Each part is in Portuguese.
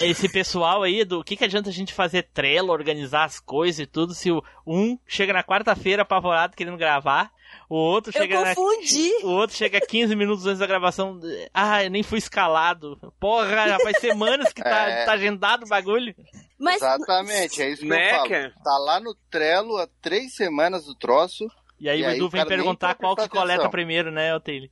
esse pessoal aí, do que, que adianta a gente fazer trela, organizar as coisas e tudo, se o um chega na quarta-feira apavorado querendo gravar, o outro Eu chega confundi. na, o outro chega 15 minutos antes da gravação, ah, eu nem fui escalado. Porra, já faz semanas que tá, É. tá agendado o bagulho. Mas Exatamente, é isso que Né, eu falo. cara? Tá lá no Trello há três semanas do troço. E aí E o Edu vem perguntar qual que prestando coleta atenção. primeiro, né, Otaile?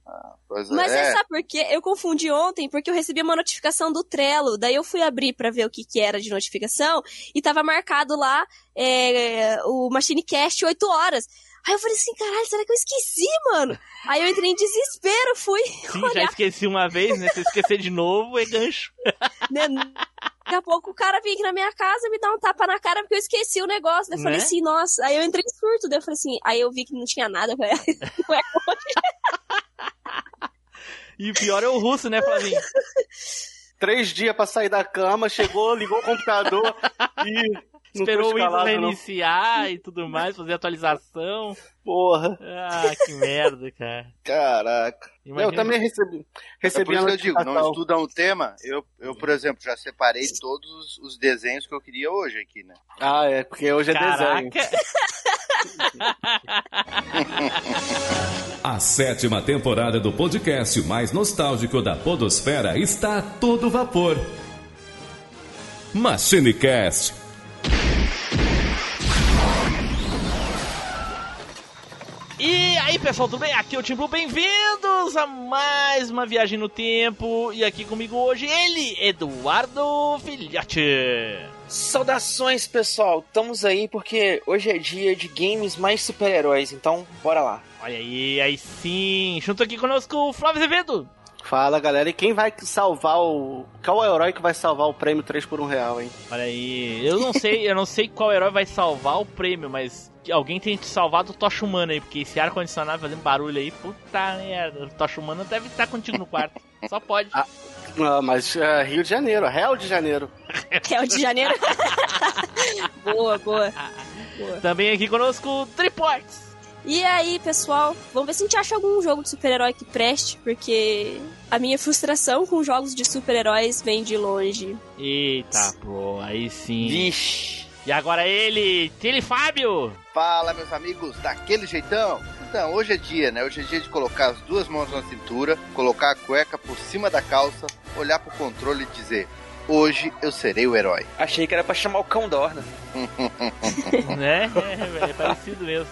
Pois Mas é. você sabe por quê? Eu confundi ontem porque eu recebi uma notificação do Trello. Daí eu fui abrir pra ver o que, que era de notificação e tava marcado lá é, o Machine Cast 8 horas. Aí eu falei assim, caralho, será que eu esqueci, mano? Aí eu entrei em desespero, fui Sim, já esqueci uma vez, né? Se eu esquecer de novo, é gancho. né? Daqui a pouco o cara vem aqui na minha casa e me dá um tapa na cara porque eu esqueci o negócio. Daí eu falei Né? assim, nossa. Aí eu entrei em surto. Daí eu falei assim, aí eu vi que não tinha nada. Eu falei, ué, E o pior é o russo, né, Flavinho? Três dias pra sair da cama, chegou, ligou o computador e. Esperou o Windows não. reiniciar e tudo mais, fazer atualização. Porra. Ah, que merda, cara. Caraca. Imagina- Eu também recebi. É Recebi por isso que eu digo, não estudam um tema. Eu, eu, por exemplo, já separei todos os- os desenhos que eu queria hoje aqui, né? Ah, é, porque hoje é desenho. Caraca. A sétima temporada do podcast mais nostálgico da Podosfera está a todo vapor. MachineCast. E aí, pessoal, tudo bem? Aqui é o Tim Blue, bem-vindos a mais uma viagem no tempo. E aqui comigo hoje ele, Eduardo Filhote. Saudações, pessoal! Estamos aí porque hoje é dia de games mais super-heróis, então bora lá. Olha aí, aí sim. Junto aqui conosco o Flávio Azevedo. Fala, galera. E quem vai salvar o. Qual é o herói que vai salvar o prêmio 3 por 1 real, hein? Olha aí, eu não sei, eu não sei qual herói vai salvar o prêmio, mas alguém tem que salvar do Tocha Humana aí, porque esse ar-condicionado fazendo barulho aí, puta merda, o Tocha Humana deve estar contigo no quarto. Só pode. Ah. Ah, mas é, Rio de Janeiro, Real de Janeiro. o de janeiro. boa, boa. boa. Também aqui conosco, Triports. E aí, pessoal, vamos ver se a gente acha algum jogo de super-herói que preste, porque a minha frustração com jogos de super-heróis vem de longe. Eita, pô, aí sim. Vixe! E agora ele, Tele Fábio. Fala, meus amigos, daquele jeitão. Então, hoje é dia, né? Hoje é dia de colocar as duas mãos na cintura, colocar a cueca por cima da calça, olhar pro controle e dizer: Hoje eu serei o herói. Achei que era pra chamar o cão Dorna. né? É, é parecido mesmo.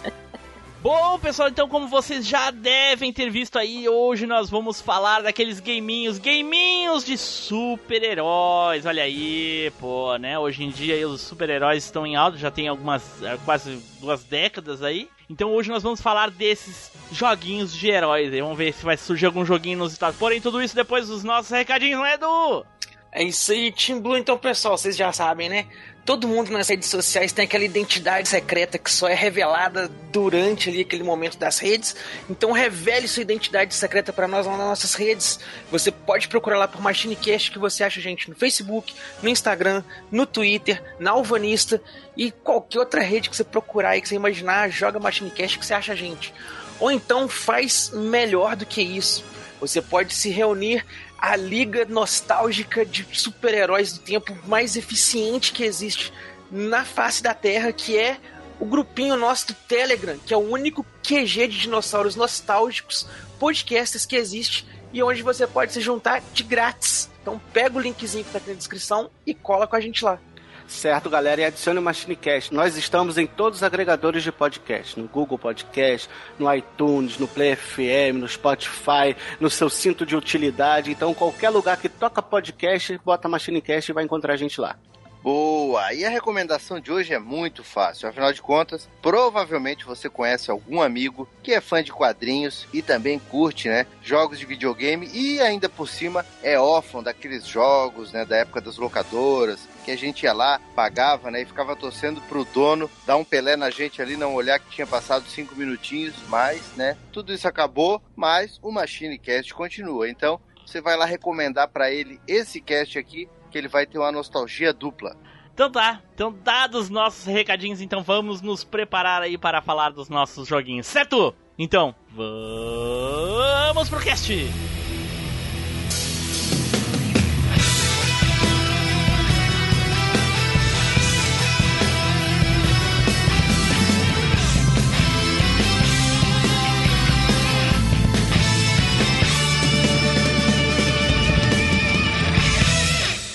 Bom, pessoal, então como vocês já devem ter visto aí, hoje nós vamos falar daqueles gaminhos, gaminhos de super-heróis. Olha aí, pô, né? Hoje em dia os super-heróis estão em alta, já tem algumas, eh, quase duas décadas aí. Então hoje nós vamos falar desses joguinhos de heróis aí. Vamos ver se vai surgir algum joguinho nos Estados Porém, tudo isso depois dos nossos recadinhos, não é, Edu? É isso aí, Team Blue. Então, pessoal, vocês já sabem, né? Todo mundo nas redes sociais tem aquela identidade secreta que só é revelada durante ali aquele momento das redes. Então revele sua identidade secreta para nós lá nas nossas redes. Você pode procurar lá por MachineCast que você acha gente no Facebook, no Instagram, no Twitter, na Alvanista e qualquer outra rede que você procurar aí que você imaginar, joga MachineCast que você acha gente. Ou então faz melhor do que isso. Você pode se reunir a liga nostálgica de super-heróis do tempo mais eficiente que existe na face da Terra, que é o grupinho nosso do Telegram, que é o único QG de dinossauros nostálgicos, podcasts que existe e onde você pode se juntar de grátis. Então pega o linkzinho que tá aqui na descrição e cola com a gente lá. Certo, galera, e adicione o MachineCast. Nós estamos em todos os agregadores de podcast, no Google Podcast, no iTunes, no Play FM, no Spotify, no seu cinto de utilidade. Então, qualquer lugar que toca podcast, bota MachineCast e vai encontrar a gente lá. Boa! E a recomendação de hoje é muito fácil. Afinal de contas, provavelmente você conhece algum amigo que é fã de quadrinhos e também curte, né, jogos de videogame e ainda por cima é órfão daqueles jogos, né, da época das locadoras, que a gente ia lá, pagava, né, e ficava torcendo pro dono dar um pelé na gente ali, não olhar que tinha passado cinco minutinhos, mas, né, tudo isso acabou, mas o Machine Cast continua. Então, você vai lá recomendar para ele esse cast aqui que ele vai ter uma nostalgia dupla. Então tá, então dados nossos recadinhos, então vamos nos preparar aí para falar dos nossos joguinhos, certo? Então, vamos pro cast!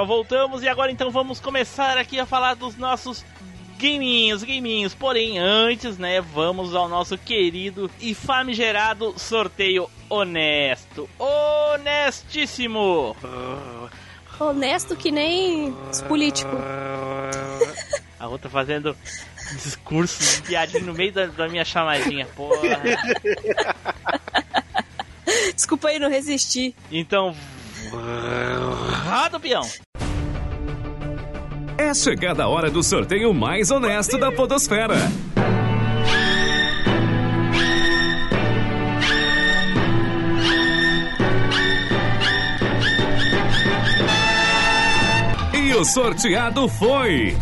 Pessoal, voltamos e agora então vamos começar aqui a falar dos nossos gaminhos, gaminhos. Porém, antes, né, vamos ao nosso querido e famigerado sorteio honesto. Honestíssimo! Honesto que nem os políticos. A outra fazendo discurso de piadinha no meio da, da minha chamadinha, porra. Desculpa aí, não resisti. Então, roda o peão. É chegada a hora do sorteio mais honesto da Podosfera. E o sorteado foi.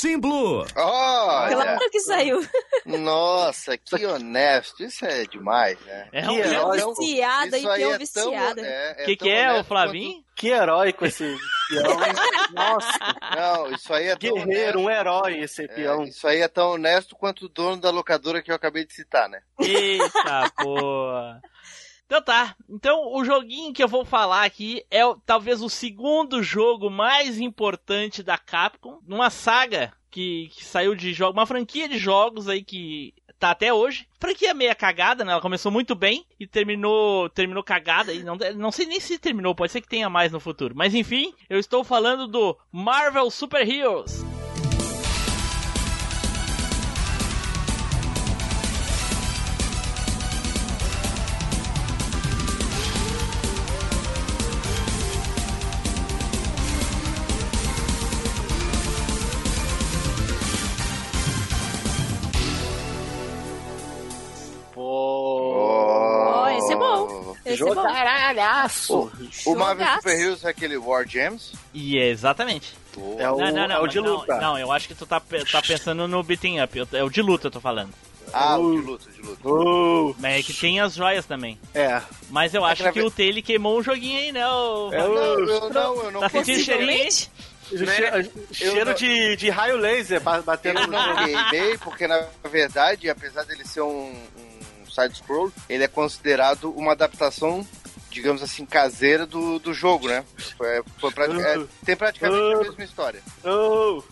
Team Blue. Olha, Claro que saiu. nossa, que honesto. Isso é demais, né? É Que um herói. Peão viciada e é tão- viciada. é- O que, que é, o Flavinho? Que herói com esse peão. Nossa, quanto- Não, isso aí é tão guerreiro, um honesto. herói esse É, peão. isso aí é tão honesto quanto o dono da locadora que eu acabei de citar, né? Eita porra. Então tá. Então o joguinho que eu vou falar aqui é talvez o segundo jogo mais importante da Capcom, numa saga que, que saiu de jogo, uma franquia de jogos aí que tá até hoje. Franquia meia cagada, né? Ela começou muito bem e terminou terminou cagada e não, não sei nem se terminou, pode ser que tenha mais no futuro. Mas enfim, eu estou falando do Marvel Super Heroes. Jogaralhaço. O Marvel Jogaço. Super Heroes é aquele War Gems? E é exatamente. É o, não, não, não, é o de não, luta. Não, eu acho que tu tá, tá pensando no beating up. eu- É o de luta eu tô falando. Ah, o de luta, de luta. Uh, Mas é que tem as joias também. é. Mas eu É acho que que o Taylor queimou um joguinho aí, né? o- É Não, o- eu não, eu não Tá sentindo cheirinho aí? Possivelmente. Cheiro, cheiro não- de, de raio laser ba- batendo Eu no não queimei, porque na verdade, apesar dele ser um, um side-scroll, ele é considerado uma adaptação, digamos assim, caseira do, do jogo, né? Foi, foi prati- é, tem praticamente a mesma história.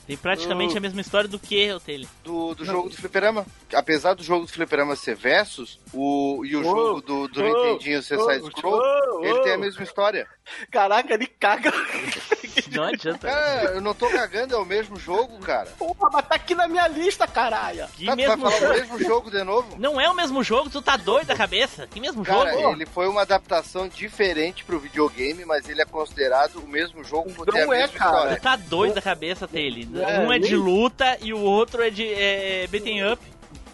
Tem praticamente a mesma história do que o Taylor. Do, do jogo do Fliperama. Apesar do jogo do Fliperama ser versus, o, e o jogo do, do. Nintendinho ser side-scroll, ele tem a mesma história. caraca, ele caga. Não adianta. Cara, eu não tô cagando, é o mesmo jogo, cara. Porra, mas tá aqui na minha lista, caralho. Que Tá, tu vai mesmo falar o mesmo jogo de novo? Não é o mesmo jogo, tu tá doido da cabeça? Que mesmo Cara, jogo? ele foi uma adaptação diferente pro videogame, mas ele é considerado o mesmo jogo por ter Não é, cara. Tá doido da cabeça, Taylor. É, um é de luta e o outro é de é, beating up.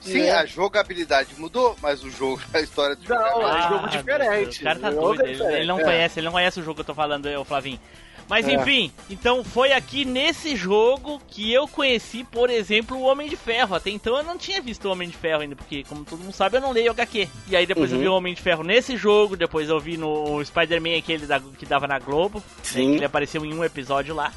Sim, É. a jogabilidade mudou, mas o jogo, a história do jogo Não, é a é mesma. jogo diferente. O cara tá É doido, ele, ele não é. conhece, ele não conhece o jogo que eu tô falando, eu, Flavinho. Mas É. enfim, então foi aqui nesse jogo que eu conheci, por exemplo, o Homem de Ferro. Até então eu não tinha visto o Homem de Ferro ainda, porque, como todo mundo sabe, eu não leio HQ. E aí depois eu Uhum. vi o Homem de Ferro nesse jogo, depois eu vi no Spider-Man aquele da, que dava na Globo. né, Sim. que ele apareceu em um episódio lá.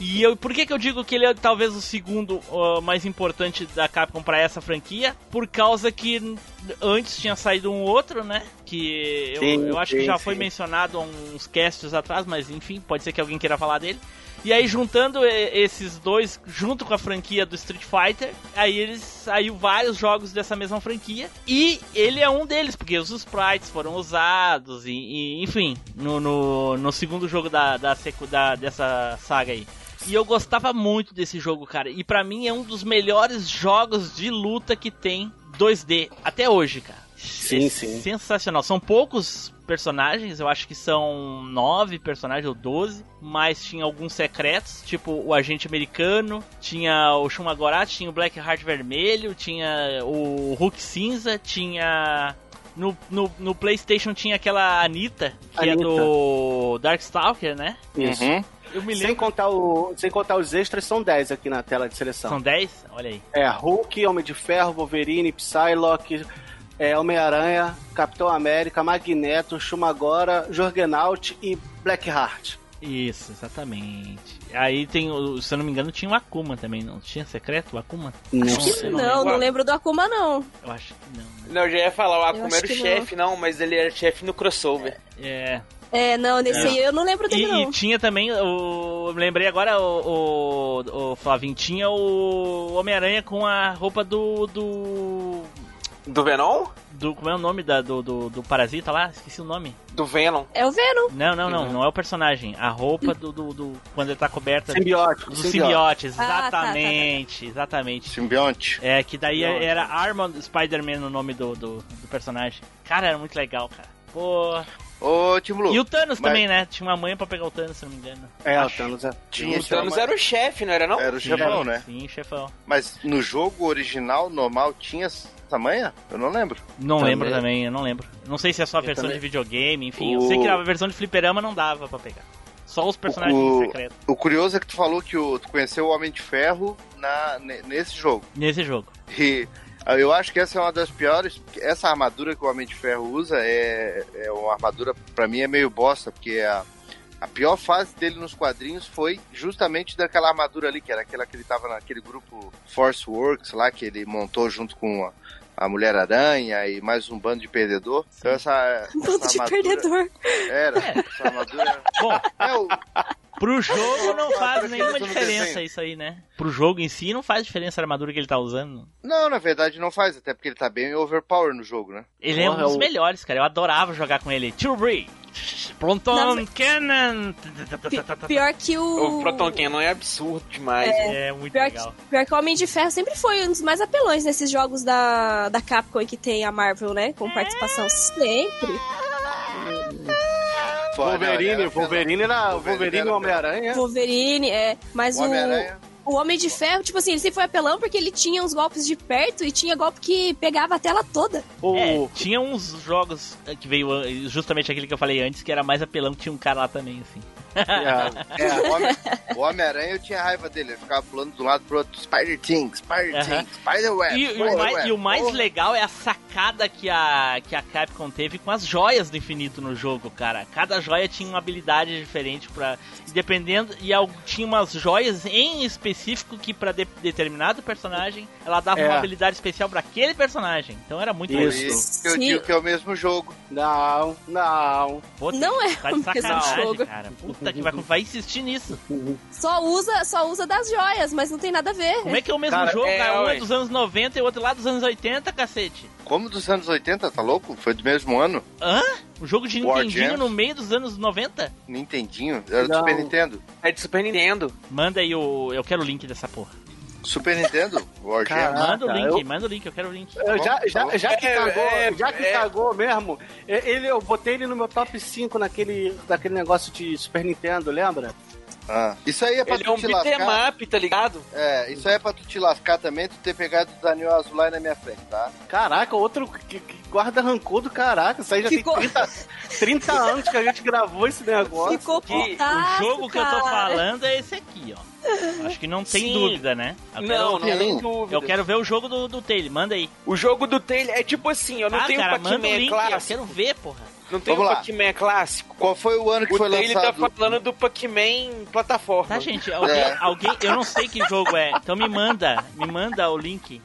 E eu, por que, que eu digo que ele é talvez o segundo ó, mais importante da Capcom pra essa franquia? Por causa que antes tinha saído um outro, né? Que eu, Sim, eu acho que sim, já foi sim. mencionado há uns casts atrás, mas enfim, pode ser que alguém queira falar dele. E aí juntando eh, esses dois junto com a franquia do Street Fighter, aí eles saiu vários jogos dessa mesma franquia e ele é um deles porque os sprites foram usados e, e, enfim no, no, no segundo jogo da, da, da dessa saga aí. E eu gostava muito desse jogo, cara. E pra mim é um dos melhores jogos de luta que tem 2D até hoje, cara. Sim, é sim. sensacional. São poucos personagens, eu acho que são nove personagens ou doze, mas tinha alguns secretos, tipo o agente americano, tinha o Shumagorá, tinha o Blackheart vermelho, tinha o Hulk cinza, tinha no, no, no, PlayStation tinha aquela Anitta, que Anitta. é do Darkstalker, né? Isso. Uhum. Eu me Sem lembro. contar, o, sem contar os extras, são 10 aqui na tela de seleção. São 10? Olha aí. É, Hulk, Homem de Ferro, Wolverine, Psylocke, é, Homem-Aranha, Capitão América, Magneto, Shumagora, Jorgenaut e Blackheart. Isso, exatamente. Aí tem, o- se eu não me engano, tinha o Akuma também, não tinha secreto o Akuma? Não Acho que não Não, lembro. não lembro do Akuma, não. Eu acho que não. né? Não, eu já ia falar, o Akuma era o chefe, não. mas ele era chefe no crossover. É. É, não, nesse É. aí eu não lembro dele, E, não. e tinha também o. Lembrei agora o, o, o Flavinho, tinha o Homem-Aranha com a roupa do. do. Do Venom? do como é o nome da, do, do, do parasita lá? Esqueci o nome. Do Venom. É o Venom. Não, não, não, Uhum. não é o personagem. A roupa do. do, do- quando ele tá coberta. Simbiótico, Do simbiote. simbiote, Ah, tá, tá, tá, exatamente, exatamente. Simbionte. É, que daí Simbionte. era Armor Spider-Man o nome do, do, do personagem. Cara, era muito legal, cara. Pô. Ô, Tim Blue. E o Thanos mas- também, né? Tinha uma manha pra pegar o Thanos, se eu não me engano. É, o Thanos é. Tinha O Thanos uma- era o chefe, não era não? Era o chefão, né? Sim, chefão. Mas no jogo original, normal, tinha essa manha? Eu não lembro. Não Também. lembro também, eu não lembro. Não sei se é só a Eu versão também. de videogame, enfim. Eu O- sei que a versão de fliperama não dava pra pegar. Só os personagens O- secretos. O curioso é que tu falou que o, tu conheceu o Homem de Ferro na, ne- nesse jogo. Nesse jogo. E eu acho que essa é uma das piores. porque Essa armadura que o Homem de Ferro usa é, é uma armadura, pra mim, é meio bosta, porque a, a pior fase dele nos quadrinhos foi justamente daquela armadura ali, que era aquela que ele tava naquele grupo Force Works lá, que ele montou junto com a, a Mulher-Aranha e mais um bando de perdedor. Então essa, essa Bando de perdedor. Era, essa armadura. Bom, É, o, pro jogo não faz nenhuma diferença isso aí, né? Pro jogo em si não faz diferença a armadura que ele tá usando. não, na verdade não faz, até porque ele tá bem overpower no jogo, né? Ele é um dos melhores, cara. Eu adorava jogar com ele. Tilbury. Pronton Na- Cannon. Pi- Pior que o. O Proton Cannon é absurdo demais. É muito Pior legal. que, pior que o Homem de Ferro sempre foi um dos mais apelões nesses jogos da, da Capcom que tem a Marvel, né? Com participação sempre. Pô, Wolverine, era- Wolverine era Wolverine e Homem-Aranha. Wolverine, é. Mas O o, Homem-Aranha. o Homem de Ferro, tipo assim, ele sempre foi apelão porque ele tinha uns golpes de perto e tinha golpe que pegava a tela toda. O, É, tinha uns jogos eh, que veio justamente aquele que eu falei antes, que era mais apelão, que tinha um cara lá também, assim. É, É, o Homem- o Homem-Aranha eu tinha raiva dele, ele ficava pulando de um lado pro outro, Spider-Ting, Spider-Ting, Aham. Spider-Web, E, e o Spider-Web. mais, e o mais Porra. legal é a sacada que a, que a Capcom teve com as joias do infinito no jogo, cara. Cada joia tinha uma habilidade diferente para e dependendo e al- tinha umas joias em específico que pra de- determinado personagem ela dava É. uma habilidade especial pra aquele personagem. Então era muito Isso. isso eu Sim. digo que é o mesmo jogo. Não, não. Pô, Não é tá o de mesmo jogo. cara. Puta que vai, vai insistir nisso. Só usa, só usa das joias, mas não tem nada a ver. Como é que é o mesmo Cara, jogo? é, cara? Um é dos anos 90 e o outro lá dos anos 80, cacete. Como dos anos 80, tá louco? Foi do mesmo ano? Hã? Um jogo de War Nintendinho Gems? no meio dos anos 90? Nintendinho? Era do Não. Super Nintendo. É de Super Nintendo. Manda aí o. Eu quero o link dessa porra. Super Nintendo? War Caraca. Gems? Manda o link, eu- manda o link, eu quero o link. Eu já, já, já que cagou, é, já que é. cagou mesmo, ele, eu botei ele no meu top 5 naquele, naquele negócio de Super Nintendo, lembra? Ah. Isso aí é pra Ele é tu um te lascar. up, tá ligado? É, isso aí é pra tu te lascar também, tu ter pegado o Daniel Azul lá na minha frente, tá? Caraca, outro que, que guarda rancor do caraca. Isso aí já Ficou- tem 30, 30 anos que a gente gravou esse negócio. Ficou Que putaço, o jogo que eu tô cara. falando é esse aqui, ó. Acho que não tem Sim. dúvida, né? Eu quero, Não, não tem dúvida. eu quero ver o jogo do, do Taylor, manda aí. O jogo do Taylor é tipo assim, eu não ah, tenho cara, o manda o Pac-Man link, eu clássico. quero ver, porra. Não tem o Vamos lá. Pac-Man clássico. Qual foi o ano que O foi tá lançado? falando do Pac-Man plataforma. Tá, gente, alguém, É. alguém, eu não sei que jogo é, então me manda, me manda o link.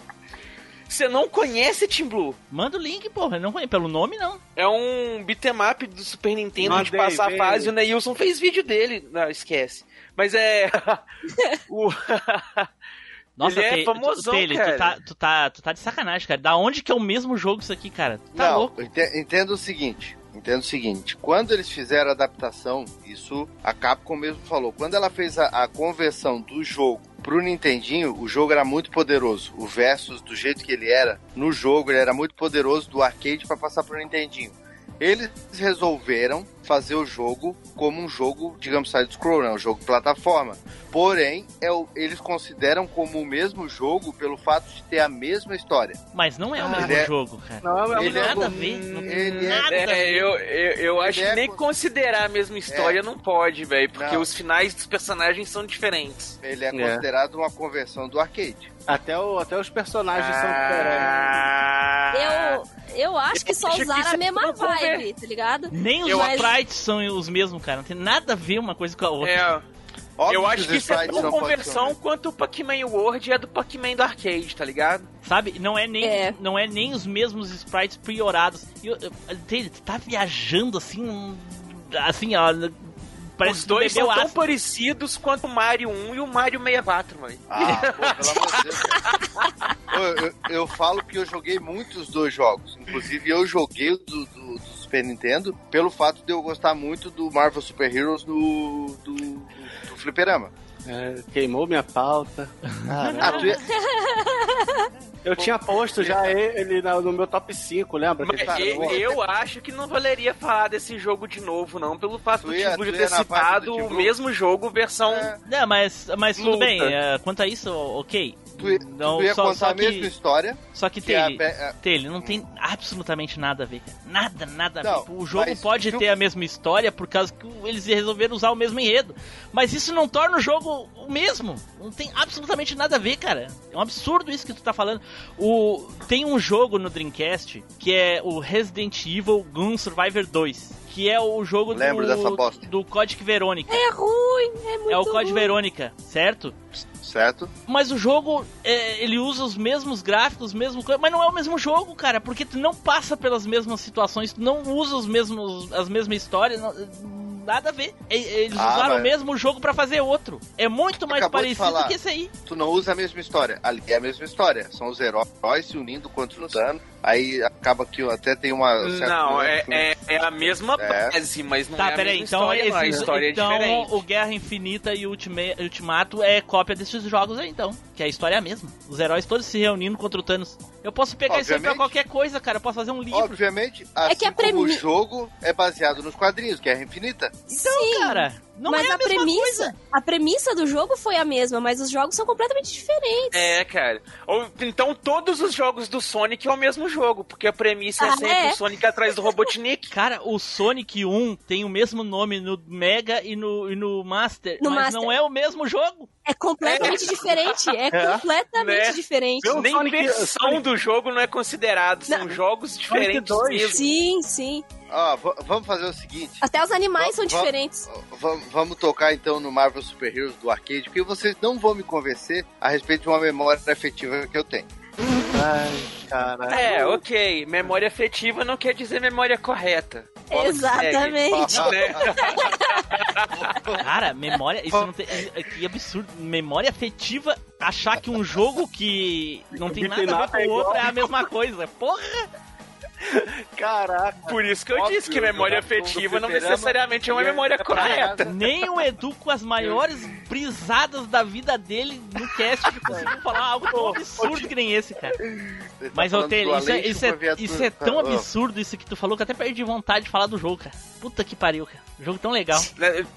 Você não conhece Team Blue? Manda o link, porra, não conheço, pelo nome não. É um beat'em up do Super Nintendo de passar a fase. O Neilson fez vídeo dele. Não, esquece. Mas é. o... Nossa, Ele é tu- famosão, Taylor, tu cara. tá, tu, tá, tu tá de sacanagem, cara. Da onde que é o mesmo jogo isso aqui, cara? Tu tá não, louco? ente- entenda o seguinte. Entenda o seguinte, quando eles fizeram a adaptação, isso a Capcom mesmo falou, quando ela fez a, a conversão do jogo pro Nintendinho, o jogo era muito poderoso. O Versus, do jeito que ele era, no jogo, ele era muito poderoso do arcade para passar pro Nintendinho. Eles resolveram fazer o jogo como um jogo, digamos, side-scroll, né? um jogo de plataforma. Porém, é o, eles consideram como o mesmo jogo pelo fato de ter a mesma história. Mas não é o Ah, mesmo ele é- jogo, cara. Não, é Ele é nada a do- ver. Ele é- nada a É, ver. eu, eu, eu acho Ele que é nem co- considerar a mesma história não pode, velho, porque Não. os finais dos personagens são diferentes. Ele é, É. considerado uma conversão do arcade. Até, o, até os personagens são diferentes. Ah, Eu, eu acho que só que usaram a mesma vibe, tá ligado? Nem os Eu sprites são os mesmos, cara. Não tem nada a ver uma coisa com a outra. É, Óbvio eu acho que isso é tão conversão quanto o Pac-Man World é do Pac-Man do arcade, tá ligado? Sabe? Não é nem, É. não é nem os mesmos sprites priorados. E eu- eu- ele tá viajando assim. Assim, ó. Parece Os dois são tão parecidos quanto o Mario 1 e o Mario 64, velho. Ah, pô, pelo amor de Deus. Pô, eu, eu falo que eu joguei muitos dois jogos. Inclusive, eu joguei o do, do, do Super Nintendo pelo fato de eu gostar muito do Marvel Super Heroes do, do, do Fliperama. É, queimou minha pauta. Ah, tu ia- Eu tinha posto já ele no meu top 5, lembra? Mas cara, eu, eu- acho que não valeria falar desse jogo de novo, não, pelo fato Tu do Blue tu ter citado o mesmo jogo, versão. É. Não, mas, mas tudo Luta. bem. é, quanto a isso, ok. Tu, Não, tu ia só- contar só a mesma que- história. Só que Que tem. é a Tele, não tem absolutamente nada a ver, cara. Nada, nada a Não, ver. O jogo pode o- ter a mesma história por causa que eles resolveram usar o mesmo enredo. Mas isso não torna o jogo o mesmo. Não tem absolutamente nada a ver, cara. É um absurdo isso que tu tá falando. O... Tem um jogo no Dreamcast que é o Resident Evil Gun Survivor 2. Que é o jogo Lembro do, dessa bosta. do Código Verônica. É ruim, é muito É o Código ruim. Verônica, certo? Certo? Mas o jogo, é, ele usa os mesmos gráficos, os coisas, mas não é o mesmo jogo, cara, porque tu não passa pelas mesmas situações, tu não usa os mesmos, as mesmas histórias, nada a ver. Eles Ah, usaram mas- o mesmo jogo pra fazer outro. É muito mais Acabou parecido que esse aí. Tu não usa a mesma história. Ali é a mesma história. São os heróis se unindo contra o dano. Aí acaba que até tem uma. certa- Não, é, é, é a mesma É. base, mas não tá, é a peraí, mesma então, história, não. A esses- história então é diferente. o Guerra Infinita e o Ultima- Ultimato é cópia desses jogos aí, então. Que a história é a mesma. Os heróis todos se reunindo contra o Thanos. Eu posso pegar isso aí pra Obviamente. qualquer coisa, cara. Eu posso fazer um livro. Obviamente, assim que a como o premi- jogo é baseado nos quadrinhos, Guerra Infinita. Sim, Cara, não mas é a, a, mesma premissa, coisa. a premissa do jogo foi a mesma, mas os jogos são completamente diferentes. É, cara. Ou, então todos os jogos do Sonic é o mesmo jogo, porque a premissa é Ah, sempre é? o Sonic atrás do Robotnik. Cara, o Sonic 1 tem o mesmo nome no Mega e no, e no Master, No mas Master. não é o mesmo jogo. É completamente diferente. É, completamente Né? diferente. Pelo Nem Sonic- versão Sonic- do jogo não é considerado, são Não. jogos diferentes mesmo. Sim, sim. Ó, vamos fazer o seguinte. Até os animais são diferentes. Vamos tocar então no Marvel Super Heroes do arcade, porque vocês não vão me convencer a respeito de uma memória afetiva que eu tenho. Ai, caralho. É, ok. Memória afetiva não quer dizer memória correta. Bola Exatamente. né? Cara, memória, isso não tem. Que absurdo. Memória afetiva, achar que um jogo que não tem nada a ver com o outro é a mesma coisa. Porra! Caraca. Por isso que eu disse que memória afetiva não necessariamente é uma é- memória é correta. Nem o Edu, com as maiores brisadas da vida dele no cast, conseguiu falar algo tão absurdo que nem esse, cara. Tá Mas, Otelho, isso, é, isso, é, isso é tão Ah, absurdo isso que tu falou que eu até perdi vontade de falar do jogo, cara. Puta que pariu, cara. Jogo tão legal.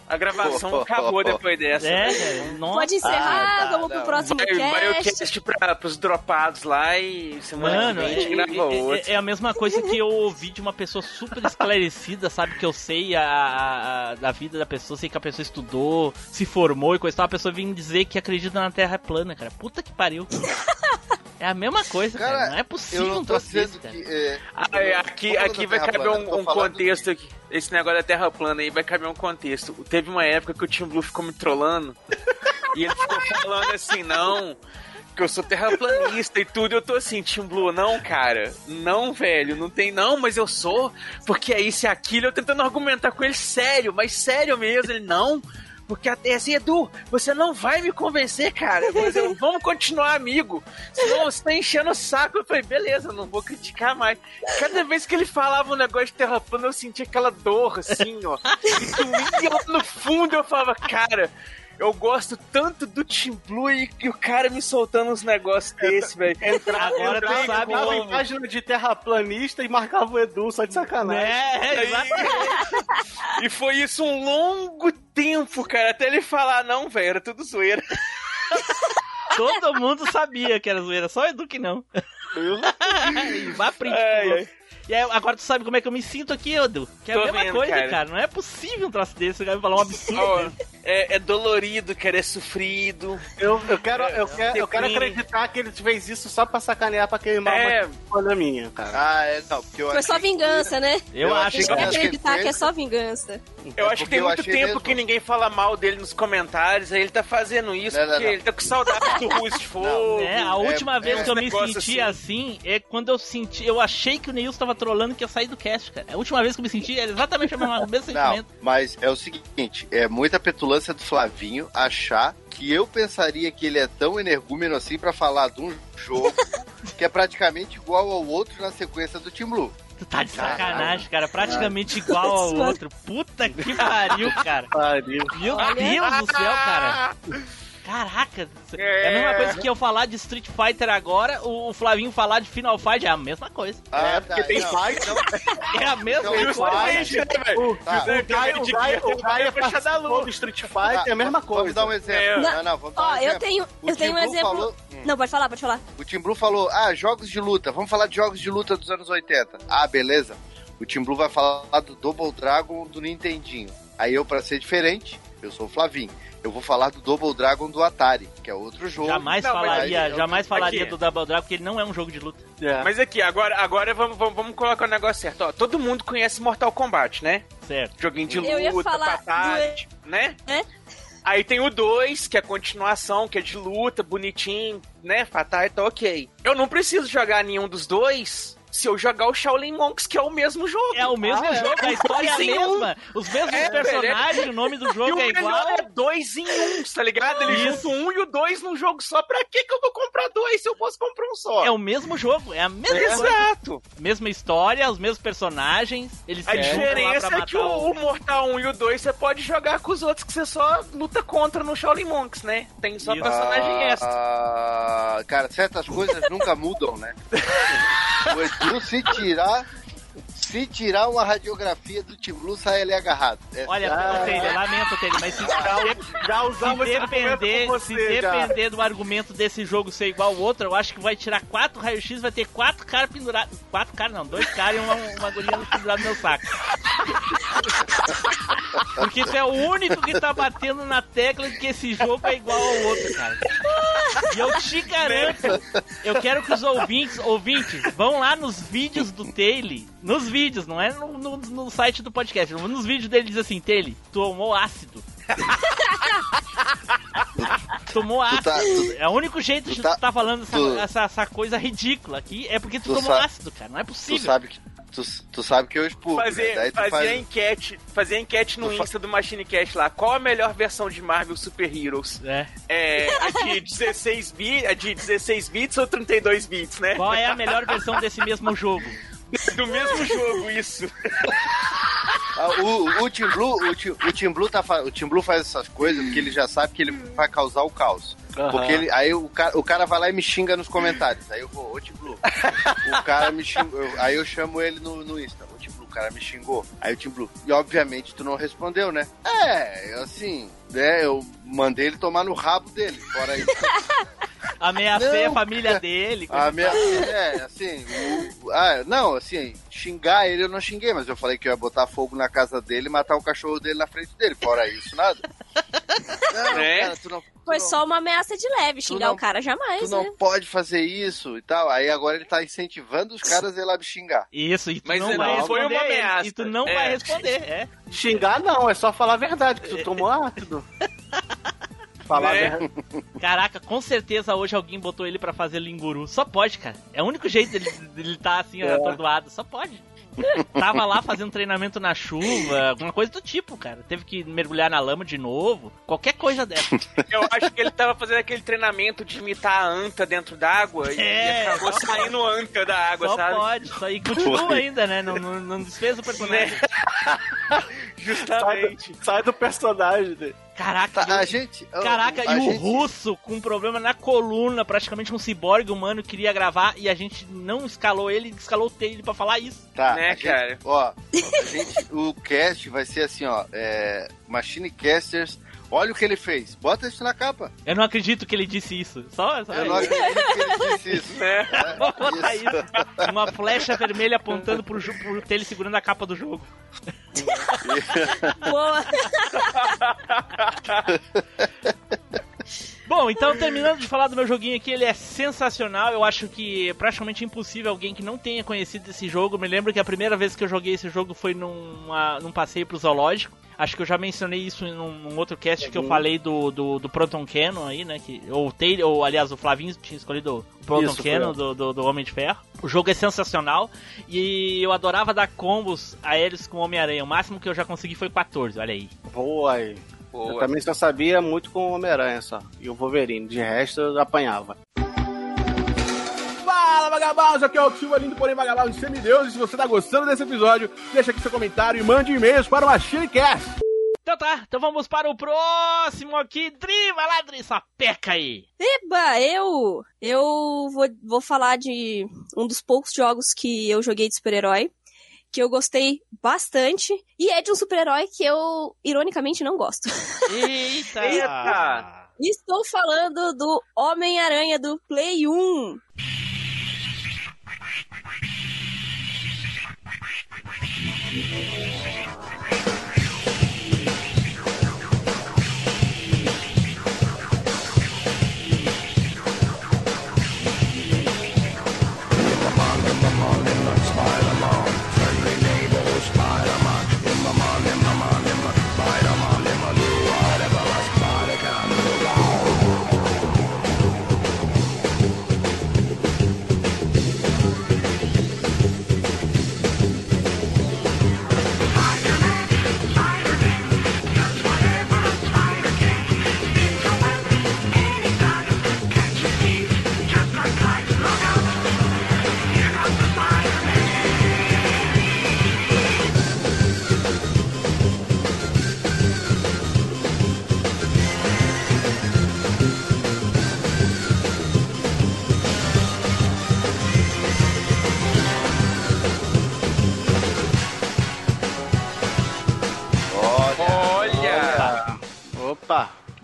A gravação acabou depois dessa. É, né? cara, nossa. Pode encerrar, Ah, tá, vamos pro próximo Vai, vai o cast. cast pra, pros dropados lá e semana Mano, que vem a gente é, grava é- outro. é- é a mesma coisa que eu ouvi de uma pessoa super esclarecida, sabe? Que eu sei a, a- a- da vida da pessoa, sei que a pessoa estudou, se formou e coisa tal. A pessoa vem dizer que acredita na Terra plana, cara. Puta que pariu. É a mesma coisa, cara. Cara, Não é Eu possível não um tô troço dizendo desse, cara. que. é, Ah, é, aqui aqui vai caber plana, um, um contexto aqui. Esse negócio da Terra plana aí vai caber um contexto. Teve uma época que o Tim Blue ficou me trollando e ele ficou falando assim, não, que eu sou terraplanista e tudo. Eu tô assim, Tim Blue, não, cara, não, velho, não tem não, mas eu sou, porque é isso e aquilo. Eu tentando argumentar com ele sério, mas sério mesmo. Ele, não, porque até assim, Edu, você não vai me convencer, cara. Mas eu, vamos continuar amigo. Senão você tá enchendo o saco. Eu falei, beleza, não vou criticar mais. Cada vez que ele falava um negócio de terra plana, eu sentia aquela dor, assim, ó. E no fundo, eu falava, cara. Eu gosto tanto do Team Blue e que o cara me soltando uns negócios desse, velho. Agora tu Entrava- sabe entrava em página de terraplanista e marcava o Edu só de sacanagem. É, exatamente. E foi isso um longo tempo, cara, até ele falar, não, velho, era tudo zoeira. Todo mundo sabia que era zoeira, só o Edu que não. Vá print. Ai, ai. E aí, agora tu sabe como é que eu me sinto aqui, Edu. Que é a Tô mesma vendo, coisa, cara. cara. Não é possível um troço desse. O cara vai falar um absurdo. Desse. é, é dolorido, cara, é sofrido. Eu, eu, quero, eu, quero, eu quero acreditar que ele fez isso só pra sacanear, pra queimar É. uma minha, cara. Ah, é, não, porque eu Foi só vingança, né? Eu, Eu acho que que acreditar foi- que é só vingança. Eu É acho que tem muito tempo mesmo. que ninguém fala mal dele nos comentários, aí ele tá fazendo isso Não, não, porque não. ele tá com saudade do Rust Fogo. É, a última é vez que eu me senti assim. é quando eu senti. Eu achei que o Neilson tava trolando que ia sair do cast, cara. A última vez que eu me senti era exatamente o mesmo, o mesmo Não, sentimento. mas é o seguinte, é muita petulância do Flavinho achar que eu pensaria que ele é tão energúmeno assim pra falar de um jogo que é praticamente igual ao outro na sequência do Team Blue. Tu tá de sacanagem, cara. Praticamente igual ao outro. Puta que pariu, cara. Pariu. Meu Deus do céu, cara. Caraca, é a mesma coisa que eu falar de Street Fighter agora, o Flavinho falar de Final Fight é a mesma coisa. Ah, porque tem não, fight. então- É a mesma Então, coisa. Justamente, né, velho? Tá. O Gaia, o Gaia, o Gaia participou do Street Fighter, é a mesma Vamos coisa. dar um exemplo. É. Não, não, vamos dar um Ó, eu exemplo. tenho, eu tenho um exemplo. falou- Hum. Não, pode falar, pode falar. O Team Blue falou, ah, jogos de luta, vamos falar de jogos de luta dos anos 80. Ah, beleza. O Team Blue vai falar do Double Dragon do Nintendinho. Aí eu, pra ser diferente, eu sou o Flavinho. Eu vou falar do Double Dragon do Atari, que é outro jogo. Jamais Não, falaria, aí jamais falaria aqui. do Double Dragon porque ele não é um jogo de luta. É. Mas aqui, agora, agora vamos, vamos, vamos colocar o negócio certo. Ó, todo mundo conhece Mortal Kombat, né? Certo. Joguinho de Eu ia luta, falar fatality, né? É. Aí tem o 2, que é a continuação, que é de luta, bonitinho, né? Fatality, tá ok. Eu não preciso jogar nenhum dos dois se eu jogar o Shaolin Monks, que é o mesmo jogo. É o mesmo Ah, é. jogo, a história é a em um. mesma. Os mesmos É, personagens, o nome do E jogo o é igual. é dois em um, tá ligado? Ele Isso. junta um e o dois num jogo só. Pra que que eu vou comprar dois se eu posso comprar um só? É o mesmo jogo, é a mesma coisa. Exato. Mesma história, os mesmos personagens. Eles A diferença é que o, o Mortal 1 e o 2 você pode jogar com os outros que você só luta contra no Shaolin Monks, né? Tem só Isso. personagem extra. Ah, cara, certas coisas nunca mudam, né? O Edu, se tirar. Se tirar uma radiografia do Team Blue, sai ele agarrado. É Olha, Ah. Taylor, lamento, Taylor, mas se, Já usava se depender, com se você, já. depender do argumento desse jogo ser igual ao outro, eu acho que vai tirar quatro raios-x, vai ter quatro caras pendurados. Quatro caras não, dois caras e uma, uma guria pendurada no meu saco. Porque tu é o único que tá batendo na tecla de que esse jogo é igual ao outro, cara. E eu te garanto, eu quero que os ouvintes, ouvintes, vão lá nos vídeos do Taylor, nos vídeos, não é no, no- no site do podcast, nos vídeos dele diz assim, Taylor, tomou ácido. tomou ácido. tá- tu- é o único jeito de tu tu tá- tá falando essa, tu- essa, essa coisa ridícula aqui, é porque tu, Tu tomou sabe- ácido, cara. Não é Tu possível. sabe que. Tu, tu sabe que eu expurgo, né? Fazer, tu fazer faz- a enquete, fazer a enquete no Tu fa- Insta do Machine Cast lá. Qual a melhor versão de Marvel Super Heroes? É. É a de 16 bits, a de 16 bits ou 32 bits, né? Qual é a melhor versão desse mesmo jogo? Do mesmo jogo, isso. Ah, o, o Team Blue, o, Team- o Team Blue tá, o Team Blue faz essas coisas porque ele já sabe que ele vai causar o caos. Aham. Porque ele, aí o cara, o cara vai lá e me xinga nos comentários. Aí eu vou, ô Team Blue. O cara me xingou. eu- Aí eu chamo ele no, no Insta. Ô Team Blue, o cara me xingou. Aí o Team Blue. E obviamente tu não respondeu, né? É, assim, né? Eu mandei ele tomar no rabo dele. Fora isso. Ameacei Não, a família dele. A minha, é, assim, o- ah, não, assim, xingar ele eu não xinguei, mas eu falei que eu ia botar fogo na casa dele e matar o cachorro dele na frente dele. Fora isso, nada. Não, É? cara, tu não, tu Foi não- só uma ameaça de leve, xingar não- o cara tu jamais, né? não pode fazer isso e tal. Aí agora ele tá incentivando os caras a ir lá me xingar. Isso, e tu Mas não não, vai foi responder. uma ameaça. E tu não É. vai responder, é. Xingar não, é só falar a verdade, que tu tomou ácido. Falar Né? a verdade. Caraca, com certeza hoje alguém botou ele pra fazer linguru. Só pode, cara. É o único jeito dele, dele tá assim, É. atordoado. Só pode. Tava lá fazendo treinamento na chuva, alguma coisa do tipo, cara. Teve que mergulhar na lama de novo. Qualquer coisa dessa. Eu acho que ele tava fazendo aquele treinamento de imitar a anta dentro d'água e É. acabou saindo anta da água, Só sabe? pode. Só, e continua ainda, né? Não, não, não desfez o personagem. Justamente. Sai do personagem dele. Caraca, Tá, a gente. Caraca, a e o gente- russo com um problema na coluna, praticamente um ciborgue humano queria gravar e a gente não escalou ele, escalou o Taylor pra falar isso. Tá, Né, a gente- cara? Ó, a gente, o cast vai ser assim, ó. É, Machine Casters. Olha o que ele fez. Bota isso na capa. Eu não acredito que ele disse isso. Só, só Eu não isso. acredito que ele disse isso. Né? É, Vou botar isso. isso. Uma flecha vermelha apontando pro, pro Taylor segurando a capa do jogo. Boa. Bom, então terminando de falar do meu joguinho aqui, ele é sensacional. Eu acho que é praticamente impossível alguém que não tenha conhecido esse jogo. Me lembro que a primeira vez que eu joguei esse jogo foi numa, num passeio pro zoológico. Acho que eu já mencionei isso em um, num outro cast que eu falei do, do, do Proton Cannon aí, né? Que, ou, o Taylor, ou aliás, o Flavinho tinha escolhido o Proton Isso, Cannon do, do, do Homem de Ferro. O jogo é sensacional e eu adorava dar combos aéreos com o Homem-Aranha. O máximo que eu já consegui foi 14, olha aí. Boa aí. Eu também só sabia muito com o Homem-Aranha só. E o Wolverine. De resto, eu apanhava. Fala, vagabundos! Aqui é o Silva Lindo, porém vagabundo de semideus. E se você tá gostando desse episódio, deixa aqui seu comentário e mande e-mails para o MachineCast. Então tá, então vamos para o próximo aqui. Dri, vai lá, Dri, sua peca aí. Eba, eu. Eu vou, vou falar de um dos poucos jogos que eu joguei de super-herói. Que eu gostei bastante. E é de um super-herói que eu, ironicamente, não gosto. Eita! Eita! Estou falando do Homem-Aranha do Play 1.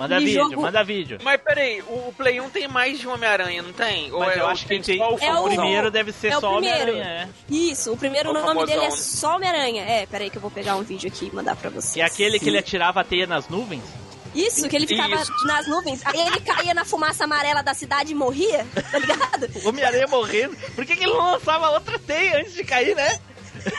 Manda Que vídeo, jogo- manda vídeo. Mas peraí, o, o Play 1 tem mais de um Homem-Aranha, não tem? Ou Mas é, eu ou acho que tem. só o É O primeiro deve ser é o só. Homem-Aranha, é. Isso, o primeiro O nome dele é só Homem-Aranha. É, peraí que eu vou pegar um vídeo aqui e mandar pra vocês. É aquele que ele atirava a teia nas nuvens. Isso, que ele ficava Isso. nas nuvens. Aí ele caía na fumaça amarela da cidade e morria, tá ligado? O Homem-Aranha morrendo. Por que, que ele não lançava outra teia antes de cair, né?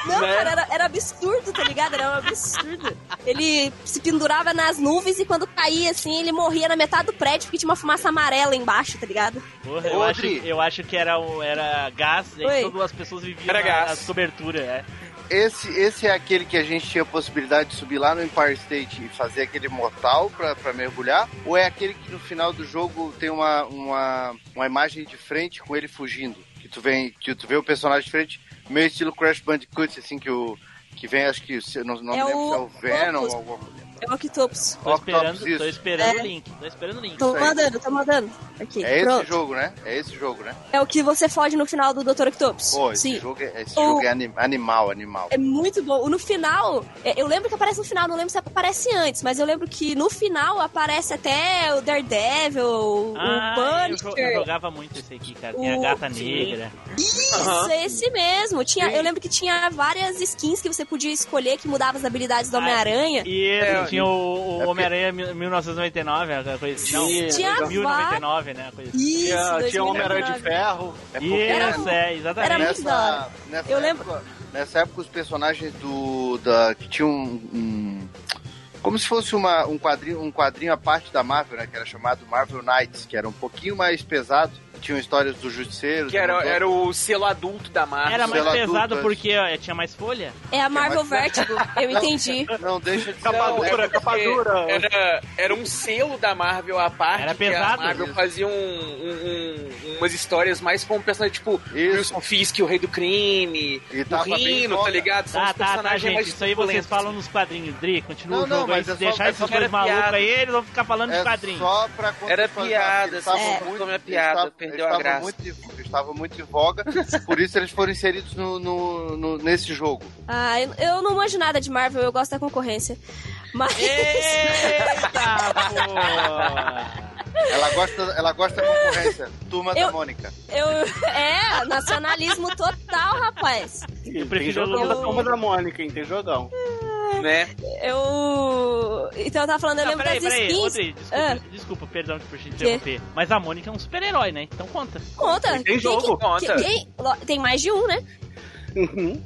Não, Né? cara, era, era absurdo, tá ligado? Era um absurdo. Ele se pendurava nas nuvens e quando caía, assim, ele morria na metade do prédio porque tinha uma fumaça amarela embaixo, tá ligado? Porra, eu, acho, eu acho que era, o- era gás e Oi. todas as pessoas viviam Era na- gás. nas coberturas, é. Esse, esse é aquele que a gente tinha a possibilidade de subir lá no Empire State e fazer aquele mortal pra, pra mergulhar? Ou é aquele que no final do jogo tem uma, uma, uma imagem de frente com ele fugindo? Que tu, vem, que tu vê o personagem de frente, meio estilo Crash Bandicoot, assim, que o. Que vem, acho que. Não, não É lembro se é o o Venom ou alguma coisa. É o Octopus. Tô esperando, Octopus, tô esperando É. o link. Tô esperando o link. Tô mandando, tô mandando. Aqui, É esse pronto. jogo, né? É esse jogo, né? É o que você foge no final do Dr. Octopus. Pô, esse Sim. jogo é, esse O- jogo é anim- animal, animal. É muito bom. No final, é, eu lembro que aparece no final, não lembro se aparece antes, mas eu lembro que no final aparece até o Daredevil, Ah, o eu, jo- eu Punisher. jogava muito esse aqui, cara. Tem a O- gata Sim. negra. Isso, é esse mesmo. Tinha, Sim. eu lembro que tinha várias skins que você podia escolher que mudavam as habilidades do Homem-Aranha. E É, tinha o, o porque- Homem-Aranha mil- 1999, aquela coisa assim. Não, Tinha, Tinha 1099, né? Coisa assim. Isso, Tinha, tinha um Homem-Aranha de 2099. Ferro. É Isso, é, exatamente. era muito da hora. nessa Eu lembro- época, nessa época os personagens do da que tinham um, um- como se fosse uma, um, quadrinho, um quadrinho à parte da Marvel, né? Que era chamado Marvel Knights, que era um pouquinho mais pesado. Tinham histórias do Justiceiro. Que era, era o selo adulto da Marvel. Era mais pesado adulto, porque ó, tinha mais folha? É a Marvel mas- Vertigo, eu entendi. Não deixa de ser. Capa Não, dura, é capa porque dura. Era, era um selo da Marvel à parte. Era que pesado. a Marvel Isso. fazia um, um- um- umas histórias mais com personagens tipo. Wilson Fisk, o Rei do Crime, E o Rino, tá ligado? São Tá, os tá, tá, personagens gente. mais Isso aí vocês falam nos quadrinhos. Dri, continua Não. Mas Se é só- deixar é esses só dois era malucos piada. aí, eles vão ficar falando de É quadrinhos. só pra Era piada, estavam é, muito- minha eles piada, estavam- perdeu a graça. Muito, eles estavam muito em voga, por isso eles foram inseridos no, no- no- nesse jogo. Ah, eu- eu não manjo nada de Marvel, eu gosto da concorrência. Mas. Eita! Ela gosta, ela gosta da concorrência. Turma da Eu- Mônica. Eu, é, nacionalismo total, rapaz. Tem prefiro jogão Lula. da turma da Mônica, hein? Tem jogão. Né? Eu. Então eu tava falando, eu lembro peraí, das peraí, skins. Rodrigo, desculpa, Ah. desculpa, perdão por te interromper. Mas a Mônica é um super-herói, né? Então conta. Conta. Tem Quem jogo, que- conta. quem- lo- tem mais de um, né? Uhum.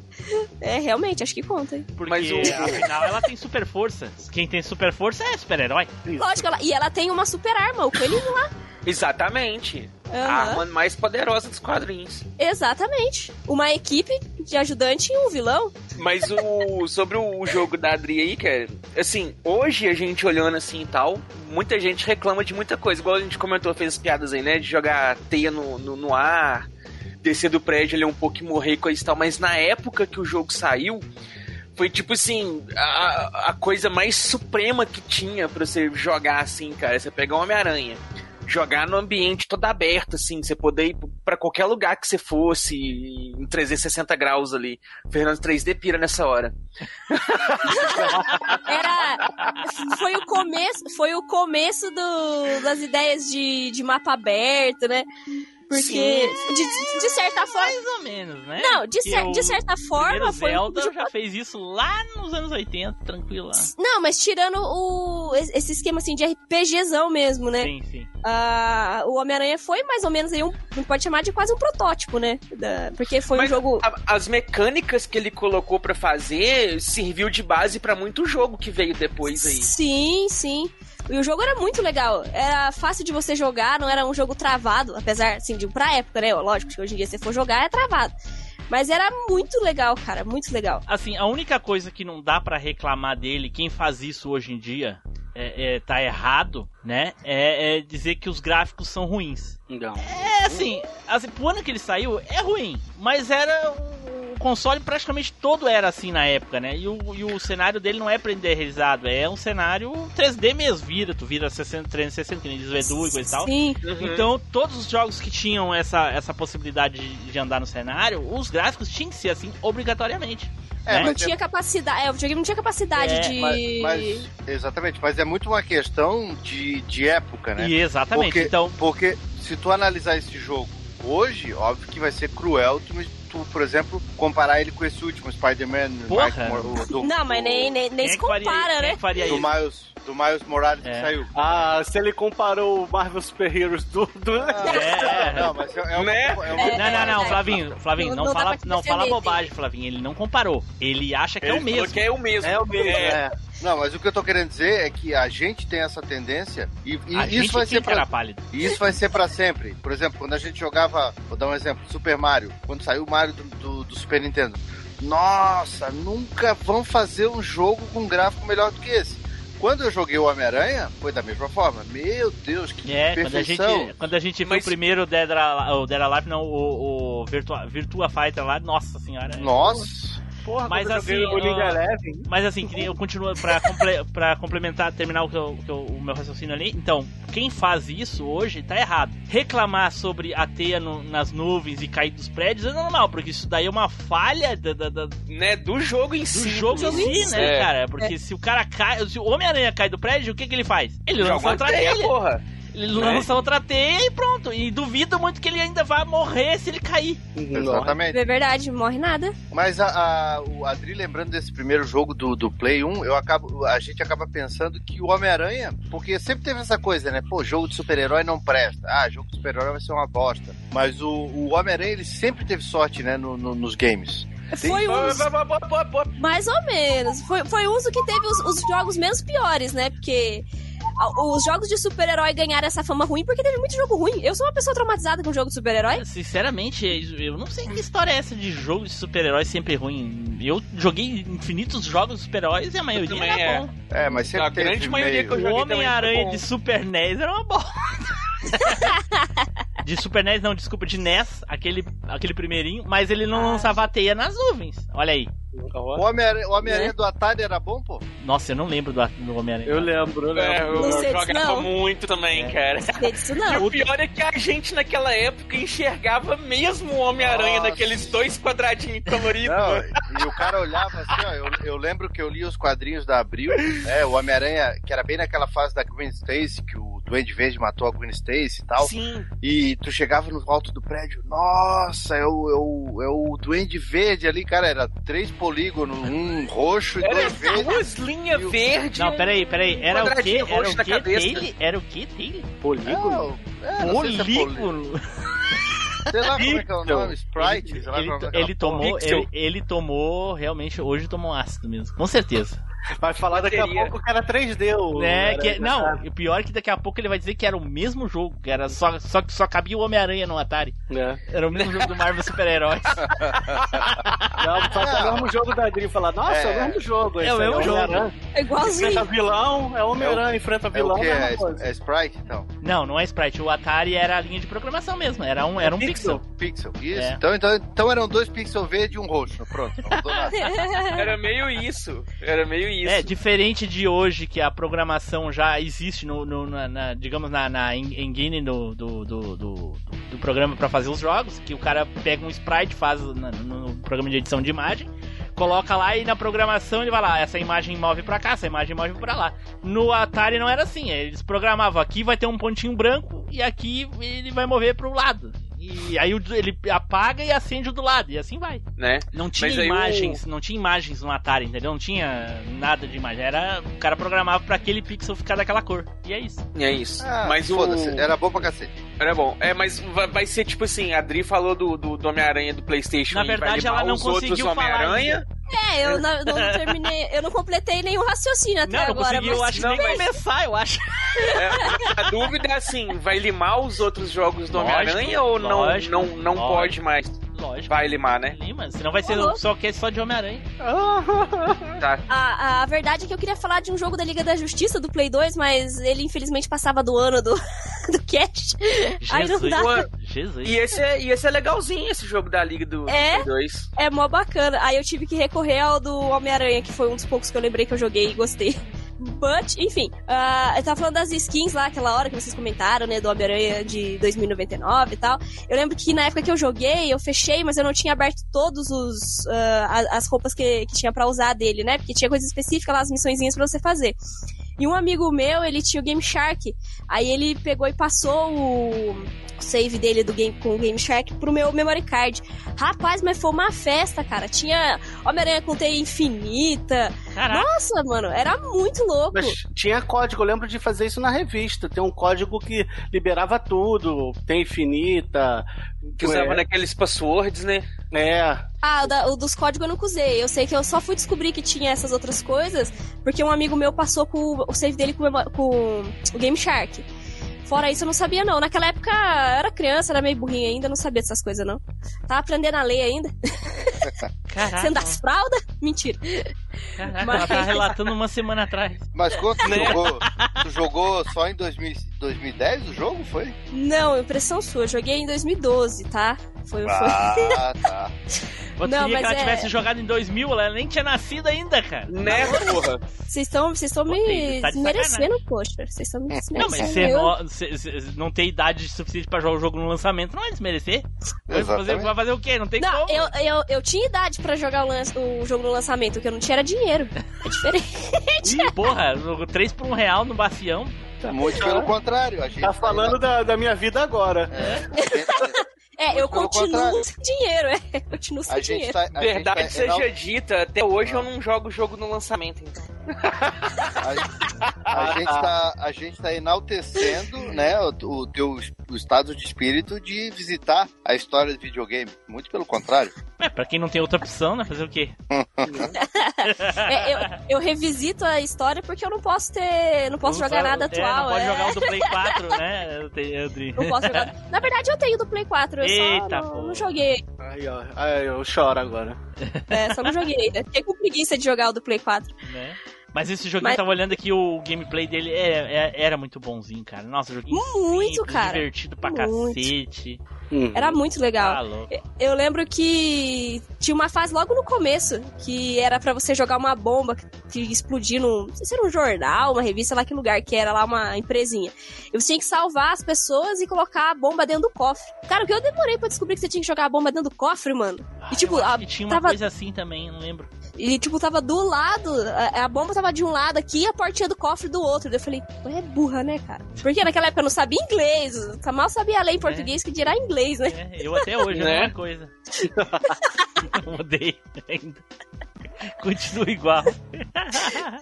É, realmente, acho que conta. hein? Porque, Mas o- afinal, ela tem super força. Quem tem super força é super-herói. Lógico, ela, e ela tem uma super arma, o coelhinho lá. Exatamente. A Aham. arma mais poderosa dos quadrinhos. Exatamente. Uma equipe de ajudante e um vilão. Mas o sobre o jogo da Adri aí, cara, assim, hoje a gente olhando assim e tal, muita gente reclama de muita coisa. Igual a gente comentou, fez as piadas aí, né? De jogar teia no, no, no ar, descer do prédio ali um pouco e morrer e coisa e tal. Mas na época que o jogo saiu, foi tipo assim, a, a coisa mais suprema que tinha pra você jogar assim, cara. Você pegar um Homem-Aranha. Jogar no ambiente todo aberto, assim, você poder ir pra qualquer lugar que você fosse, em 360 graus ali. Fernando 3D pira nessa hora. Era. Foi o começo, foi o começo do, das ideias de, de mapa aberto, né? Porque, de, de certa forma. Mais ou menos, né? Não, de, cer- o de certa forma primeiro foi. um Zelda já fez isso lá nos anos 80, tranquilo lá. Não, mas tirando o, esse esquema assim de RPGzão mesmo, né? Sim, sim. Ah, o Homem-Aranha foi mais ou menos aí um. Pode chamar de quase um protótipo, né? Da- porque foi um Mas jogo. a- as mecânicas que ele colocou pra fazer serviu de base pra muito jogo que veio depois aí. Sim, sim. E o jogo era muito legal. Era fácil de você jogar, não era um jogo travado, apesar, assim, de pra época, né? Lógico que hoje em dia se for jogar é travado. Mas era muito legal, cara, muito legal. Assim, a única coisa que não dá pra reclamar dele, quem faz isso hoje em dia, é, é, tá errado, né? É, é dizer que os gráficos são ruins. Não. É assim, assim, pro ano que ele saiu, é ruim. Mas era. O console praticamente todo era assim na época, né? E o, e o cenário dele não é renderizado, é um cenário 3D mesmo, vira, tu vira 60, 360, que nem diz o Edu e coisa e tal. Sim. Então, todos os jogos que tinham essa, essa possibilidade de, de andar no cenário, os gráficos tinham que ser assim, obrigatoriamente. É, né? Não mas tinha capacidade. É, o videogame não tinha capacidade É, de. Mas, mas- exatamente, mas é muito uma questão de, de época, né? E exatamente. Porque, Então, porque se tu analisar esse jogo hoje, óbvio que vai ser cruel tu, tu por exemplo, comparar ele com esse último Spider-Man o- do, Não, mas nem, nem, nem se é faria- compara, quem é né? faria do, isso? Miles, do Miles Morales É. que saiu. Ah, se ele comparou o Marvel Super Heroes do. do... É. Não, mas é, é uma, Né? é uma Não, não, não, Flavinho, Flavinho, Não- não, fala, não fala bobagem, Flavinho. Ele não comparou. Ele acha que é Ele o falou mesmo. que é o mesmo. É o mesmo. É. Não, mas o que eu tô querendo dizer é que a gente tem essa tendência e, e A isso gente vai ser pra, pálido. e isso vai ser para sempre. Por exemplo, quando a gente jogava, vou dar um exemplo, Super Mario, quando saiu o Mario do, do- do Super Nintendo. Nossa, nunca vão fazer um jogo com gráfico melhor do que esse. Quando eu joguei o Homem-Aranha, foi da mesma forma. Meu Deus, que É, quando a gente, perfeição. quando a gente viu Mas- o primeiro Dead or Alive, não, o, o Virtua, Virtua Fighter lá, nossa senhora. Nossa. Porra, Mas eu joguei assim, o League ó, Eleven. Mas assim, eu continuo pra, comple, pra complementar, terminar o, que eu- que eu- o meu raciocínio ali. Então, quem faz isso hoje tá errado. Reclamar sobre a teia no- nas nuvens e cair dos prédios é normal, porque isso daí é uma falha da- da- da, Né, do jogo em do si. jogo em inclusive. si, né, É. cara? Porque se o cara cai, se o Homem-Aranha cai do prédio, o que, que ele faz? Ele lança outra teia. porra. Ele lança outra teia e pronto. E duvido muito que ele ainda vai morrer se ele cair. Exatamente. É verdade, morre nada. Mas a, a, o Adri, lembrando desse primeiro jogo do, do Play 1, eu acabo, a gente acaba pensando que o Homem-Aranha, porque sempre teve essa coisa, né? Pô, jogo de super-herói não presta. Ah, jogo de super-herói vai ser uma bosta. Mas o, o Homem-Aranha, ele sempre teve sorte, né, no- no- nos games. Foi um uso, mais ou menos. Foi, foi um uso que teve os, os jogos menos piores, né? Porque os jogos de super-herói ganharam essa fama ruim porque teve muito jogo ruim. Eu sou uma pessoa traumatizada com jogo de super-herói. Sinceramente, eu não sei que história é essa de jogo de super-herói sempre ruim. Eu joguei infinitos jogos de super-heróis e a maioria era é. bom. É, mas sempre A grande maioria meio... que eu O joguei também Homem-Aranha de Super NES era uma bosta. de Super NES, não, desculpa, de NES, aquele, aquele primeirinho, mas ele não lançava a teia nas nuvens. Olha aí. O Homem-Aranha o Homem-Aranha do Atari era bom, pô? Nossa, eu não lembro do, do Homem-Aranha. Eu lembro, eu É, lembro. eu, Não eu jogava não. muito também, cara. Não disso, E não. o pior é que a gente naquela época enxergava mesmo o Homem-Aranha naqueles dois quadradinhos coloridos. Não, e o cara olhava assim, ó. Eu, eu lembro que eu li os quadrinhos da Abril, né? O Homem-Aranha, que era bem naquela fase da Gwen Stacy, que o Duende Verde matou a Gwen Stacy e tal. Sim. E tu chegava no alto do prédio, nossa, é o, é o, é o Duende Verde ali, cara. Era três polígonos, um roxo e Era dois verdes. duas linhas o- verdes. Não, peraí, peraí. Era o quê? quadradinho Era o cabeça. dele? Era o quê dele? Polígono? É, é, é polígono. Sei lá como é que é o Pixel. nome, Sprite. sei lá Ele, como é ele, que é aquela tomou, ele, ele tomou, realmente, hoje tomou ácido mesmo. Com certeza. Vai falar daqui a pouco que era 3D o. É, era- que, não, e o pior é que daqui a pouco ele vai dizer que era o mesmo jogo, que era só, só só cabia o Homem-Aranha no Atari. É. Era o mesmo jogo do Marvel Super-Heróis. Não, só que é o mesmo jogo da Dream falar, nossa, é, É. o mesmo jogo. É o mesmo jogo. Homem-Aranha. É igualzinho. Enfrenta vilão, é Homem-Aranha, enfrenta É o vilão, É, é Sprite, então? Não, não é Sprite. O Atari era a linha de programação mesmo. Era um, era um pixel. Pixel, isso. É. Então, então, então eram dois pixel verde e um roxo. Pronto, não mudou nada. Era meio isso. Era meio isso. É, diferente de hoje, que a programação já existe no, no- na, na- digamos, na, na en- engine do, do, do, do, do programa para fazer os jogos, que o cara pega um sprite, faz na- no, programa de edição de imagem, coloca lá e na programação ele vai lá, essa imagem move pra cá, essa imagem move pra lá. No Atari não era assim, eles programavam aqui vai ter um pontinho branco e aqui ele vai mover pro lado. E aí o- ele apaga e acende o do lado, e assim vai. Né? Não tinha Mas imagens, não tinha imagens no Atari, entendeu? Não tinha nada de imagem. Era o cara programava pra aquele pixel ficar daquela cor. E é isso. É isso. Ah, mas o. foda-se, era bom pra cacete. Era bom. É, mas vai, vai ser tipo assim, a Dri falou do, do, do Homem-Aranha do Playstation. Na e vai verdade, ela não conseguiu falar Homem-Aranha. É, eu não, não terminei, eu não completei nenhum raciocínio até Não, não agora. consegui, eu mas acho não, nem começar, eu acho. É, a dúvida é assim, vai limar os outros jogos do Homem-Aranha ou não, lógico, não, não lógico. pode mais? Lógico. Vai limar, né? Lima, senão vai ser Uhum. só que só de Homem-Aranha. Tá. A, a verdade é que eu queria falar de um jogo da Liga da Justiça do Play 2, mas ele infelizmente passava do ano do, do cast. Aí não Jesus. dá. Jesus. E esse, é, e esse é legalzinho, esse jogo da Liga do É? Play 2. É mó bacana. Aí eu tive que recorrer ao do Homem-Aranha, que foi um dos poucos que eu lembrei que eu joguei e gostei. But, enfim, ah, eu tava falando das skins lá, aquela hora que vocês comentaram, né, do Homem-Aranha de 2099 e tal. Eu lembro que na época que eu joguei, eu fechei, mas eu não tinha aberto todos os a- as roupas que, que tinha pra usar dele, né? Porque tinha coisa específica lá, as missõezinhas pra você fazer. E um amigo meu, ele tinha o Game Shark. Aí ele pegou e passou o save dele do game com o Game Shark pro meu memory card. Rapaz, mas foi uma festa, cara. Tinha Homem-Aranha com teia infinita. Caraca. Nossa, mano, era muito louco. Mas tinha código, eu lembro de fazer isso na revista. Tem um código que liberava tudo, tem infinita. Que usava é, naqueles passwords, né? É, Ah, o, da- o dos códigos eu nunca usei. Eu sei que eu só fui descobrir que tinha essas outras coisas porque um amigo meu passou com o save dele com, com o Game Shark. Fora isso, eu não sabia, não. Naquela época, eu era criança, era meio burrinha ainda, não sabia dessas coisas, não. Tava aprendendo a ler ainda. Caraca. Sendo das fraldas? Mentira. Mas- ela tá relatando uma semana atrás. Mas quando tu Né? jogou, tu jogou só em 2000, 2010 o jogo, foi? Não, impressão sua. Eu joguei em 2012, tá? Foi, foi. Ah, tá. Eu Não, queria que mas ela é- tivesse jogado em 2000, ela nem tinha nascido ainda, cara. Né, porra? Vocês estão vocês estão Pô, me tá de desmerecendo, poxa. Vocês estão me Não, desmerecendo. mas ser eu- no- se- se- não ter idade suficiente pra jogar o jogo no lançamento não é desmerecer. Vai fazer, vai fazer o quê? Não tem Não, como. eu, eu, eu tinha idade pra jogar o, lan- o jogo no lançamento, o que eu não tinha era dinheiro. É diferente. Ih, porra, no- 3 por 1 real no bacião. Muito pelo contrário. A gente tá falando da, da minha vida agora. É, eu pelo continuo contrário. sem dinheiro, é. Eu continuo sem A gente dinheiro. tá, a Verdade gente tá seja dita, até hoje eu não jogo o jogo no lançamento, então. A, a, gente tá, a gente tá enaltecendo, né, o, o teu o estado de espírito de visitar a história do videogame. Muito pelo contrário. É, pra quem não tem outra opção, né? Fazer o quê? É, eu, eu revisito a história porque eu não posso ter. Não posso Não jogar só- nada é, atual. não pode é. jogar o do Play 4, né, Andri? Não posso jogar. Na verdade, eu tenho do Play 4, eu Eita, só pô. não, não joguei. Aí, ó. Aí eu choro agora. É, só não joguei. Fiquei com preguiça de jogar o do Play 4. né? Mas esse joguinho, Mas- eu tava olhando aqui, o gameplay dele é- é- era muito bonzinho, cara. Nossa, joguinho Muito, simples, cara. divertido pra Muito. cacete. Hum. Era muito legal. Tá. Eu lembro que tinha uma fase logo no começo que era pra você jogar uma bomba que- explodir num. Não sei se era um jornal, uma revista, lá que lugar que era lá, uma empresinha. E você tinha que salvar as pessoas e colocar a bomba dentro do cofre. Cara, o que eu demorei pra descobrir que você tinha que jogar a bomba dentro do cofre, mano. Ah, E tipo, eu acho a- que tinha uma tava- coisa assim também, não lembro. E, tipo, tava do lado, a, a bomba tava de um lado aqui e a portinha do cofre do outro. Daí eu falei, tu é burra, né, cara? Porque naquela época eu não sabia inglês, eu mal sabia ler em português que dirá inglês, né? É, eu até hoje, é a Né? mesma coisa. Mudei ainda. Continua igual.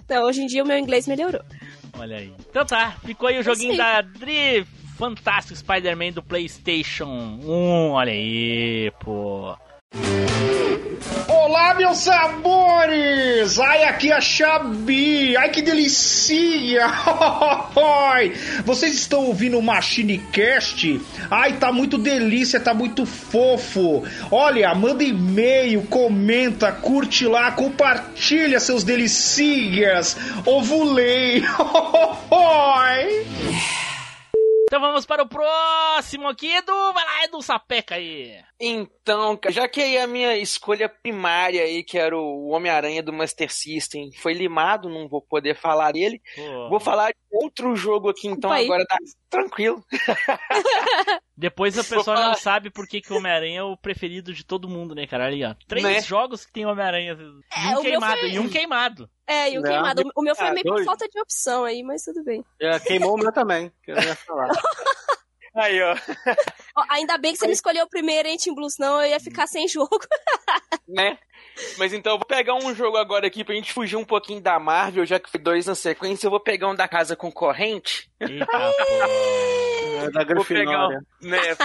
Então, hoje em dia o meu inglês melhorou. Olha aí. Então tá, ficou aí o joguinho aí. da Dri Fantástico Spider-Man do PlayStation 1. Olha aí, pô. Olá, meus sabores! Ai, aqui a Xabi! Ai, que delícia! Vocês estão ouvindo o Machine Cast? Ai, tá muito delícia, tá muito fofo! Olha, manda e-mail, comenta, curte lá, compartilha seus delicias! Ovulei! Então vamos para o próximo aqui, Edu. Vai lá, Edu Sapeca aí. Então, cara, já que aí a minha escolha primária aí, que era o Homem-Aranha do Master System, foi limado, não vou poder falar dele. Pô, Vou falar de outro jogo aqui, então aí. agora tá tranquilo. Depois a pessoa Opa. não sabe por que, que o Homem-Aranha é o preferido de todo mundo, né, cara? Ali, ó. Três Né? jogos que tem Homem-Aranha. É, E um queimado, foi- e um queimado. É, e o Não, queimado. O meu foi ah, meio por falta de opção aí, mas tudo bem. É, queimou o meu também, que eu ia falar. Aí, ó. Ainda bem que você não escolheu o primeiro, hein, Team Blue, senão eu ia ficar sem jogo. né? Mas então eu vou pegar um jogo agora aqui pra gente fugir um pouquinho da Marvel, já que foi dois na sequência, eu vou pegar um da casa concorrente. Eita. É da Vou pegar, né?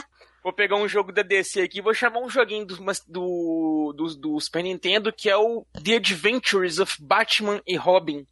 Vou pegar um jogo da DC aqui, vou chamar um joguinho do, mas- do, do, do Super Nintendo, que é o The Adventures of Batman e Robin.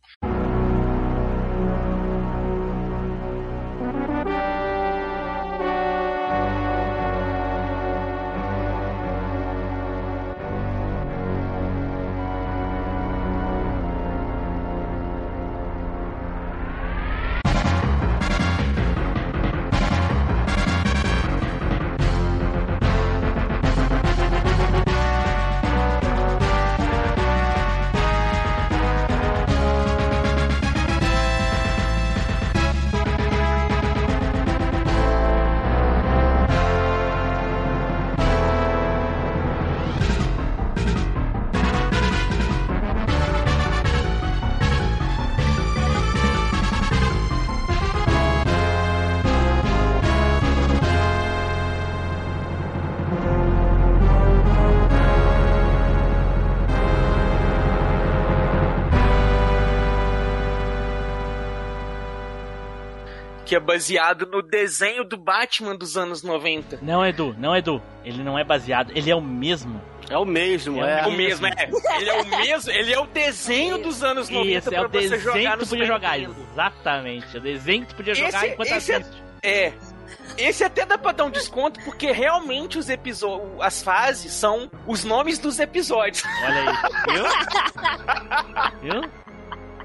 Que é baseado no desenho do Batman dos anos 90. Não, Edu, não, Edu. Ele não é baseado, ele é o mesmo. É o mesmo, É é. O mesmo, é. Ele é o mesmo, ele é o desenho dos anos 90 Isso, é pra o você desenho jogar que tu podia jogar. Exatamente. O desenho que tu podia jogar Esse- enquanto esse é- assiste. É. Esse até dá pra dar um desconto, porque realmente os episódios, as fases são os nomes dos episódios. Olha aí. Viu? Viu?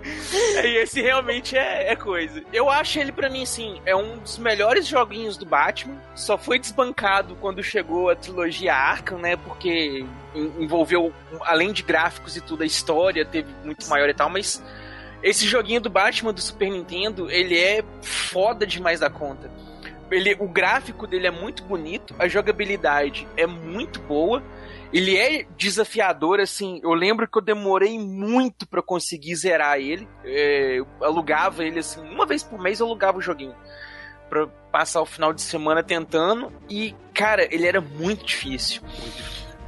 E esse realmente é, é coisa. Eu acho ele, pra mim, assim, é um dos melhores joguinhos do Batman. Só foi desbancado quando chegou a trilogia Arkham, né? Porque en- envolveu, além de gráficos e tudo, a história teve muito maior e tal, mas esse joguinho do Batman do Super Nintendo, ele é foda demais da conta. Ele, o gráfico dele é muito bonito, a jogabilidade é muito boa. Ele é desafiador, assim. Eu lembro que eu demorei muito pra conseguir zerar ele. É, eu alugava ele, assim, uma vez por mês eu alugava o joguinho. Pra passar o final de semana tentando. E, cara, ele era muito difícil.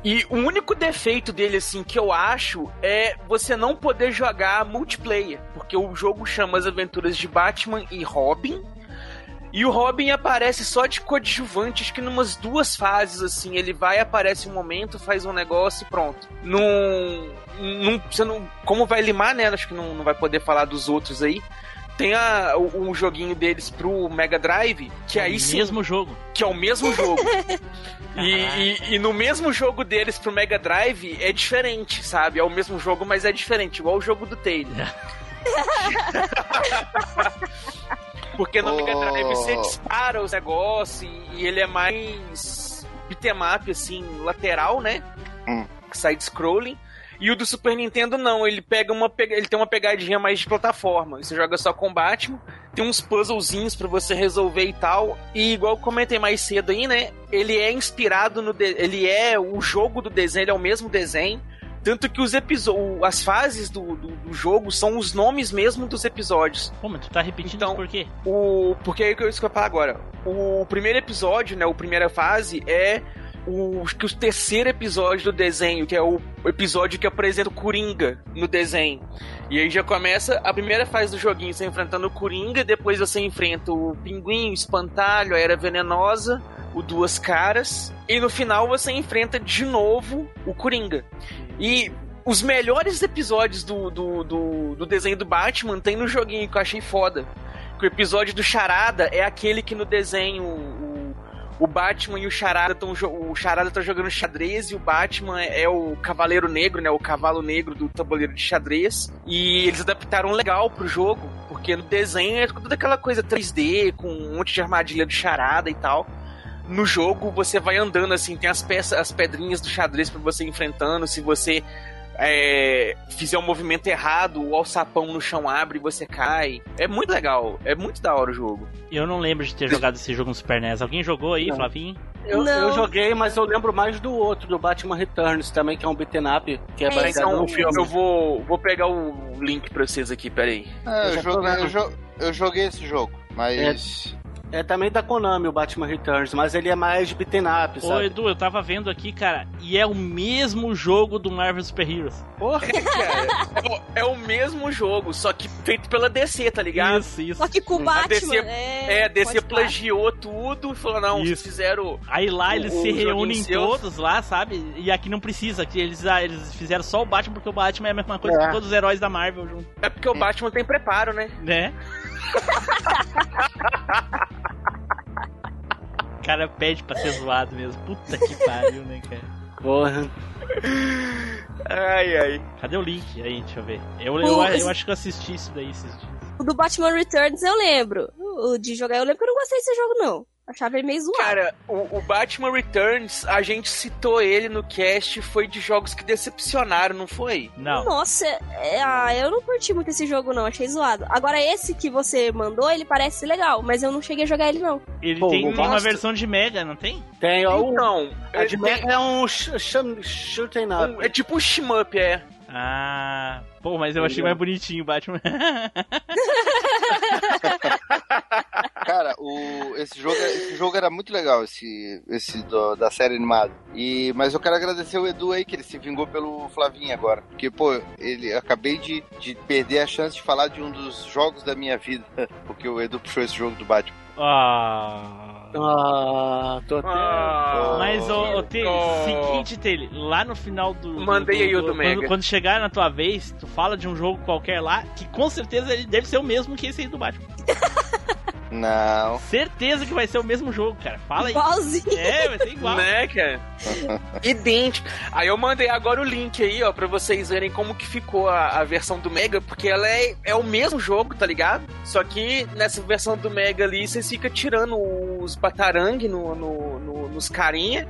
E o único defeito dele, assim, que eu acho é você não poder jogar multiplayer. Porque o jogo chama as aventuras de Batman e Robin. E o Robin aparece só de coadjuvante, acho que numas duas fases, assim. Ele vai, aparece um momento, faz um negócio e pronto. Num. num você não. Como vai limar, né? Acho que não, não vai poder falar dos outros aí. Tem a, o, o joguinho deles pro Mega Drive, que aí o sim. mesmo jogo. Que é o mesmo jogo. E, e, e no mesmo jogo deles pro Mega Drive é diferente, sabe? É o mesmo jogo, mas é diferente, igual o jogo do Taylor. Porque no Mega Drive você Oh. dispara os negócios e, e ele é mais beat'em up, assim, lateral, né? Hum. Side-scrolling. E o do Super Nintendo não, ele pega uma ele tem uma pegadinha mais de plataforma. Você joga só com Batman, tem uns puzzlezinhos pra você resolver e tal. E igual eu comentei mais cedo aí, né? Ele é inspirado no ele é o jogo do desenho, ele é o mesmo desenho. Tanto que os episódios, as fases do, do, do jogo são os nomes mesmo dos episódios. Pô, mas tu tá repetindo Então- por quê? O porque é isso que eu ia falar agora. O primeiro episódio, né, o primeira fase é o que o terceiro episódio do desenho, que é o episódio que apresenta o Coringa no desenho. E aí já começa a primeira fase do joguinho, você enfrentando o Coringa, depois você enfrenta o Pinguim, o Espantalho, a Era Venenosa, o Duas Caras, e no final você enfrenta de novo o Coringa. E os melhores episódios do, do, do, do desenho do Batman tem no joguinho que eu achei foda. Que o episódio do Charada é aquele que no desenho o, o Batman e o Charada estão o Charada tá jogando xadrez e o Batman é o Cavaleiro Negro, né, o cavalo negro do tabuleiro de xadrez. E eles adaptaram legal pro jogo, porque no desenho é toda aquela coisa 3D com um monte de armadilha do Charada e tal. No jogo você vai andando assim, tem as peças, as pedrinhas do xadrez pra você ir enfrentando, se você é, fizer um movimento errado, o alçapão no chão abre e você cai. É muito legal, é muito da hora o jogo. Eu não lembro de ter jogado esse jogo no Super NES. Alguém jogou aí, Não. Flavinho? Eu, Não. eu joguei, mas eu lembro mais do outro, do Batman Returns também, que é um beat'em up, que é, É, baseado Então, no filme. eu vou, vou pegar o link pra vocês aqui, peraí. É, Eu eu, joguei, vendo. eu, jo- eu joguei esse jogo, mas. É também da Konami, o Batman Returns, mas ele é mais beat'em up, Ô, sabe? Edu, eu tava vendo aqui, cara, e é o mesmo jogo do Marvel Super Heroes. Porra, Cara, é, o- é o mesmo jogo, só que feito pela DC, tá ligado? Isso, isso. Só que com o Batman, DC é... É, a DC plagiou tudo e falou, não, Isso. fizeram... Aí lá eles O- se reúnem todos lá, sabe? E aqui não precisa, que eles, ah, eles fizeram só o Batman porque o Batman é a mesma coisa É. que todos os heróis da Marvel junto, É porque o Batman tem preparo, né? né? O cara pede pra ser zoado mesmo. Puta que pariu, né, cara? porra. Ai, ai. Cadê o link? Aí, deixa eu ver. Eu, eu, eu acho que eu assisti isso daí esses dias. O do Batman Returns eu lembro. O de jogar, eu lembro que eu não gostei desse jogo, não. Achava ele meio zoado. Cara, o, o Batman Returns, a gente citou ele no cast, foi de jogos que decepcionaram, não foi? Não. Nossa, é, ah, eu não curti muito esse jogo, não. Achei zoado. Agora, esse que você mandou, ele parece legal, mas eu não cheguei a jogar ele, não. Ele Pô, tem uma versão de Mega, não tem? Tem, ó, o... Então, A é, de tem- Mega é um sh sh shooting up. um- é tipo um shmup, é. Ah, pô, mas eu achei mais bonitinho o Batman. Cara, o, esse, jogo, esse jogo era muito legal, esse, esse do- da série animada. E, mas eu quero agradecer o Edu aí, que ele se vingou pelo Flavinho agora. Porque, pô, ele acabei de, de perder a chance de falar de um dos jogos da minha vida. Porque o Edu puxou esse jogo do Batman. ah. Ah, tô até... Ah, Mas, ô, ô oh. seguinte, Taylor, lá no final do. do- Mandei aí o do quando, Mega. Quando chegar na tua vez, tu fala de um jogo qualquer lá, que com certeza ele deve ser o mesmo que esse aí do Batman. Não. Certeza que vai ser o mesmo jogo, cara. Fala aí. Igualzinho. É, vai ser igual. Né, cara? Idêntico. Aí eu mandei agora o link aí, ó, pra vocês verem como que ficou a, a versão do Mega, porque ela é, é o mesmo jogo, tá ligado? Só que nessa versão do Mega ali, vocês ficam tirando os batarangue no, no- no- nos carinha.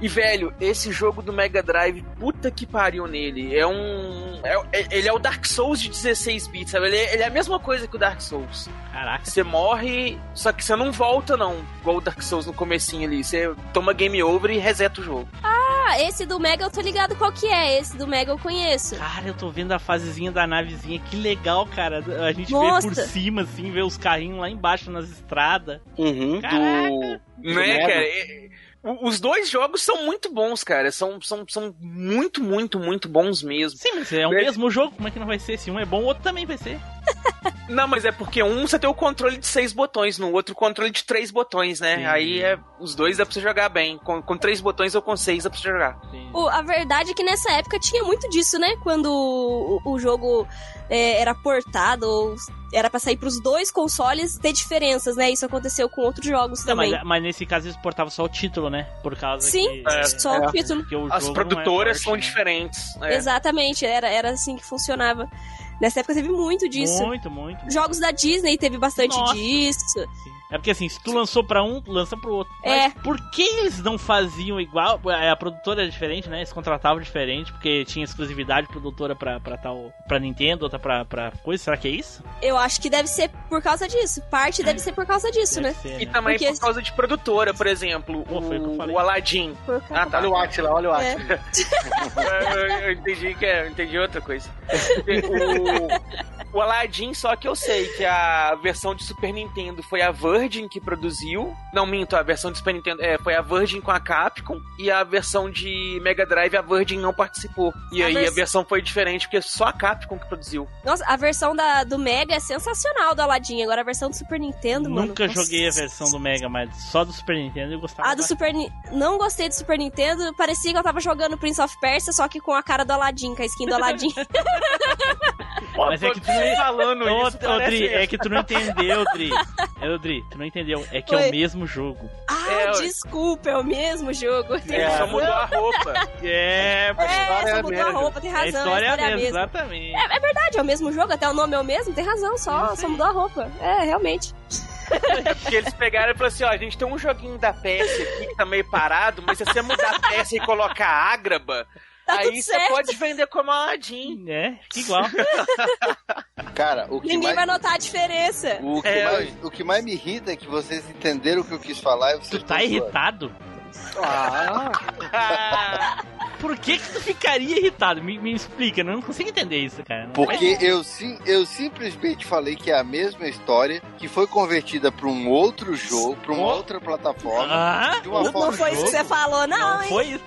E, velho, esse jogo do Mega Drive, puta que pariu nele. É um. é- é- ele é o Dark Souls de 16 bits, sabe? Ele é, ele é a mesma coisa que o Dark Souls. Caraca. Você morre, só que você não volta, não. Igual o Dark Souls no comecinho ali. Você toma game over e reseta o jogo. Ah, esse do Mega eu tô ligado qual que é. Esse do Mega eu conheço. Cara, eu tô vendo a fasezinha da navezinha, que legal, cara. A gente Nossa. vê por cima, assim, vê os carrinhos lá embaixo nas estradas. Uhum. Caraca! Né, Mega. cara? É- Os dois jogos são muito bons, cara. São, são, são muito, muito, muito bons mesmo. Sim, mas é o Mas- mesmo jogo, como é que não vai ser? Se um é bom, o outro também vai ser. Não, mas é porque um você tem o controle de seis botões, no outro o controle de três botões, né? Sim. Aí é, os dois dá pra você jogar bem. Com, com três botões ou com seis dá pra você jogar. Sim. O- a verdade é que nessa época tinha muito disso, né? Quando o, o jogo é, era portado, ou era pra sair pros dois consoles, ter diferenças, né? Isso aconteceu com outros jogos Não, também. mas, mas nesse caso eles portavam só o título, né? Por causa Sim, que... É, só é. o título. o As é produtoras forte, são né? diferentes. é. Exatamente, era, era assim que funcionava. Nessa época teve muito disso. Muito, muito. Jogos da Disney teve bastante Nossa. disso. Sim. É porque assim, se tu lançou pra um, tu lança pro outro. É. Mas por que eles não faziam igual? A produtora era diferente, né? Eles contratavam diferente, porque tinha exclusividade produtora pra, pra tal. pra Nintendo, outra pra, pra coisa. Será que é isso? Eu acho que deve ser por causa disso. Parte deve ser por causa disso, Deve né? ser, E né? também Porque- por causa de produtora, por exemplo, Pô, foi o que eu o, falei. o Aladdin. Ah, tá. Olha o Atila, olha o É. Atila. eu, eu entendi que é, eu entendi outra coisa. O, o Aladdin, só que eu sei que a versão de Super Nintendo foi a Virgin que produziu. Não, minto, a versão de Super Nintendo é, foi a Virgin com a Capcom. E a versão de Mega Drive, a Virgin não participou. E A aí vers- a versão foi diferente, porque só a Capcom que produziu. Nossa, a versão da, do Mega é sensacional do Aladdin. Agora a versão do Super Nintendo, mano. Nunca nossa. joguei a versão do Mega, mas só do Super Nintendo eu gostava. A do Super Ni- Não gostei do Super Nintendo. Parecia que eu tava jogando Prince of Persia, só que com a cara do Aladdin, com a skin do Aladdin. Mas é que tu não falando isso, ô, Dri, é que tu não entendeu, Dri. É, Dri, tu não entendeu. É que é o mesmo jogo. ah, É, desculpa, é o mesmo jogo. Ele só razão. mudou a roupa. É, É, história é só a mudou a mesma. roupa, tem a razão. história é a mesma. mesma, exatamente. É, é verdade, é o mesmo jogo, até o nome é o mesmo, tem razão, só, só mudou a roupa. É, realmente. Porque eles pegaram e falaram assim: ó, a gente tem um joguinho da PS aqui que tá meio parado, mas se você mudar a peça e colocar ágraba, Tá aí tudo você certo. pode vender como Aladdin. É, fica igual. Cara, o que Ninguém mais... vai notar a diferença. O que, É, mais, o que mais me irrita é que vocês entenderam o que eu quis falar e vocês Tu tá irritado? Ah, Ah, Por que que tu ficaria irritado? Me, me explica, eu não consigo entender isso, cara. Não Porque eu, sim, eu simplesmente falei que é a mesma história que foi convertida para um outro jogo, para uma outra plataforma. Ah, de uma Não forma foi isso que você falou, não, não hein? foi isso.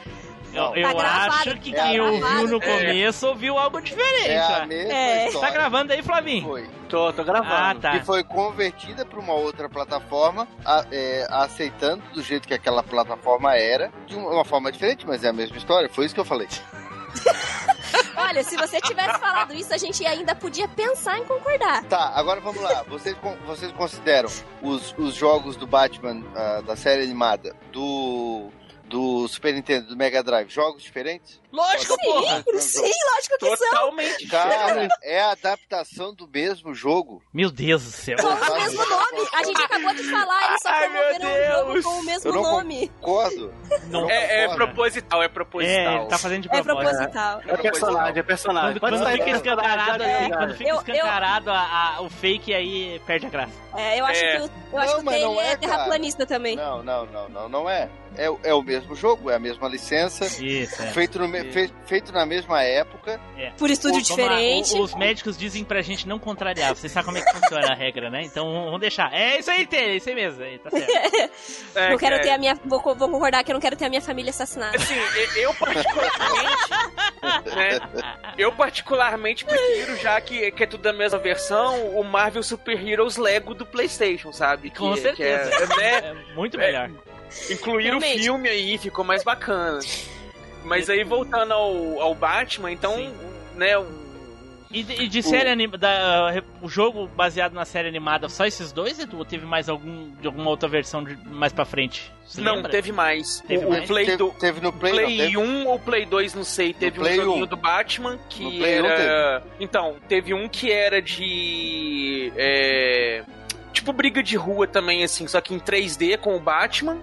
Eu, Não. eu Tá gravado, acho que tá quem ouviu no É. começo ouviu algo diferente. É a mesma É. história. Tá gravando aí, Flavinho? Foi. tô, tô gravando. Ah, tá. Que foi convertida para uma outra plataforma, a- é, aceitando do jeito que aquela plataforma era, de uma, forma diferente, mas é a mesma história. Foi isso que eu falei. Olha, se você tivesse falado isso, a gente ainda podia pensar em concordar. Tá, agora vamos lá. Vocês, vocês consideram os, os jogos do Batman, ah, da série animada, do, do Super Nintendo, do Mega Drive, jogos diferentes? Lógico, porra! Sim, sim, lógico que são. totalmente Cara, é a adaptação do mesmo jogo. Meu Deus do céu. Só o mesmo nome. A gente acabou de falar, eles só Ai, meu promoveram um jogo com o mesmo Eu não nome. Concordo. Não. É, é proposital, é É, proposital. ele tá fazendo de É propósito. proposital. É personagem, é personagem. Quando, quando fica escancarado, aí, já. quando fica Eu- eu- escancarado a- a- o fake, aí perde a graça. É, eu acho É. que o, eu acho Não, que o não é, é terraplanista também. Não, não, não, não, não é. É, o- é o mesmo jogo, é a mesma licença, Isso, é. feito, no fe- feito na mesma época. Por estúdio a- diferente. o- os médicos dizem pra gente não contrariar. Vocês sabem como é que funciona a regra, né? Então vamos deixar. É isso aí, tem, é isso aí mesmo. aí, Tá certo. É, não quero é. ter a minha. Vou, vou concordar que eu não quero ter a minha família assassinada. Assim, eu particularmente. né, eu particularmente prefiro, já que, que é tudo da mesma versão, o Marvel Super Heroes Lego do PlayStation, sabe? Que, Com que certeza. é- né, É muito É. melhor. Incluir Realmente. o filme aí ficou mais bacana. Mas aí voltando ao, ao Batman, então, Sim. né, o- E de, e de série animada, o jogo baseado na série animada, só esses dois, Edu? Ou teve mais algum de alguma outra versão de- mais pra frente? Você não, lembra? teve mais. Teve o, mais? Play, teve, do, teve no Play, Play, não teve? 1 ou Play 2, não sei, teve um Play joguinho 1. do Batman que No Play 1 era. Então, teve um que era de. é, Tipo briga de rua também, assim, só que em 3D com o Batman.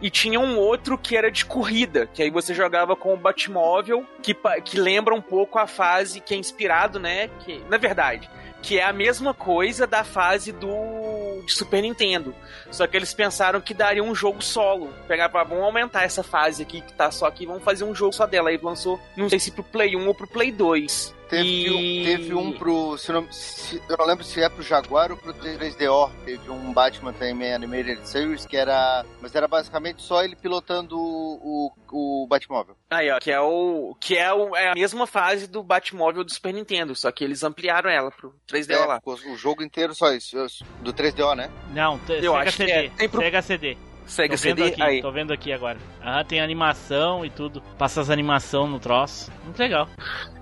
E tinha um outro que era de corrida, que aí você jogava com o Batmóvel, que, que lembra um pouco a fase que é inspirado, né? Que, na verdade, que é a mesma coisa da fase do, de Super Nintendo. Só que eles pensaram que daria um jogo solo. Pegar pra vamos aumentar essa fase aqui que tá só aqui, vamos fazer um jogo só dela. Aí lançou, não sei se pro Play 1 ou pro Play 2. Teve, E- um, teve um pro. Se não, se- eu não lembro se é pro Jaguar ou pro 3DO. Teve um Batman também Animated Series que era. Mas era basicamente só ele pilotando o, o, o Batmóvel. Aí, ó, que é o que é, o, é a mesma fase do Batmóvel do Super Nintendo, só que eles ampliaram ela pro 3DO É, lá. o, jogo inteiro só isso. Do 3DO, né? Não, Eu Sega acho que CD. é. Tem pro- Sega CD. Tô vendo CD aqui, aí. tô vendo aqui agora. Aham, tem animação e tudo. Passa as animação no troço. Muito legal.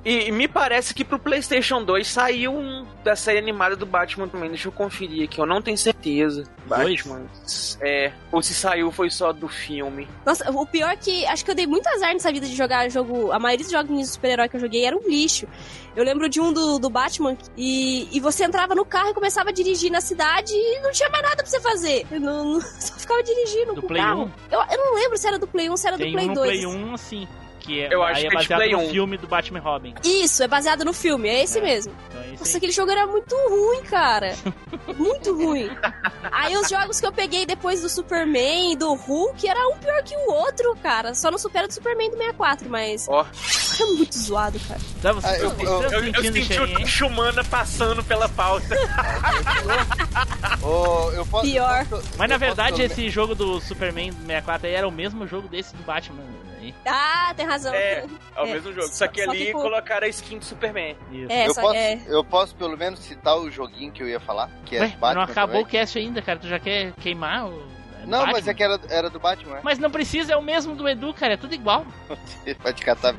E, e me parece que pro PlayStation 2 saiu um da série animada do Batman também. Deixa eu conferir aqui, eu não tenho certeza. Dois? Batman. É. Ou se saiu foi só do filme. Nossa, o pior é que acho que eu dei muito azar nessa vida de jogar jogo. A maioria dos joguinhos de super-herói que eu joguei era um lixo. Eu lembro de um do, do Batman e, e você entrava no carro e começava a dirigir na cidade e não tinha mais nada pra você fazer. Eu não, não- só ficava dirigindo Do com o Play carro. 1? Eu, eu não lembro se era do Play 1 se era Tem do Play um no 2. Play 1, assim. Que é, Eu acho aí é que é de baseado Play no 1. filme do Batman Robin. Isso, é baseado no filme, é esse É. mesmo. Então é Nossa, aí. aquele jogo era muito ruim, cara. muito ruim. Aí os jogos que eu peguei depois do Superman e do Hulk era um pior que o outro, cara. Só não supera do Superman do 64, mas Ó. é muito zoado, cara. Tá, você Ah, eu- tá- eu- tá Eu, eu senti o? Chumana passando pela pauta. Ô, eu posso, Pior. eu posso- Mas na verdade, esse jogo do Superman do 64 aí era o mesmo jogo desse do Batman. Ah, tem razão. É, é o É, mesmo jogo. Só que só ali que colocaram a skin do Superman. Isso. É, eu, só posso, é. eu posso pelo menos citar o joguinho que eu ia falar, que é Ué, Batman. não acabou também. o cast ainda, cara. Tu já quer queimar o. Não, Batman? mas é que era, era do Batman, Mas não precisa, é o mesmo do Edu, cara. É tudo igual. é? Pode catar.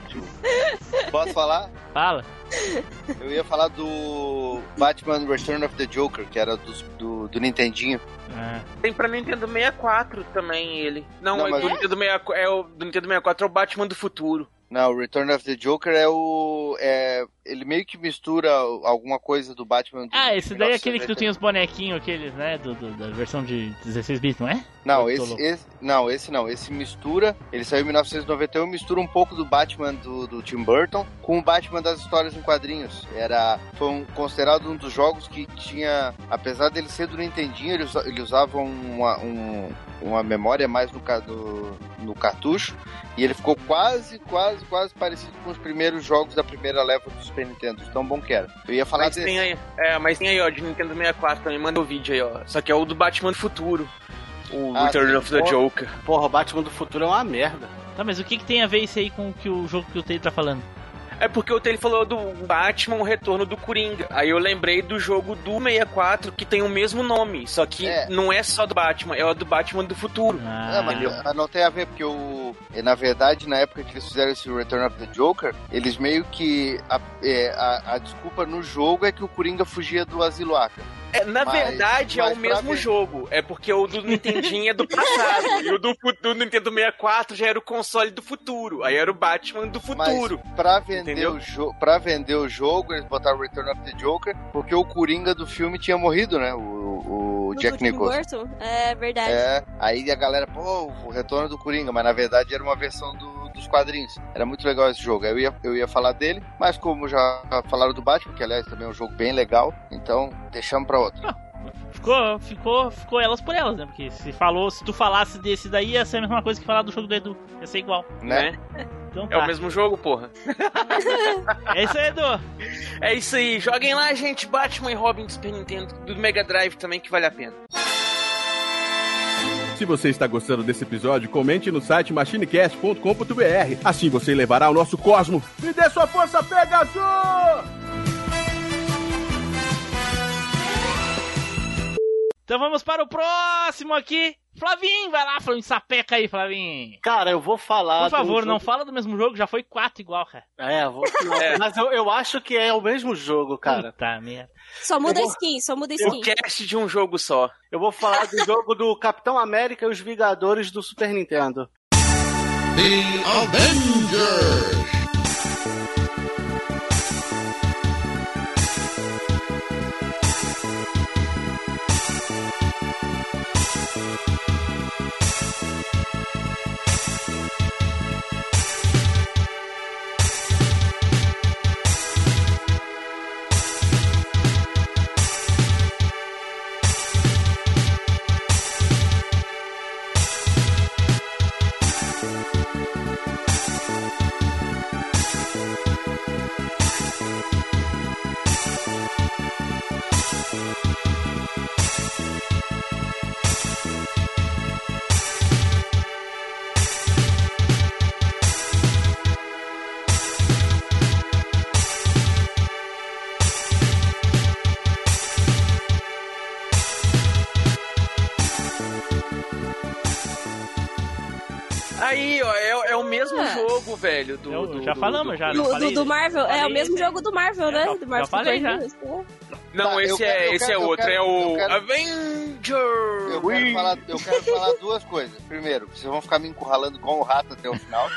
Posso falar? Fala. Eu ia falar do Batman Return of the Joker, que era dos- do, do Nintendinho. Ah, Tem pra Nintendo 64 também ele. Não, Não, é mas- do Nintendo 64, é o do Nintendo 64 é o Batman do futuro. Não, o Return of the Joker é o. É, ele meio que mistura alguma coisa do Batman. Do Ah, esse daí é aquele que tu 1990. tem os bonequinhos, aqueles, né? Do, do- da versão de 16 bits, não é? Não, esse, esse, não, esse não. Esse mistura. Ele saiu em 1991, mistura um pouco do Batman do, do Tim Burton com o Batman das histórias em quadrinhos. Era, foi um- considerado um dos jogos que tinha, apesar dele ser do Nintendinho, ele, usa- ele usava uma, um- uma memória mais no, ca- no, no cartucho. E ele ficou quase, quase, quase parecido com os primeiros jogos da primeira leva do Super Nintendo. de Tão bom que era. Eu ia falar Mas desse. tem aí, é, mas tem aí, ó, de Nintendo 64 também, manda o vídeo aí, ó. Só que é o do Batman do futuro. O Ah, Return sim. of the. Joker. Porra, o Batman do futuro é uma merda. Tá, mas o que, que tem a ver isso aí com o que o jogo que o Tei tá falando? É porque o Taylor falou do Batman, o retorno do Coringa. Aí eu lembrei do jogo do 64 que tem o mesmo nome, só que É. não é só do Batman, é o do Batman do futuro. Ah, É, mas não tem a ver, porque o. e, Na verdade, na época que eles fizeram esse Return of the Joker, eles meio que. A, é, a, a desculpa no jogo é que o Coringa fugia do asilo Arkham. É, na Mas- verdade, mas é o mesmo jogo. É porque o do Nintendinho é do passado. e o do, do Nintendo 64 já era o console do futuro. Aí era o Batman do futuro. Mas pra vender, Entendeu? o jo pra vender o jogo, eles botaram Return of the Joker, porque o Coringa do filme tinha morrido, né? O, o Jack Nicholson. É verdade. É, aí a galera, pô, o retorno do Coringa, mas na verdade era uma versão do- dos quadrinhos. Era muito legal esse jogo. Aí Eu ia, eu ia falar dele, mas como já falaram do Batman, que aliás também é um jogo bem legal, então deixamos pra outro. Ficou, ficou, ficou elas por elas, né? Porque se falou, se tu falasse desse daí, ia ser a mesma coisa que falar do jogo do Edu. Ia ser igual. Né? né? Então É o tá. mesmo jogo, porra. É isso aí, Edu. É isso aí. Joguem lá, gente. Batman e Robin do Super Nintendo, do Mega Drive também, que vale a pena. Se você está gostando desse episódio, comente no site machinecast.com.br. Assim você levará o nosso cosmo. Me dê sua força, Pegasus! Então vamos para o próximo aqui. Flavinho, vai lá, Flavinho, sapeca aí, Flavinho. Cara, eu vou falar. Por do favor, jogo- não fala do mesmo jogo, já foi quatro igual, cara. É, eu vou. Mas eu, eu acho que é o mesmo jogo, cara. Puta merda. Só muda vou- skin, só muda a O skin. cast de um jogo só. Eu vou falar do jogo do Capitão América e os Vingadores do Super Nintendo. The Avengers. Do, Eu- do- já do- falamos, do- já. Do, do, do Marvel, é o mesmo esse jogo do Marvel, né? já- do já Marvel falei, já. Não, Tá, esse, quero- é, esse quero- é outro, quero- é o eu quero- Avenger. Eu quero, falar, eu quero falar duas coisas. Primeiro, vocês vão ficar me encurralando igual um rato até o final.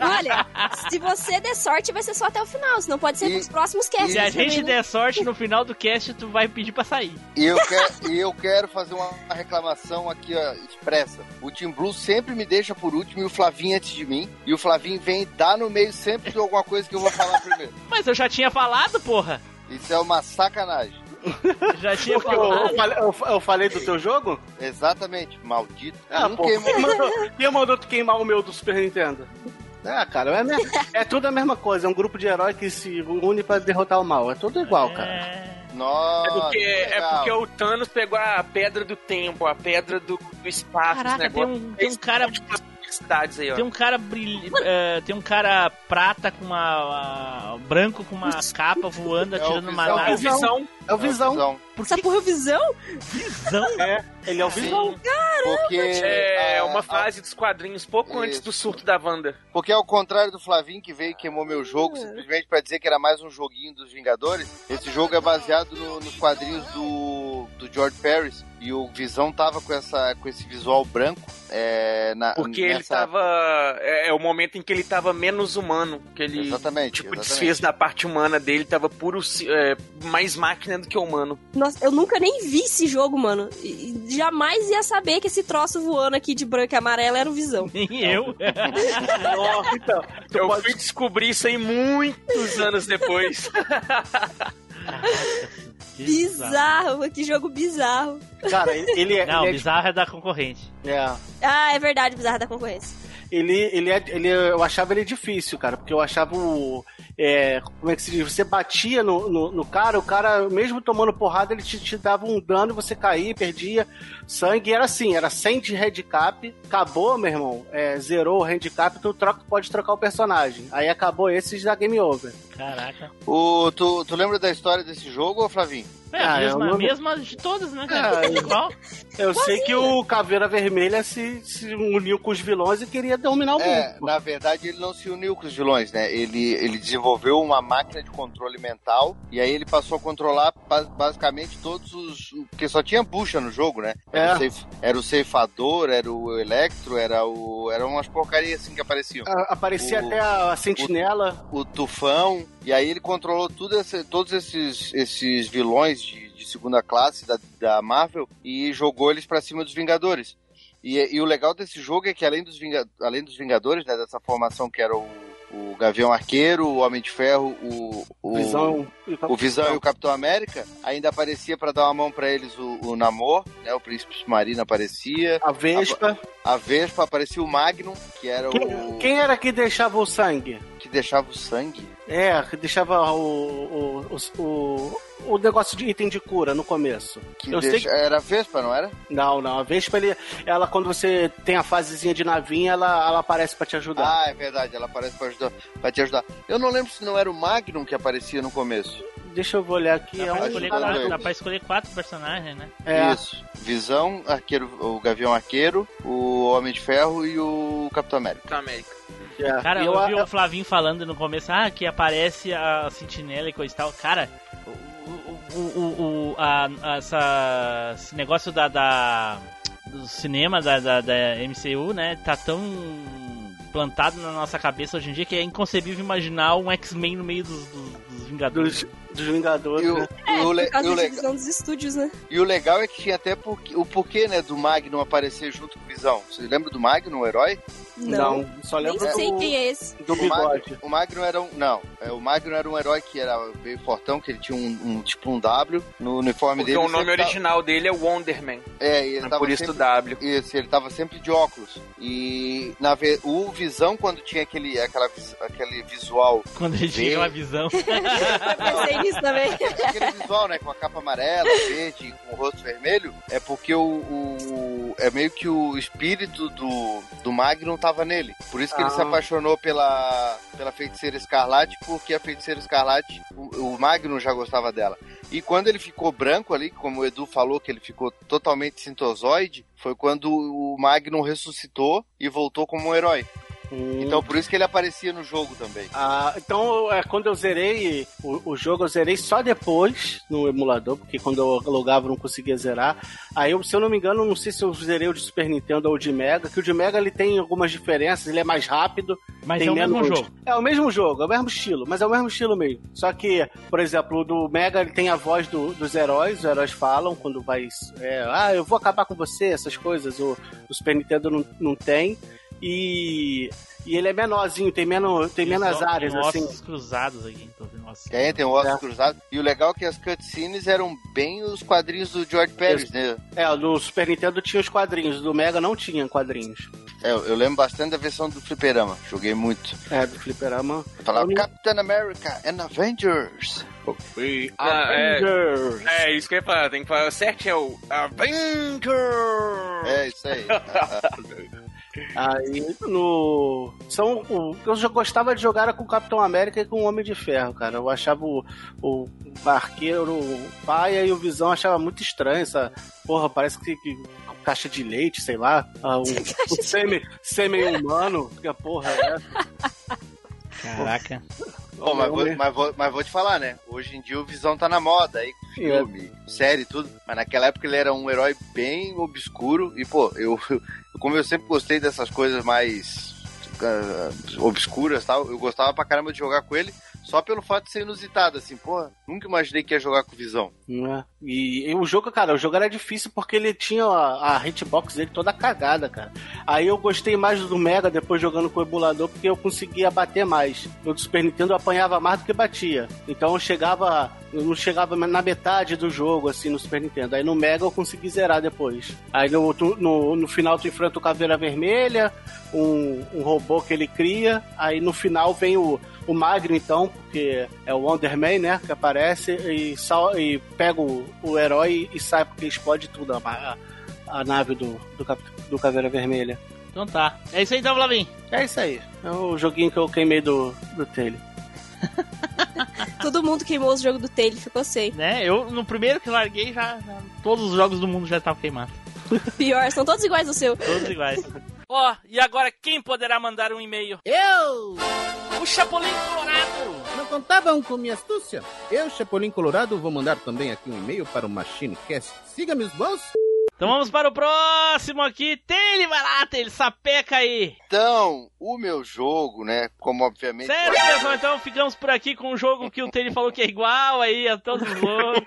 Olha, se você der sorte, vai ser só até o final, senão pode ser E- pros próximos casts. Se a também, gente né? der sorte, no final do cast, tu vai pedir pra sair. E eu quero, eu quero fazer uma reclamação aqui ó, expressa. O Team Blue sempre me deixa por último e o Flavinho antes de mim. E o Flavinho vem dar no meio sempre de alguma coisa que eu vou falar primeiro. Mas eu já tinha falado, porra. Isso é uma sacanagem. Já tinha Porque eu, eu falado. falei, eu, eu falei do teu jogo? Exatamente, maldito. Ah, pô, queimou. quem mandou, quem mandou tu queimar o meu do Super Nintendo? Ah, cara, é, é tudo a mesma coisa. É um grupo de herói que se une pra derrotar o mal. É tudo igual, cara. É... Nossa, É porque, é porque o Thanos pegou a pedra do tempo, a pedra do, do espaço, Caraca, esse negócio. tem um- tem um cara- cidades aí, ó. Tem um cara brilh... eh, tem um cara prata com uma. branco com uma capa voando, É o atirando uma Visão. É o nave. Visão. É o Visão. Visão. Essa porra é o visão? Visão? É, ele é o Visão. Porque, É a- uma a- fase dos quadrinhos pouco antes Isso. do surto da Wanda. Porque ao contrário do Flavinho que veio e queimou meu jogo simplesmente pra dizer que era mais um joguinho dos Vingadores, esse jogo é baseado no- nos quadrinhos do, do George Paris e o Visão tava com, essa, com esse visual branco é, na, Porque ele nessa- tava. É, é o momento em que ele tava menos humano. Que ele. Exatamente, Tipo, exatamente. desfez da parte humana dele, tava puro. é, mais máquina do que humano. Nossa, eu nunca nem vi esse jogo, mano. E jamais ia saber que esse troço voando aqui de branco e amarelo era o visão. Nem eu. Nossa, então, Eu pode- fui descobrir isso aí muitos anos depois. Bizarro, que jogo bizarro. Cara, ele é. Não, ele é, bizarro é da concorrente. é, Ah, é verdade, bizarro da concorrência. ele, ele é. Ele, eu achava ele difícil, cara, porque eu achava o. é, como é que se diz? Você batia no, no, no cara, o cara, mesmo tomando porrada, ele te, te dava um dano e você caía, perdia sangue. Era assim, era 100 de handicap. Acabou, meu irmão. é, zerou o handicap, tu troca, pode trocar o personagem. Aí acabou esse já game over. Caraca. O, tu, tu lembra da história desse jogo, Flavinho? É, Ah, a mesma, não- mesma de todas, né, cara? Ah, Igual. Eu sei que o Caveira Vermelha se, se uniu com os vilões e queria dominar o É, mundo. na verdade ele não se uniu com os vilões, né? Ele, ele desenvolveu uma máquina de controle mental e aí ele passou a controlar ba- basicamente todos os. Porque só tinha bucha no jogo, né? Era, É. o, ceif- era o ceifador, era o Electro, era o. Eram umas porcarias assim que apareciam. A- Aparecia O- até a sentinela. O Tufão, e aí ele controlou tudo esse- todos esses, esses vilões de, de segunda classe da, da Marvel e jogou eles pra cima dos Vingadores. E, e o legal desse jogo é que além dos, Vinga- além dos Vingadores, né, dessa formação que era o, o Gavião Arqueiro, o Homem de Ferro, o, o Visão. o Visão e o Capitão América, ainda aparecia pra dar uma mão pra eles o, o Namor, né, o Príncipe Submarino aparecia, A Vespa. a Vespa aparecia o Magnum, que era Quem, o quem era que deixava o sangue? que deixava o sangue. É, que deixava o, o, o, o, o negócio de item de cura no começo. Que Eu sei deixa- Era a Vespa, não era? Não, não. A Vespa, ele, ela, quando você tem a fasezinha de navinha, ela, ela aparece pra te ajudar. Ah, é verdade, ela aparece pra, ajudar, pra te ajudar. Eu não lembro se não era o Magnum que aparecia no começo. Deixa eu olhar aqui. Dá É pra, um escolher quatro, dá pra escolher quatro personagens, né? É, Isso. Visão, arqueiro, o Gavião Arqueiro, o Homem de Ferro e o Capitão América. Capitão América. É. Cara, eu, eu, vi o Flavinho falando no começo, ah, que aparece a sentinela e coisa e tal. Cara, o, o, o, o- a, essa, esse negócio da, da- do cinema da, da, da MCU, né, tá tão plantado na nossa cabeça hoje em dia que é inconcebível imaginar um X-Men no meio dos, dos- dos Vingadores. dos, dos Vingadores. E o, né? e o le- Por causa e o da le- divisão dos estúdios, né? e o legal é que tinha até porquê- o porquê, né, do Magnum aparecer junto com o Visão. Você lembra do Magnum, o herói? Não. só Nem lembro sei do, quem é esse. do O Magnum, bigode. o Magnum era um. Não, é, o Magnum era um herói que era meio fortão, que ele tinha um, um- tipo um W no uniforme Porque dele. o nome tava- original dele é Wonderman. É, e ele É tava por isso sempre W. Isso, ele tava sempre de óculos. E na ve- o Visão, quando tinha aquele, aquela, aquele visual. Quando ele tinha uma visão. Eu pensei nisso também. aquele visual, né? Com a capa amarela, verde, com o rosto vermelho, é porque o. o- é meio que o espírito do, do Magnum tava nele. Por isso que ele Ah. se apaixonou pela, pela feiticeira Escarlate, porque a feiticeira Escarlate, o, o Magnum já gostava dela. E quando ele ficou branco ali, como o Edu falou, que ele ficou totalmente sintozoide, foi quando o Magnum ressuscitou e voltou como um herói. Então por isso que ele aparecia no jogo também. Ah, então, é, quando eu zerei o, o jogo, eu zerei só depois no emulador, porque quando eu logava eu não conseguia zerar. Aí, eu, se eu não me engano, não sei se eu zerei o de Super Nintendo ou o de Mega, que o de Mega ele tem algumas diferenças, ele é mais rápido. Mas tem é o mesmo menos- jogo. É o mesmo jogo, é o mesmo estilo, mas é o mesmo estilo mesmo. Só que, por exemplo, o do Mega ele tem a voz do- dos heróis, os heróis falam quando vai. é, ah, eu vou acabar com você, essas coisas. O, o Super Nintendo não, não tem. E, e ele é menorzinho, tem menos, tem menos Só áreas, tem assim. ossos cruzados aqui. Tô vendo ossos. Tem, tem Ossos É. Cruzado. E o legal é que as cutscenes eram bem os quadrinhos do George Pérez, né? É, no Super Nintendo tinha os quadrinhos, do Mega não tinha quadrinhos. É, eu lembro bastante da versão do Fliperama. Joguei muito. É, do Fliperama. Eu falava Eu não- Captain America and Avengers. Ah, é, Avengers. é isso que eu ia falar. Tem que falar certo, é o Avenger. É, isso aí. Aí no. São, o que eu já gostava de jogar era com o Capitão América e com o Homem de Ferro, cara. Eu achava o, o arqueiro, o paia e o Visão achava muito estranho essa. Porra, parece que. que caixa de leite, sei lá. Ah, um, um semi, semi-humano. Que a porra é essa? Caraca. Bom, mas, vou, mas, vou, mas vou te falar, né? Hoje em dia o Visão tá na moda aí, com filme, série e tudo. Mas naquela época ele era um herói bem obscuro. E, pô, eu, como eu sempre gostei dessas coisas mais ah, obscuras tal, eu gostava pra caramba de jogar com ele. Só pelo fato de ser inusitado, assim, pô, nunca imaginei que ia jogar com Visão. Né? E, e o jogo, cara, o jogo era difícil porque ele tinha a, a hitbox dele toda cagada, cara. Aí eu gostei mais do Mega depois jogando com o emulador porque eu conseguia bater mais. No Super Nintendo eu apanhava mais do que batia. Então eu chegava. Eu não chegava na metade do jogo, assim, no Super Nintendo. Aí no Mega eu consegui zerar depois. Aí no, no, no final tu enfrenta o Caveira Vermelha, um, um robô que ele cria. Aí no final vem o, o Magno, então, porque é o Wonder Man, né? Que aparece e, sal, e pega o, o herói e sai porque explode tudo a, a, a nave do, do, cap- do Caveira Vermelha. Então tá. É isso aí então, Flavinho. É isso aí. É o joguinho que eu queimei do, do Taylor. Todo mundo queimou o jogo do Taylor, ficou sem. Né? Eu, no primeiro que larguei, já, já- todos os jogos do mundo já estavam queimados. Pior, são todos iguais ao seu. Todos iguais. Ó, e agora quem poderá mandar um e-mail? Eu! O Chapolin Colorado! Não contavam com minha astúcia? Eu, Chapolin Colorado, vou mandar também aqui um e-mail para o MachineCast. Siga meus bons. Então vamos para o próximo aqui. Taylor, vai lá, Taylor, sapeca aí. Então, o meu jogo, né? Como obviamente. Certo, pessoal, então ficamos por aqui com um jogo que o Taylor falou que é igual aí a todos os outros.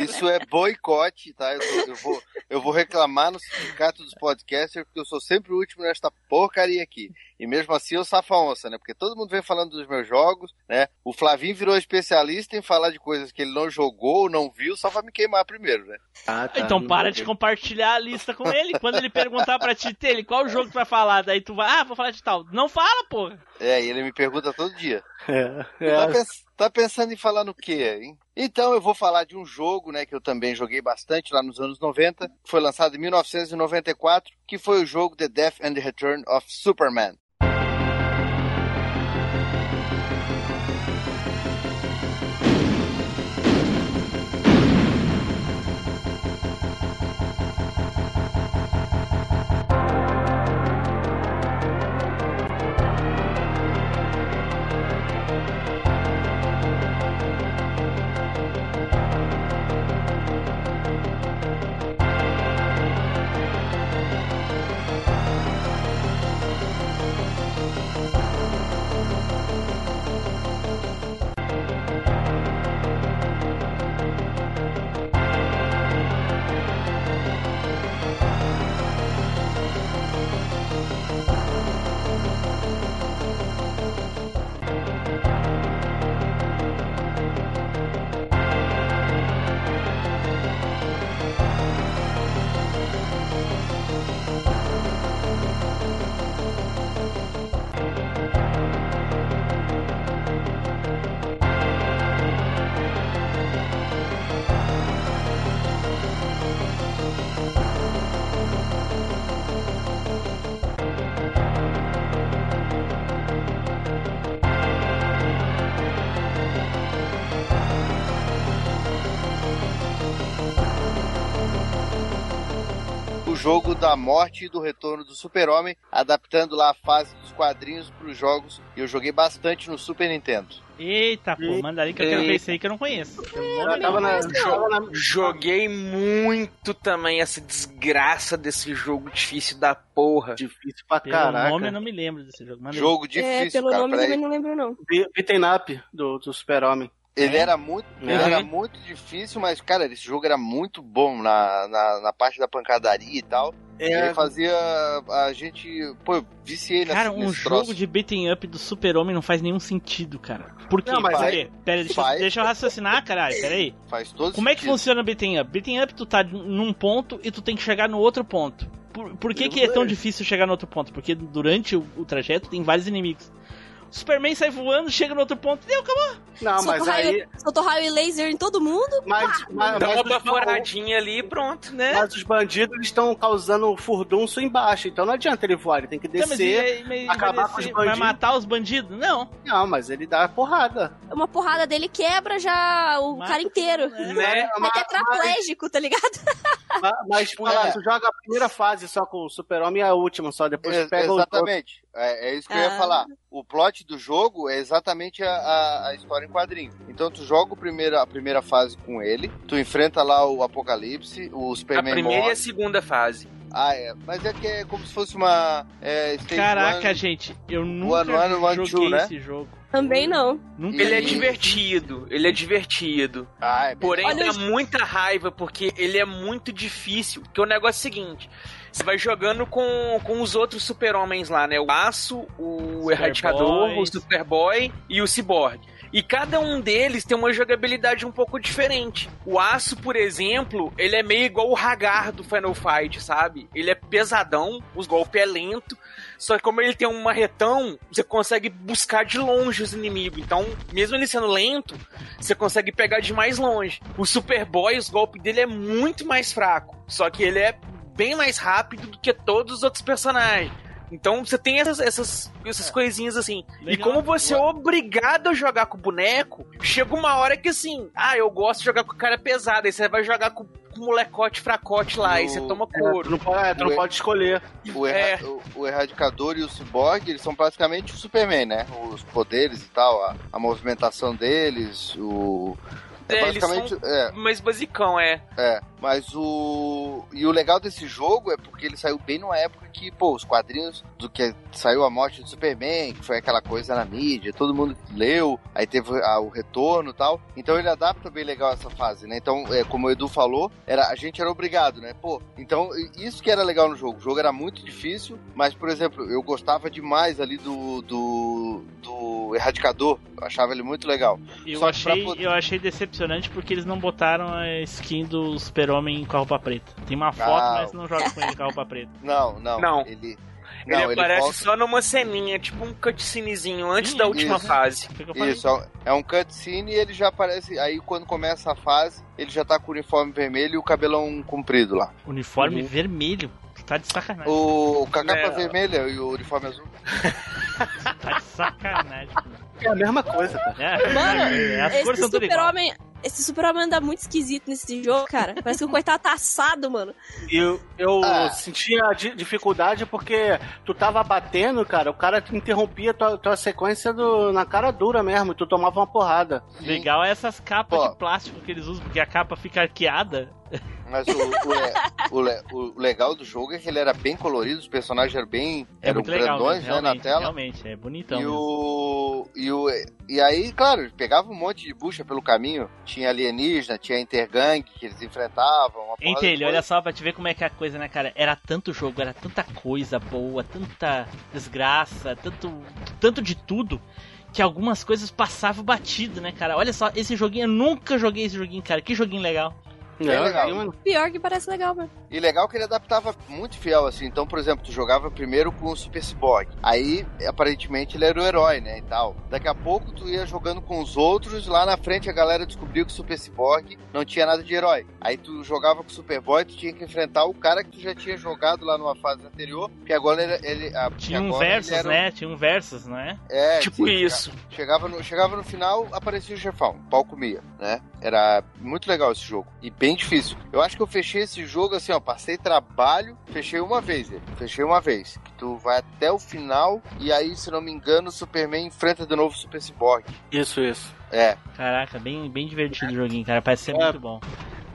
Isso é boicote, tá? Eu, tô- eu vou, eu vou reclamar no sindicato dos podcasters porque eu sou sempre o último nesta porcaria aqui. E mesmo assim eu safo a onça, né? Porque todo mundo vem falando dos meus jogos, né? O Flavinho virou especialista em falar de coisas que ele não jogou ou não viu só pra me queimar primeiro, né? Ah, tá. Então para de compartilhar a lista com ele. Quando ele perguntar pra ti, Taylor, qual jogo tu vai falar? Daí tu vai, ah, vou falar de tal. Não fala, porra. É, e ele me pergunta todo dia. É, Tá, é, pens- tá pensando em falar no quê, hein? Então eu vou falar de um jogo, né, que eu também joguei bastante lá nos anos 90, que foi lançado em 1994, que foi o jogo The Death and the Return of Superman. Jogo da morte e do retorno do Super-Homem, adaptando lá a fase dos quadrinhos para os jogos. E eu joguei bastante no Super Nintendo. Eita, pô, manda ali que eu quero ver esse aí que eu não conheço. Eu tava na, Joguei muito também essa desgraça desse jogo difícil da porra. Difícil pra Pelo caraca. nome eu não me lembro desse jogo. Manda aí. Jogo É, difícil, pelo cara. nome pra também não lembro, não. Be- Beaten up do, do Super-Homem. Ele É? era muito, ele Uhum. era muito difícil, mas cara, esse jogo era muito bom na, na, na parte da pancadaria e tal. É, Ele fazia a gente, pô, viciei nessa, Cara, um jogo troço. de beating up do super-homem não faz nenhum sentido, cara. Por quê? Não, mas Por aí- quê? Pera, deixa, vai. deixa eu raciocinar, caralho, pera aí. Faz todo Como é que sentido. funciona o beating up? Beating up, tu tá num ponto e tu tem que chegar no outro ponto. Por, por que, que é tão difícil chegar no outro ponto? Porque durante o, o trajeto tem vários inimigos. Superman sai voando, chega no outro ponto, deu, acabou. Não, soltou, mas aí. raio, soltou raio e laser em todo mundo. Mas, mas, Dá mas uma os- baforadinha ali e pronto, né? mas os bandidos estão causando furdunço embaixo, então não adianta ele voar, ele tem que mas descer. e aí, mas acabar vai, com os descer, vai bandidos. matar os bandidos? Não. Não, mas ele dá porrada. Uma porrada dele quebra já o Mata cara inteiro. mundo, Né? É tetraplégico, tá ligado? Mas, mas é. tu joga a primeira fase só com o Super-Homem e a última só, depois Ex- pega o. exatamente. É, é isso que eu ia Ah. falar. O plot do jogo é exatamente a, a- a história em quadrinho. Então tu joga o primeiro, a primeira fase com ele, tu enfrenta lá o Apocalipse, o A Superman primeira e morre. a segunda fase. Ah, é. Mas é que é como se fosse uma. É, Caraca, one. gente, eu nunca One, one, one, joguei two, né? esse jogo. Também não. Nunca Ele é E- divertido, ele é divertido. Ah, é Porém, dá muita raiva, porque ele é muito difícil. Porque o negócio é o seguinte: você vai jogando com, com os outros super-homens lá, né? O Aço, o Superboy. Erradicador, o Superboy e o Cyborg. E cada um deles tem uma jogabilidade um pouco diferente. O Aço, por exemplo, ele é meio igual o Hagar do Final Fight, sabe? Ele é pesadão, os golpes é lento. Só que como ele tem um marretão, você consegue buscar de longe os inimigos. Então, mesmo ele sendo lento, você consegue pegar de mais longe. O Superboy, os golpes dele é muito mais fraco. Só que ele é bem mais rápido do que todos os outros personagens. Então você tem essas, essas, essas coisinhas assim. E Legal. como você é obrigado a jogar com o boneco, chega uma hora que assim, ah, eu gosto de jogar com o cara pesado. Aí você vai jogar com, com o molecote fracote lá, e O- você toma É, tu couro. não pode, é, tu não O- pode escolher. O, erra- É. o, o Erradicador e o Cyborg, eles são praticamente o Superman, né? Os poderes e tal, a, a movimentação deles, o... É, É, eles basicamente... É, Mas basicão, é. é, mas o... E o legal desse jogo é porque ele saiu bem numa época que, pô, os quadrinhos do que saiu a morte do Superman, que foi aquela coisa na mídia, todo mundo leu, aí teve o retorno e tal. Então ele adapta bem legal essa fase, né? Então, é, como o Edu falou, era, a gente era obrigado, né? Pô, então isso que era legal no jogo. O jogo era muito difícil, mas, por exemplo, eu gostava demais ali do, do, do Erradicador. Eu achava ele muito legal. Eu Só achei, poder- eu achei decepcionante porque eles não botaram a skin do super-homem com a roupa preta. Tem uma foto, Ah. mas não joga com ele com a roupa preta. Não, não. Não. Ele, Ele não, aparece volta- só numa ceninha, tipo um cutscenezinho antes Sim, da última isso. fase. O. Isso, é um- é um cutscene e ele já aparece. Aí quando começa a fase, ele já tá com o uniforme vermelho e o cabelão comprido lá. Uniforme Uhum. vermelho. Tá de sacanagem. O, com a capa É. vermelha e o uniforme azul. Tá de sacanagem. É a mesma coisa, cara. É, Mano, é, as cores esse são tudo igual. super-homem. Esse super-homem anda muito esquisito nesse jogo, cara. Parece que o coitado tá assado, mano. Eu, eu Ah. sentia di- dificuldade porque tu tava batendo, cara, o cara te interrompia tua, tua sequência do, na cara dura mesmo, tu tomava uma porrada. Legal é essas capas Pô. de plástico que eles usam, porque a capa fica arqueada. Mas o, o, le- o le- o legal do jogo é que ele era bem colorido, os personagens eram bem. É eram muito legal, grandões, né? né, na realmente, tela. realmente, é bonitão. E mesmo. o, e o. E aí, claro, pegava um monte de bucha pelo caminho. Tinha alienígena, tinha intergang que eles enfrentavam. Coisa. olha só pra te ver como é que é a coisa, né, cara? Era tanto jogo, era tanta coisa boa, tanta desgraça, tanto, tanto de tudo, que algumas coisas passavam batido, né, cara? Olha só, esse joguinho, eu nunca joguei esse joguinho, cara. Que joguinho legal. Bem É, legal. Pior que parece legal, mano. E legal que ele adaptava muito fiel, assim. Então, por exemplo, tu jogava primeiro com o Super Cyborg. Aí, aparentemente, ele era o herói, né, e tal. Daqui a pouco, tu ia jogando com os outros. Lá na frente, a galera descobriu que o Super Cyborg não tinha nada de herói. Aí, tu jogava com o Superboy, tu tinha que enfrentar o cara que tu já tinha jogado lá numa fase anterior. Que agora ele... ele a- Tinha um versus, era né? Tinha um versus, né? É, tipo sim, isso. Chegava no, chegava no final, aparecia o chefão, o pau comia, né? Era muito legal esse jogo. E bem bem difícil. Eu acho que eu fechei esse jogo assim, ó, passei trabalho, fechei uma vez, ele. fechei uma vez. Que tu vai até o final e aí, se não me engano, o Superman enfrenta de novo o Super Cyborg. Isso, isso. É. Caraca, bem, bem divertido o joguinho, cara. Parece ser muito bom.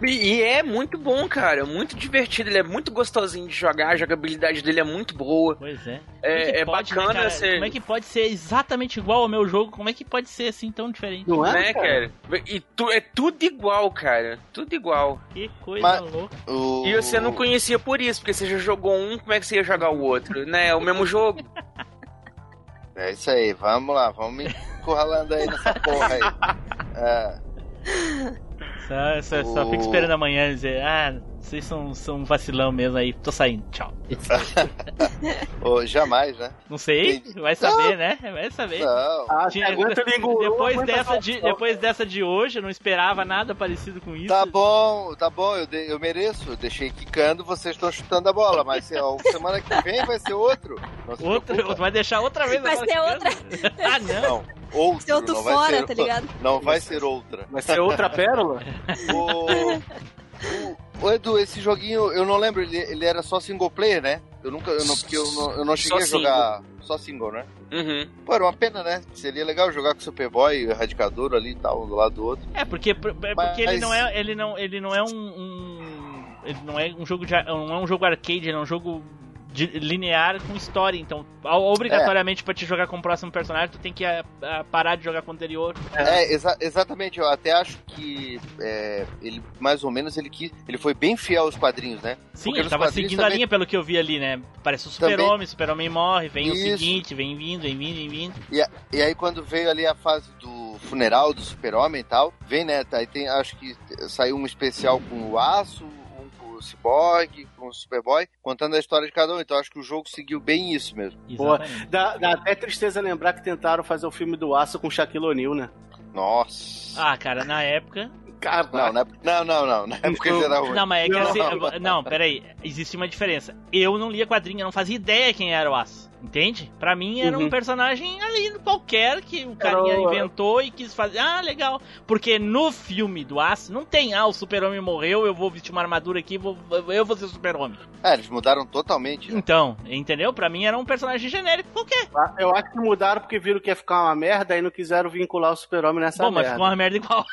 E, e é muito bom, cara. Muito divertido. Ele é muito gostosinho de jogar. A jogabilidade dele é muito boa. Pois é. É, que é pode, né, bacana cara? ser. Como é que pode ser exatamente igual ao meu jogo? Como é que pode ser assim tão diferente? Não é, né, cara? cara? E tu, é tudo igual, cara. Tudo igual. Que coisa Mas- louca. O... E você não conhecia por isso, porque você já jogou um, como é que você ia jogar o outro? Né? É o mesmo jogo. É isso aí, vamos lá, vamos me encurralando aí nessa porra aí. É, Só, só, só O- fico esperando amanhã e dizer, ah, vocês são, são um vacilão mesmo aí, tô saindo, tchau. ou jamais, né? Não sei, Entendi. vai saber, né? Vai saber. Não. Ah, Tinha- se aguenta depois, aguenta dessa só- de, só- depois dessa de hoje, eu não esperava nada parecido com isso. Tá bom, tá bom, eu, de- eu mereço. Eu deixei quicando, vocês estão chutando a bola, mas ó, semana que vem vai ser outro. Não se Outro, vai deixar outra vez Vai ser chegando? ah, não. Não, outro. Ser outro não vai fora, ser, tá ligado? Não vai ser outra. Vai ser outra pérola? O, o, o Edu, esse joguinho, eu não lembro, ele, ele era só single player, né? Eu nunca, eu não, porque eu não, eu não cheguei Só a jogar só single, né? Uhum. Pô, era uma pena, né? Seria legal jogar com o Superboy o Erradicador ali e tal, um do lado do outro. É, porque, é porque Mas- ele não é. Ele não, ele não é um. um- ele não é um jogo de, ar- não é um jogo arcade, ele é um jogo de- linear com história. Então, obrigatoriamente, pra te jogar com o próximo personagem, tu tem que ah, ah, parar de jogar com o anterior. É, exa- exatamente, eu até acho que é, ele, mais ou menos, ele quis, ele foi bem fiel aos quadrinhos, né? Sim, Porque ele tava seguindo a também- linha pelo que eu vi ali, né? Parece o Também- super-homem, super-homem morre, vem o Isso. seguinte, vem vindo, vem vindo, vem vindo. E, a- e aí quando veio ali a fase do funeral do super-homem e tal, vem, né, aí tem, acho que saiu um especial com o Aço, o Cyborg, com o Superboy, contando a história de cada um, então acho que o jogo seguiu bem isso mesmo. Boa. Dá, dá até tristeza lembrar que tentaram fazer o filme do Aço com Shaquille O'Neal, né? Nossa. Ah, cara, na época. Não, não, não, não, na época ele era ruim. Não, mas é que Não, assim. não. Não, peraí. Existe uma diferença. Eu não lia quadrinho, eu não fazia ideia quem era o Aço. Entende? Pra mim era um Uhum. personagem ali qualquer que o carinha Era inventou e quis fazer. Ah, legal. Porque no filme do Aço não tem, ah, o super-homem morreu, eu vou vestir uma armadura aqui, vou, eu vou ser o super-homem. É, eles mudaram totalmente, né? Então, entendeu? Pra mim era um personagem genérico qualquer. Eu acho que mudaram porque viram que ia ficar uma merda e não quiseram vincular o super-homem nessa Bom, mas merda. ficou uma merda igual.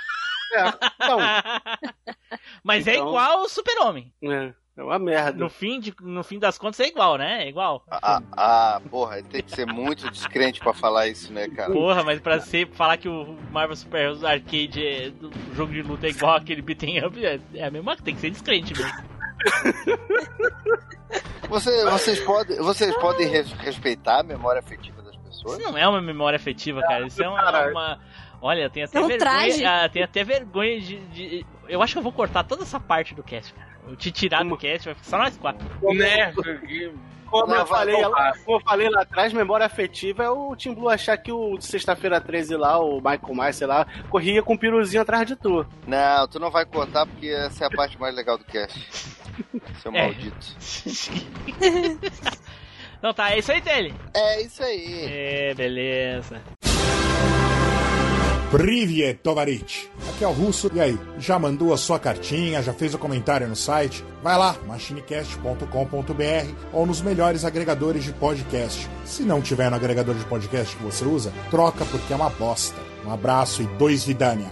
É, então, mas é Então- igual o super-homem. é, é uma merda. No fim, de, no fim das contas é igual, né? É igual. Ah, ah, porra, tem que ser muito descrente pra falar isso, né, cara? Porra, mas pra ser, falar que o Marvel Super Heroes Arcade é, do jogo de luta é igual aquele beating up, é, é a mesma tem que ser descrente mesmo. Você, vocês, podem, vocês podem res- respeitar a memória afetiva das pessoas? Isso não é uma memória afetiva, cara. Isso é uma. Uma- Olha, eu tenho até É um vergonha. traje. ah, tenho até vergonha de, de- Eu acho que eu vou cortar toda essa parte do cast, cara. Eu te tirar do cast, vai ficar só nós quatro. Né? Como, eu falei, voltar. como eu falei lá atrás, memória afetiva é o Tim Blue achar que o de sexta-feira 13 lá, o Michael Myers, sei lá, corria com um piruzinho atrás de tu. Não, tu não vai contar porque essa é a parte mais legal do cast. Seu É. maldito. Não, tá, é isso aí, Tele. É isso aí. É, beleza. Privet, Tovarich. Aqui é o Russo. E aí, já mandou a sua cartinha, já fez o comentário no site? Vai lá, machinecast.com.br ou nos melhores agregadores de podcast. Se não tiver no agregador de podcast que você usa, troca porque é uma bosta. Um abraço e dois vidania.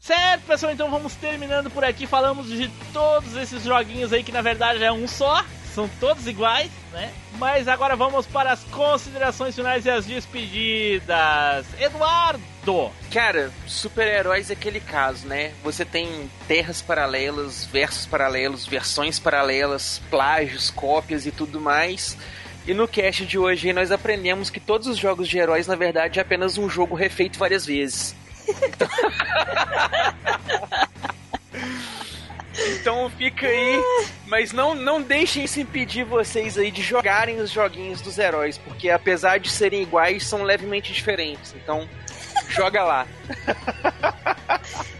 Certo, pessoal, então vamos terminando por aqui. Falamos de todos esses joguinhos aí que na verdade é um só. São todos iguais, né? Mas agora vamos para as considerações finais e as despedidas. Eduardo! Cara, super-heróis é aquele caso, né? Você tem terras paralelas, versos paralelos, versões paralelas, plágios, cópias e tudo mais. E no cast de hoje nós aprendemos que todos os jogos de heróis, na verdade, é apenas um jogo refeito várias vezes. Então fica aí, mas não, não deixem isso impedir vocês aí de jogarem os joguinhos dos heróis, porque apesar de serem iguais, são levemente diferentes. Então, joga lá.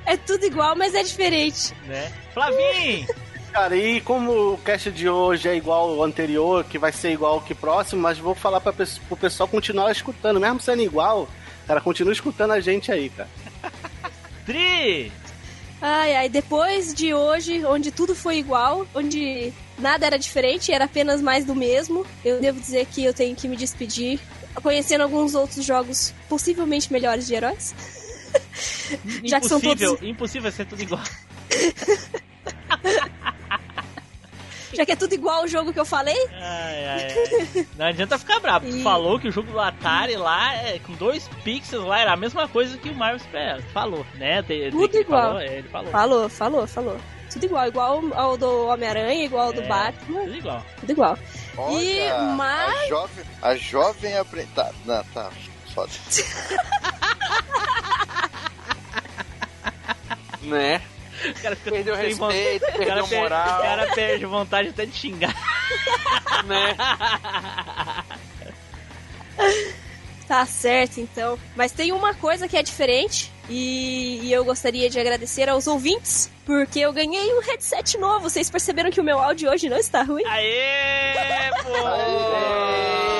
É tudo igual, mas é diferente. Né? Flavinho! Cara, e como o cast de hoje é igual ao anterior, que vai ser igual ao que próximo, mas vou falar pesso- pro pessoal continuar escutando, mesmo sendo igual, cara, continua escutando a gente aí, cara. Tri! Ai, ai, depois de hoje, onde tudo foi igual, onde nada era diferente, era apenas mais do mesmo, eu devo dizer que eu tenho que me despedir, conhecendo alguns outros jogos possivelmente melhores de heróis. Impossível, todos. impossível ser tudo igual. Já que é tudo igual ao jogo que eu falei, Ai, ai, ai. Não adianta ficar bravo. Tu E- falou que o jogo do Atari lá, é, com dois pixels lá, era a mesma coisa que o Mario Super. Falou, né? Tem- tem Tudo que ele igual. Falou, é, ele falou. falou, falou, falou. Tudo igual, igual ao do Homem-Aranha, igual ao do É, Batman, Tudo igual. tudo igual. Olha, E mais- a jovem, a jovem aprende. Tá, não, tá. Foda. Né? O cara fica Perdeu sem respeito, vontade- o cara perdeu perde- moral. O cara perde vontade até de xingar. Né? Tá certo, então. Mas tem uma coisa que é diferente. E, e eu gostaria de agradecer aos ouvintes, porque eu ganhei um headset novo. Vocês perceberam que o meu áudio hoje não está ruim? Aê, pô!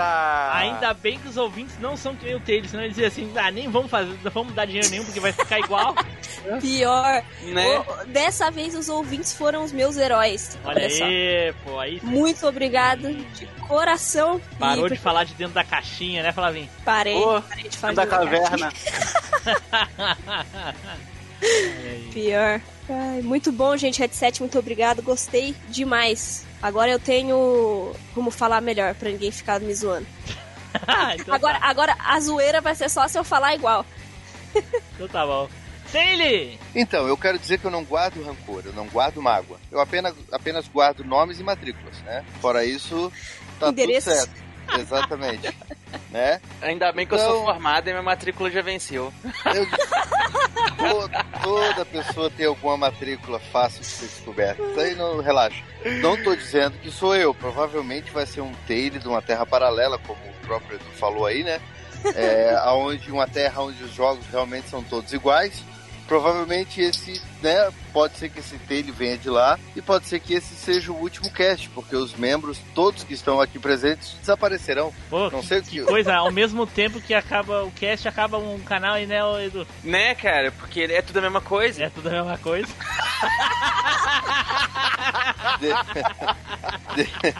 Eita! Ainda bem que os ouvintes não são que nem o Taylor, senão eles diziam assim, ah, nem vamos fazer, não vamos dar dinheiro nenhum porque vai ficar igual. Pior. Né? O- dessa vez os ouvintes foram os meus heróis. Olha só. aí, pô, aí sim. Muito obrigado de coração. Parou E de falar de dentro da caixinha, né, Flavinho? Parei, Ô, parei de falar da de caverna. Pior. Ai, muito bom, gente. Headset, muito obrigado. Gostei demais. Agora eu tenho como falar melhor pra ninguém ficar me zoando. então, Agora, tá, agora a zoeira vai ser só se eu falar igual. então tá bom. Taylor! Então, eu quero dizer que eu não guardo rancor, eu não guardo mágoa. Eu apenas, apenas guardo nomes e matrículas, né? Fora isso, tá Endereços. tudo certo. Exatamente. né? Ainda bem que eu Então- sou formado e minha matrícula já venceu. Eu, toda, toda pessoa tem alguma matrícula fácil de ser descoberta. Isso aí não relaxa. Não tô dizendo que sou eu. Provavelmente vai ser um Taylor de uma terra paralela, como o próprio Edu falou aí, né? É, aonde uma terra onde os jogos realmente são todos iguais. Provavelmente esse, né? Pode ser que esse Taylor venha de lá e pode ser que esse seja o último cast, porque os membros, todos que estão aqui presentes, desaparecerão. Pô, Não sei o que. coisa, ao mesmo tempo que acaba o cast, acaba um canal aí, né, ô, Edu? Né, cara? Porque é tudo a mesma coisa. É tudo a mesma coisa. De- de-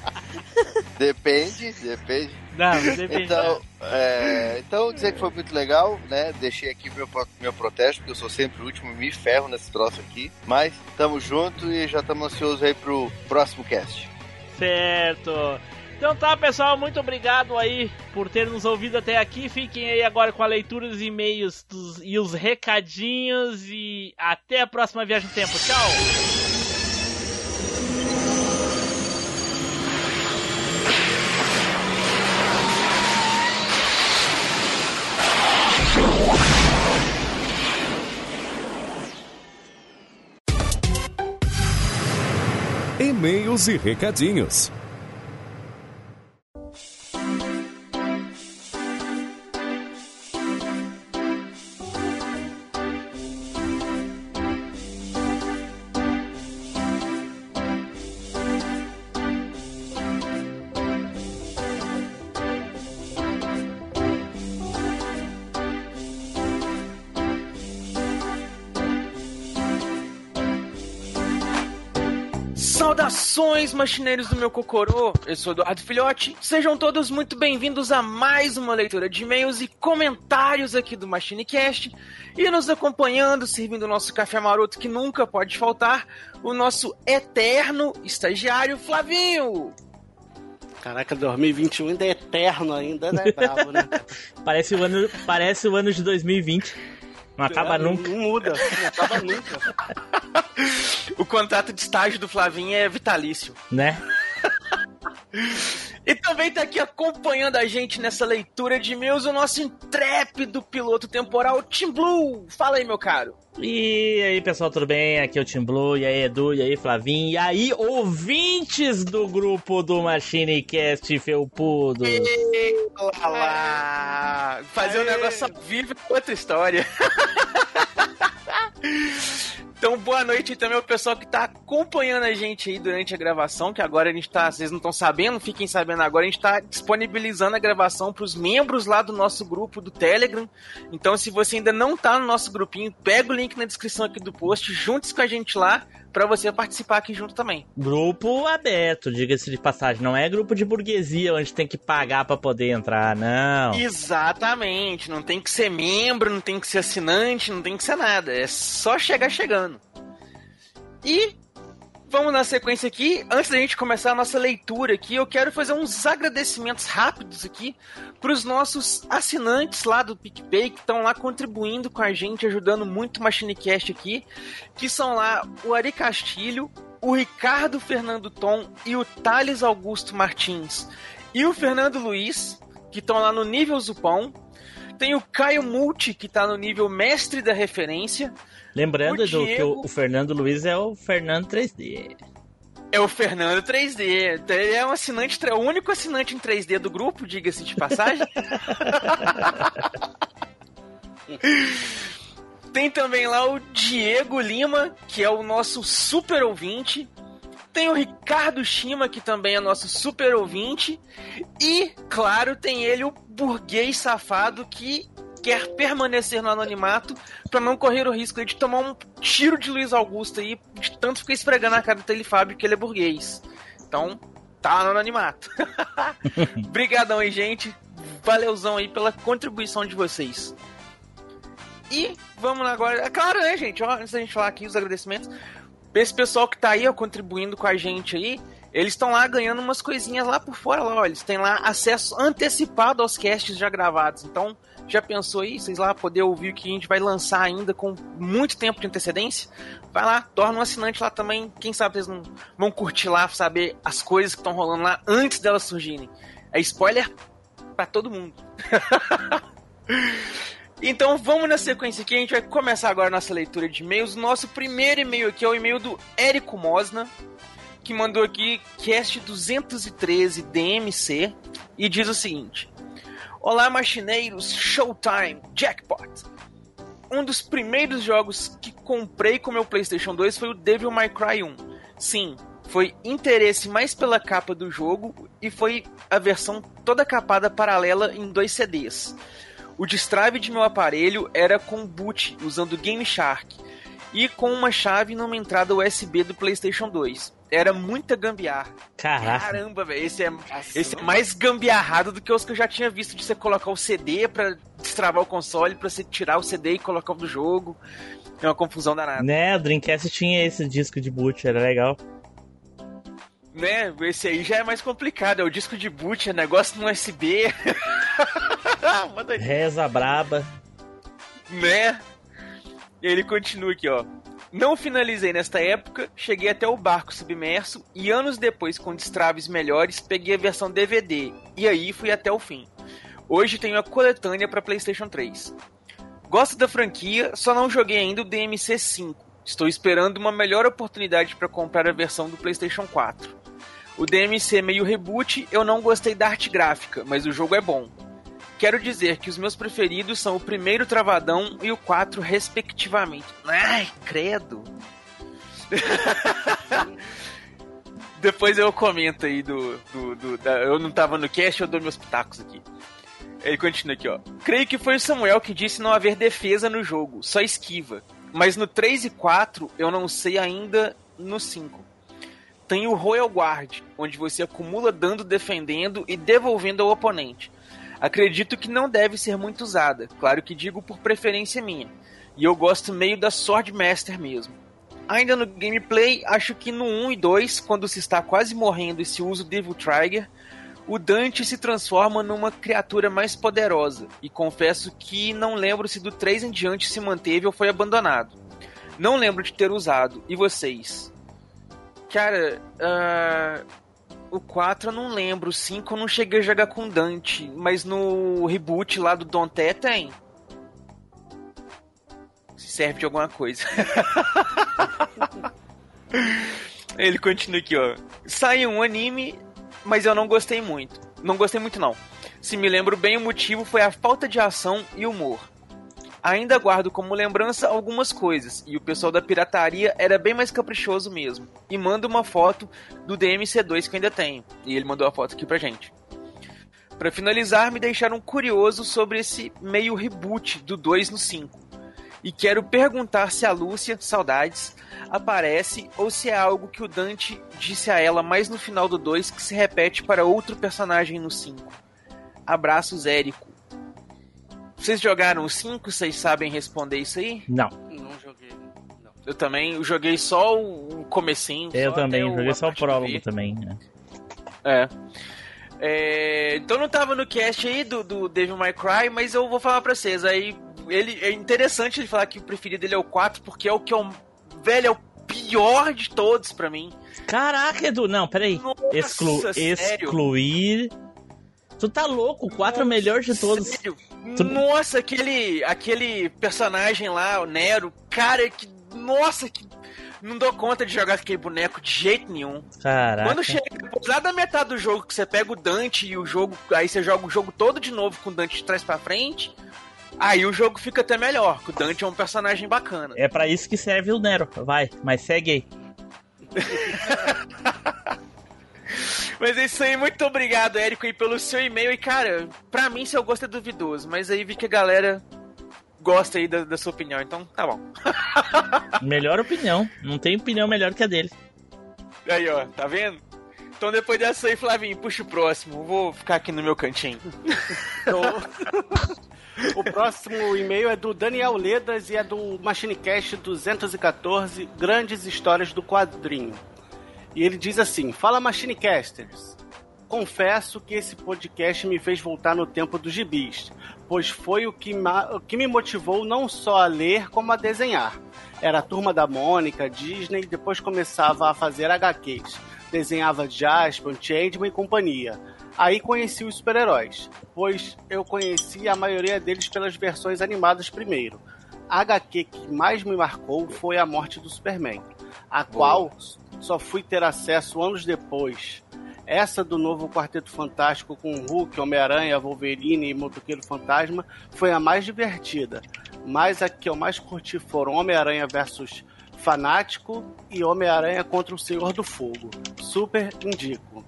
Depende, depende. Não, depende. Então, é, então dizer que foi muito legal, né? Deixei aqui meu, meu protesto, porque eu sou sempre o último, me ferro nesse troço aqui. Mas tamo junto e já estamos ansiosos aí pro próximo cast. Certo. Então tá, pessoal, muito obrigado aí por ter nos ouvido até aqui. Fiquem aí agora com a leitura dos e-mails dos- e os recadinhos e até a próxima viagem no tempo. Tchau. E-mails e recadinhos. Saudações, machineiros do meu cocorô! Eu sou Eduardo Filhote. Sejam todos muito bem-vindos a mais uma leitura de e-mails e comentários aqui do MachineCast. E nos acompanhando, servindo o nosso café maroto que nunca pode faltar, o nosso eterno estagiário Flavinho! Caraca, 2021 ainda é eterno ainda, né? Bravo, né? Parece o ano, parece o ano de 2020. Não acaba É, nunca, Não muda, não acaba nunca. O contrato de estágio do Flavinho é vitalício. né? E também tá aqui acompanhando a gente nessa leitura de e-mails o nosso intrépido piloto temporal Tim Blue. Fala aí, meu caro. E aí, pessoal, tudo bem? Aqui é o Tim Blue, e aí, Edu, e aí, Flavinho, e aí, ouvintes do grupo do MachineCast Felpudo. Olá lá. Fazer um negócio ao vivo é outra história. Então, boa noite também ao pessoal que tá acompanhando a gente aí durante a gravação, que agora a gente tá, vocês não estão sabendo, fiquem sabendo agora, a gente tá disponibilizando a gravação para os membros lá do nosso grupo do Telegram. Então, se você ainda não tá no nosso grupinho, pega o link na descrição aqui do post, junte-se com a gente lá para você participar aqui junto também. Grupo aberto, diga-se de passagem. Não é grupo de burguesia onde tem que pagar para poder entrar, não. Exatamente. Não tem que ser membro, não tem que ser assinante, não tem que ser nada. É só chegar chegando. E vamos na sequência aqui. Antes da gente começar a nossa leitura aqui, eu quero fazer uns agradecimentos rápidos aqui para os nossos assinantes lá do PicPay que estão lá contribuindo com a gente, ajudando muito o MachineCast aqui, que são lá o Ari Castilho, o Ricardo Fernando Tom e o Thales Augusto Martins e o Fernando Luiz, que estão lá no nível Zupão. Tem o Caio Multi, que está no nível Mestre da Referência. Lembrando, O Edu, que Diego- o, o Fernando Luiz é o Fernando 3D. É o Fernando 3D. Ele é um assinante, é o único assinante em 3D do grupo, diga-se de passagem. Tem também lá o Diego Lima, que é o nosso super ouvinte. Tem o Ricardo Shima, que também é nosso super ouvinte. E, claro, tem ele, o burguês safado, que quer permanecer no anonimato para não correr o risco de tomar um tiro de Luiz Augusto aí, de tanto ficar esfregando a cara do Telefábio que ele é burguês. Então, tá no anonimato. Obrigadão aí, gente. Valeuzão aí pela contribuição de vocês. E vamos agora. É claro, né, gente? Ó, antes da gente falar aqui os agradecimentos. Esse pessoal que tá aí, ó, contribuindo com a gente aí, eles estão lá ganhando umas coisinhas lá por fora, lá, ó. Eles têm lá acesso antecipado aos casts já gravados. Então, já pensou aí, vocês lá poder ouvir o que a gente vai lançar ainda com muito tempo de antecedência? Vai lá, torna um assinante lá também. Quem sabe vocês não vão curtir lá, saber as coisas que estão rolando lá antes delas surgirem. É spoiler pra todo mundo. Então vamos na sequência aqui, a gente vai começar agora a nossa leitura de e-mails. Nosso primeiro e-mail aqui é o e-mail do Érico Mosna, que mandou aqui cast 213 DMC e diz o seguinte: Olá, machineiros, Showtime, Jackpot. Um dos primeiros jogos que comprei com meu PlayStation 2 foi o Devil May Cry 1. Sim, foi interesse mais pela capa do jogo e foi a versão toda capada paralela em dois CDs. O destrave de meu aparelho era com boot, usando Game Shark, e com uma chave numa entrada USB do PlayStation 2. Era muita gambiarra. Caraca. Caramba, velho, esse é, esse é mais gambiarrado do que os que eu já tinha visto de você colocar o CD pra destravar o console, pra você tirar o CD e colocar o do jogo. É uma confusão danada. Né, o Dreamcast tinha esse disco de boot, era legal. Né, esse aí já é mais complicado, é o disco de boot, é negócio no USB. Manda aí. Reza braba. né? E ele continua aqui, ó. Não finalizei nesta época, cheguei até o barco submerso e anos depois, com destraves melhores, peguei a versão DVD e aí fui até o fim. Hoje tenho a coletânea para PlayStation 3. Gosto da franquia, só não joguei ainda o DMC 5. Estou esperando uma melhor oportunidade para comprar a versão do PlayStation 4. O DMC meio reboot, eu não gostei da arte gráfica, mas o jogo é bom. Quero dizer que os meus preferidos são o primeiro Travadão e o 4, respectivamente. Ai, credo. Depois eu comento aí do. do, do- da- eu não tava no cast, eu dou meus pitacos aqui. Ele continua aqui, ó. Creio que foi o Samuel que disse não haver defesa no jogo, só esquiva. Mas no 3 e 4 eu não sei ainda no 5. Tem o Royal Guard, onde você acumula dano defendendo e devolvendo ao oponente. Acredito que não deve ser muito usada, claro que digo por preferência minha. E eu gosto meio da Sword Master mesmo. Ainda no gameplay, acho que no 1 e 2, quando se está quase morrendo e se usa o Devil Trigger, o Dante se transforma numa criatura mais poderosa, e confesso que não lembro se do 3 em diante se manteve ou foi abandonado. Não lembro de ter usado. E vocês? Cara, ah, o 4 eu não lembro, o 5 eu não cheguei a jogar com Dante, mas no reboot lá do Donté tem. Se serve de alguma coisa. Ele continua aqui, ó. Saiu um anime, mas eu não gostei muito. Não gostei muito, não. Se me lembro bem, o motivo foi a falta de ação e humor. Ainda guardo como lembrança algumas coisas, e o pessoal da pirataria era bem mais caprichoso mesmo. E manda uma foto do DMC2 que eu ainda tenho. E ele mandou a foto aqui pra gente. Para finalizar, me deixaram curioso sobre esse meio reboot do 2 no 5. E quero perguntar se a Lúcia, saudades, aparece ou se é algo que o Dante disse a ela mais no final do 2 que se repete para outro personagem no 5. Abraços, Érico. Vocês jogaram o 5? Vocês sabem responder isso aí? Não. Não joguei. Eu também eu joguei só o comecinho. Eu também, joguei só o prólogo também. né? É. É, Então não tava no cast aí do, do Devil May Cry, mas eu vou falar pra vocês. Aí ele é interessante ele falar que o preferido dele é o 4, porque é o que é o. Velho, é o pior de todos pra mim. Caraca, Edu, não, peraí. Nossa, Exclu sério? excluir. Tu tá louco, o 4 é o melhor de todos. Sério? Nossa, aquele, aquele personagem lá, o Nero, cara, que. Nossa, que. Não dou conta de jogar aquele boneco de jeito nenhum. Caraca. Quando chega depois, lá da metade do jogo, que você pega o Dante e o jogo. Aí você joga o jogo todo de novo com o Dante de trás pra frente. Aí o jogo fica até melhor, que o Dante é um personagem bacana. É pra isso que serve o Nero. Vai, mas segue aí. Mas é isso aí, muito obrigado, Érico, aí, pelo seu e-mail. E, cara, pra mim seu gosto é duvidoso, mas aí vi que a galera gosta aí da, da sua opinião, então tá bom. Melhor opinião. Não tem opinião melhor que a dele. Aí, ó, tá vendo? Então depois dessa aí, Flavinho, puxa o próximo. Vou ficar aqui no meu cantinho. O próximo e-mail é do Daniel Ledas e é do MachineCast 214, Grandes Histórias do Quadrinho. E ele diz assim: Fala MachineCasters. Confesso que esse podcast me fez voltar no tempo dos gibis, pois foi o que, o que me motivou não só a ler, como a desenhar. Era a turma da Mônica, Disney, depois começava a fazer HQs. Desenhava Jasper, Changeman e companhia. Aí conheci os super-heróis, pois eu conheci a maioria deles pelas versões animadas primeiro. A HQ que mais me marcou foi a morte do Superman, a qual só fui ter acesso anos depois. Essa do novo Quarteto Fantástico com Hulk, Homem-Aranha, Wolverine e Motoqueiro Fantasma foi a mais divertida, mas a que eu mais curti foram Homem-Aranha versus Fanático e Homem-Aranha contra o Senhor do Fogo. Super indico.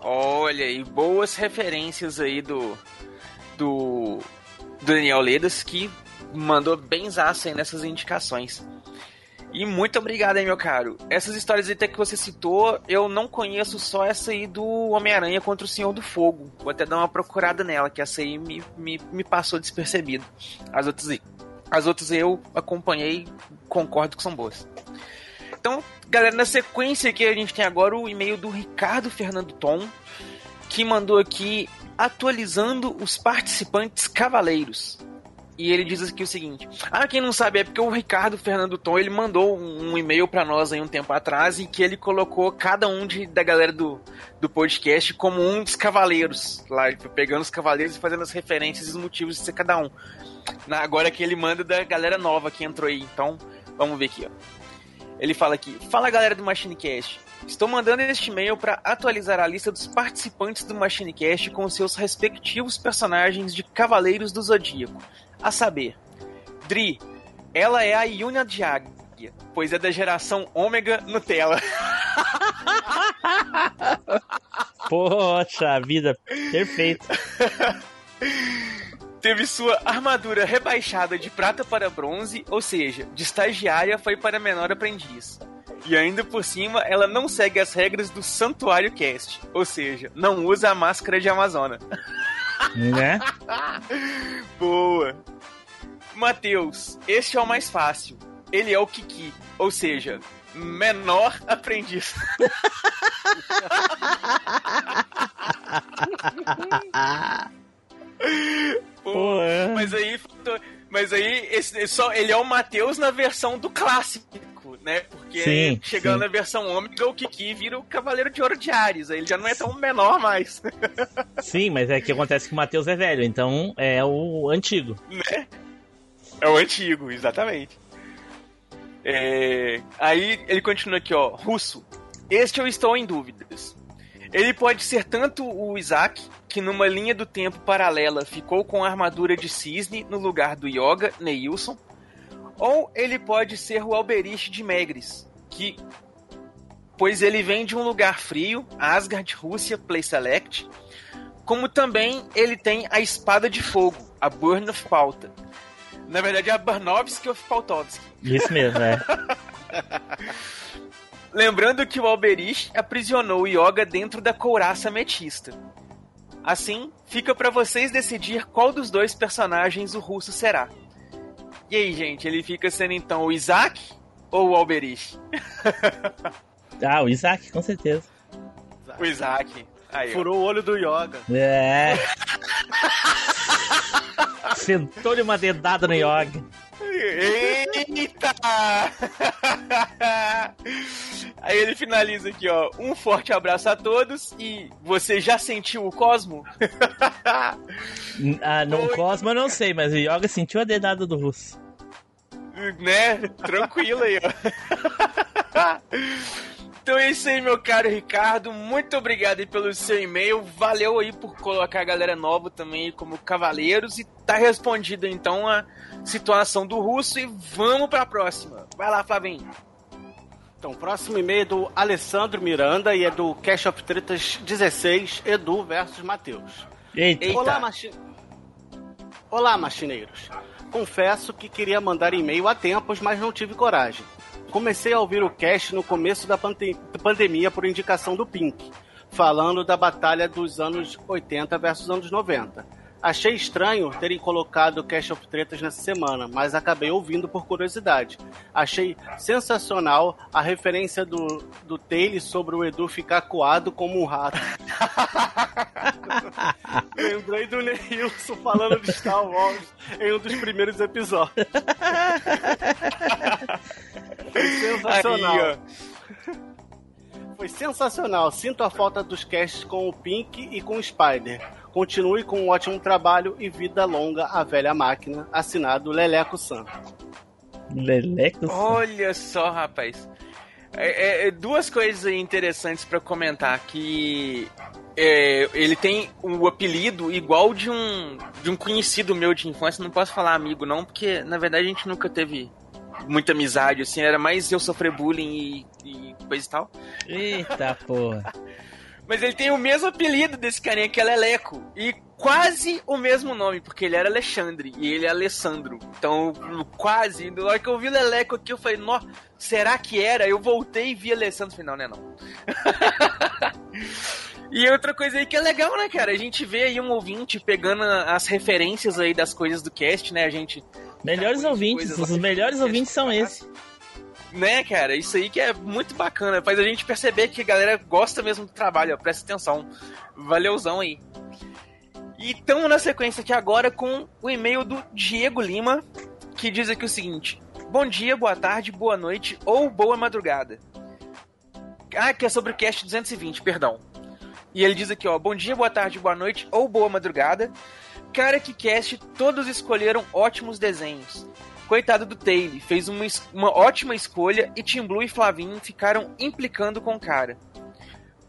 Olha aí, boas referências aí do. do. do Daniel Ledas, que mandou benzaço aí nessas indicações. E muito obrigado aí, meu caro. Essas histórias até que você citou, eu não conheço só essa aí do Homem-Aranha contra o Senhor do Fogo. Vou até dar uma procurada nela, que essa aí me, me, me passou despercebido. As outras, as outras eu acompanhei, concordo que são boas. Então, galera, na sequência aqui a gente tem agora o e-mail do Ricardo Fernando Tom, que mandou aqui atualizando os participantes cavaleiros. E ele diz aqui o seguinte: Ah, quem não sabe é porque o Ricardo Fernando Tom ele mandou um e-mail pra nós aí um tempo atrás em que ele colocou cada um de, da galera do, do podcast como um dos cavaleiros. Lá, foi pegando os cavaleiros e fazendo as referências e os motivos de ser cada um. Na- agora que ele manda da galera nova que entrou aí. Então, vamos ver aqui, ó. Ele fala aqui: Fala galera do MachineCast. Estou mandando este e-mail para atualizar a lista dos participantes do MachineCast com seus respectivos personagens de Cavaleiros do Zodíaco. A saber, Dri, ela é a Yuna de Águia, pois é da geração Ômega Nutella. Poxa vida, perfeito. Teve sua armadura rebaixada de prata para bronze, ou seja, de estagiária foi para menor aprendiz. E ainda por cima, ela não segue as regras do Santuário Cast, ou seja, não usa a máscara de Amazona. Né? Boa. Matheus, este é o mais fácil. Ele é o Kiki, ou seja, menor aprendiz. Pô, Pô, é. mas aí, mas aí esse, só, ele é o Matheus na versão do clássico, né? Porque Sim, chegando sim. na versão ômega, o Kiki vira o Cavaleiro de Ouro de Ares. Aí ele já não é tão menor mais, Sim, mas é que acontece que o Matheus é velho, então é o antigo. né? É o antigo, exatamente. É, Aí ele continua aqui, ó. Russo. Este eu estou em dúvidas. Ele pode ser tanto o Isaac, que numa linha do tempo paralela ficou com a armadura de cisne no lugar do Yoga, Neilson, ou ele pode ser o Alberich de Megris, que pois ele vem de um lugar frio, Asgard, Rússia, Play Select, como também ele tem a espada de fogo, a Burn of Pauta. Na verdade é a Burnovsky of Pautovsky. Isso mesmo, é. Lembrando que o Alberich aprisionou o Yoga dentro da couraça ametista. Assim, fica para vocês decidir qual dos dois personagens o russo será. E aí, gente, ele fica sendo então o Isaac ou o Alberich? ah, o Isaac, com certeza. O Isaac. Aí, Furou ó. o olho do Yoga. É. Sentou-lhe uma dedada no Yoga. Eita! Aí ele finaliza aqui, ó. Um forte abraço a todos e você já sentiu o Cosmo? ah, não, o Cosmo eu não sei, mas o Yoga sentiu a dedada do russo. Né? Tranquilo aí, ó. Então é isso aí, meu caro Ricardo. Muito obrigado aí pelo seu e-mail. Valeu aí por colocar a galera nova também como cavaleiros. E tá respondido então a situação do russo. E vamos pra próxima. Vai lá, Flavinho. Então, próximo e-mail é do Alessandro Miranda e é do Cash of Tretas 16, Edu versus Matheus. Eita. Olá, machi... Olá, machineiros. Confesso que queria mandar e-mail há tempos, mas não tive coragem. Comecei a ouvir o cast no começo da pandemia por indicação do Pink, falando da batalha dos anos 80 versus anos 90. Achei estranho terem colocado o Cash of Tretas nessa semana, mas acabei ouvindo por curiosidade. Achei sensacional a referência do, do Taylor sobre o Edu ficar coado como um rato. Lembrei do Neilson falando de Star Wars em um dos primeiros episódios. Foi sensacional. Aí, Foi sensacional. Sinto a falta dos casts com o Pink e com o Spider. Continue com um ótimo trabalho e vida longa à velha máquina. Assinado Leleco San. Leleco San? Olha só, rapaz. É, é, é duas coisas interessantes para comentar que é, ele tem o um apelido igual de um de um conhecido meu de infância. Não posso falar amigo não, porque na verdade a gente nunca teve muita amizade, assim, era mais eu sofrer bullying e, e coisa e tal. Eita porra. Mas ele tem o mesmo apelido desse carinha que é Leleco. E quase o mesmo nome, porque ele era Alexandre e ele é Alessandro. Então, quase. Na hora que eu vi Leleco aqui, eu falei, nó, será que era? Eu voltei e vi Alessandro. Falei, não, não é não. E outra coisa aí que é legal, né, cara? A gente vê aí um ouvinte pegando as referências aí das coisas do cast, né? A gente. Melhores ouvintes, os melhores ouvintes são esses. Né, cara? Isso aí que é muito bacana. Faz a gente perceber que a galera gosta mesmo do trabalho, ó. Presta atenção. Valeuzão aí. E estamos na sequência aqui agora com o e-mail do Diego Lima, que diz aqui o seguinte: Bom dia, boa tarde, boa noite ou boa madrugada. Ah, que é sobre o cast 220, perdão. E ele diz aqui, ó, bom dia, boa tarde, boa noite ou boa madrugada. Cara que cast, todos escolheram ótimos desenhos. Coitado do Taylor, fez uma, uma ótima escolha e Tim Blue e Flavinho ficaram implicando com o cara.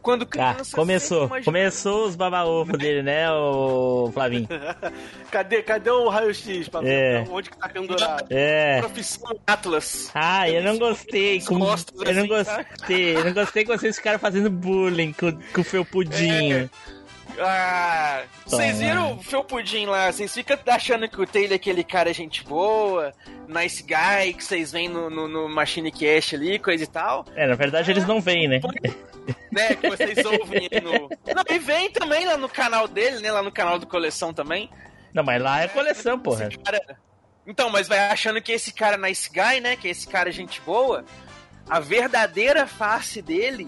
Quando ah, criança. Ah, começou. Começou os baba-ovo dele, né, o Flavinho? cadê, cadê o raio-x pra é. ver onde que tá pendurado? É. Profissão Atlas. Ah, eu não gostei. Com... eu não assim, tá? gostei. Eu não gostei que vocês ficaram fazendo bullying com, com o felpudinho. É. Ah, vocês viram o Felpudim lá? Vocês ficam achando que o Taylor é aquele cara gente boa, nice guy, que vocês veem no, no, no Machine Cash ali, coisa e tal. É, na verdade eles não veem, né? né, que vocês ouvem no. Não, e vem também lá no canal dele, né? Lá no canal do Coleção também. Não, mas lá é coleção, porra. Cara... Então, mas vai achando que esse cara nice guy, né? Que esse cara gente boa. A verdadeira face dele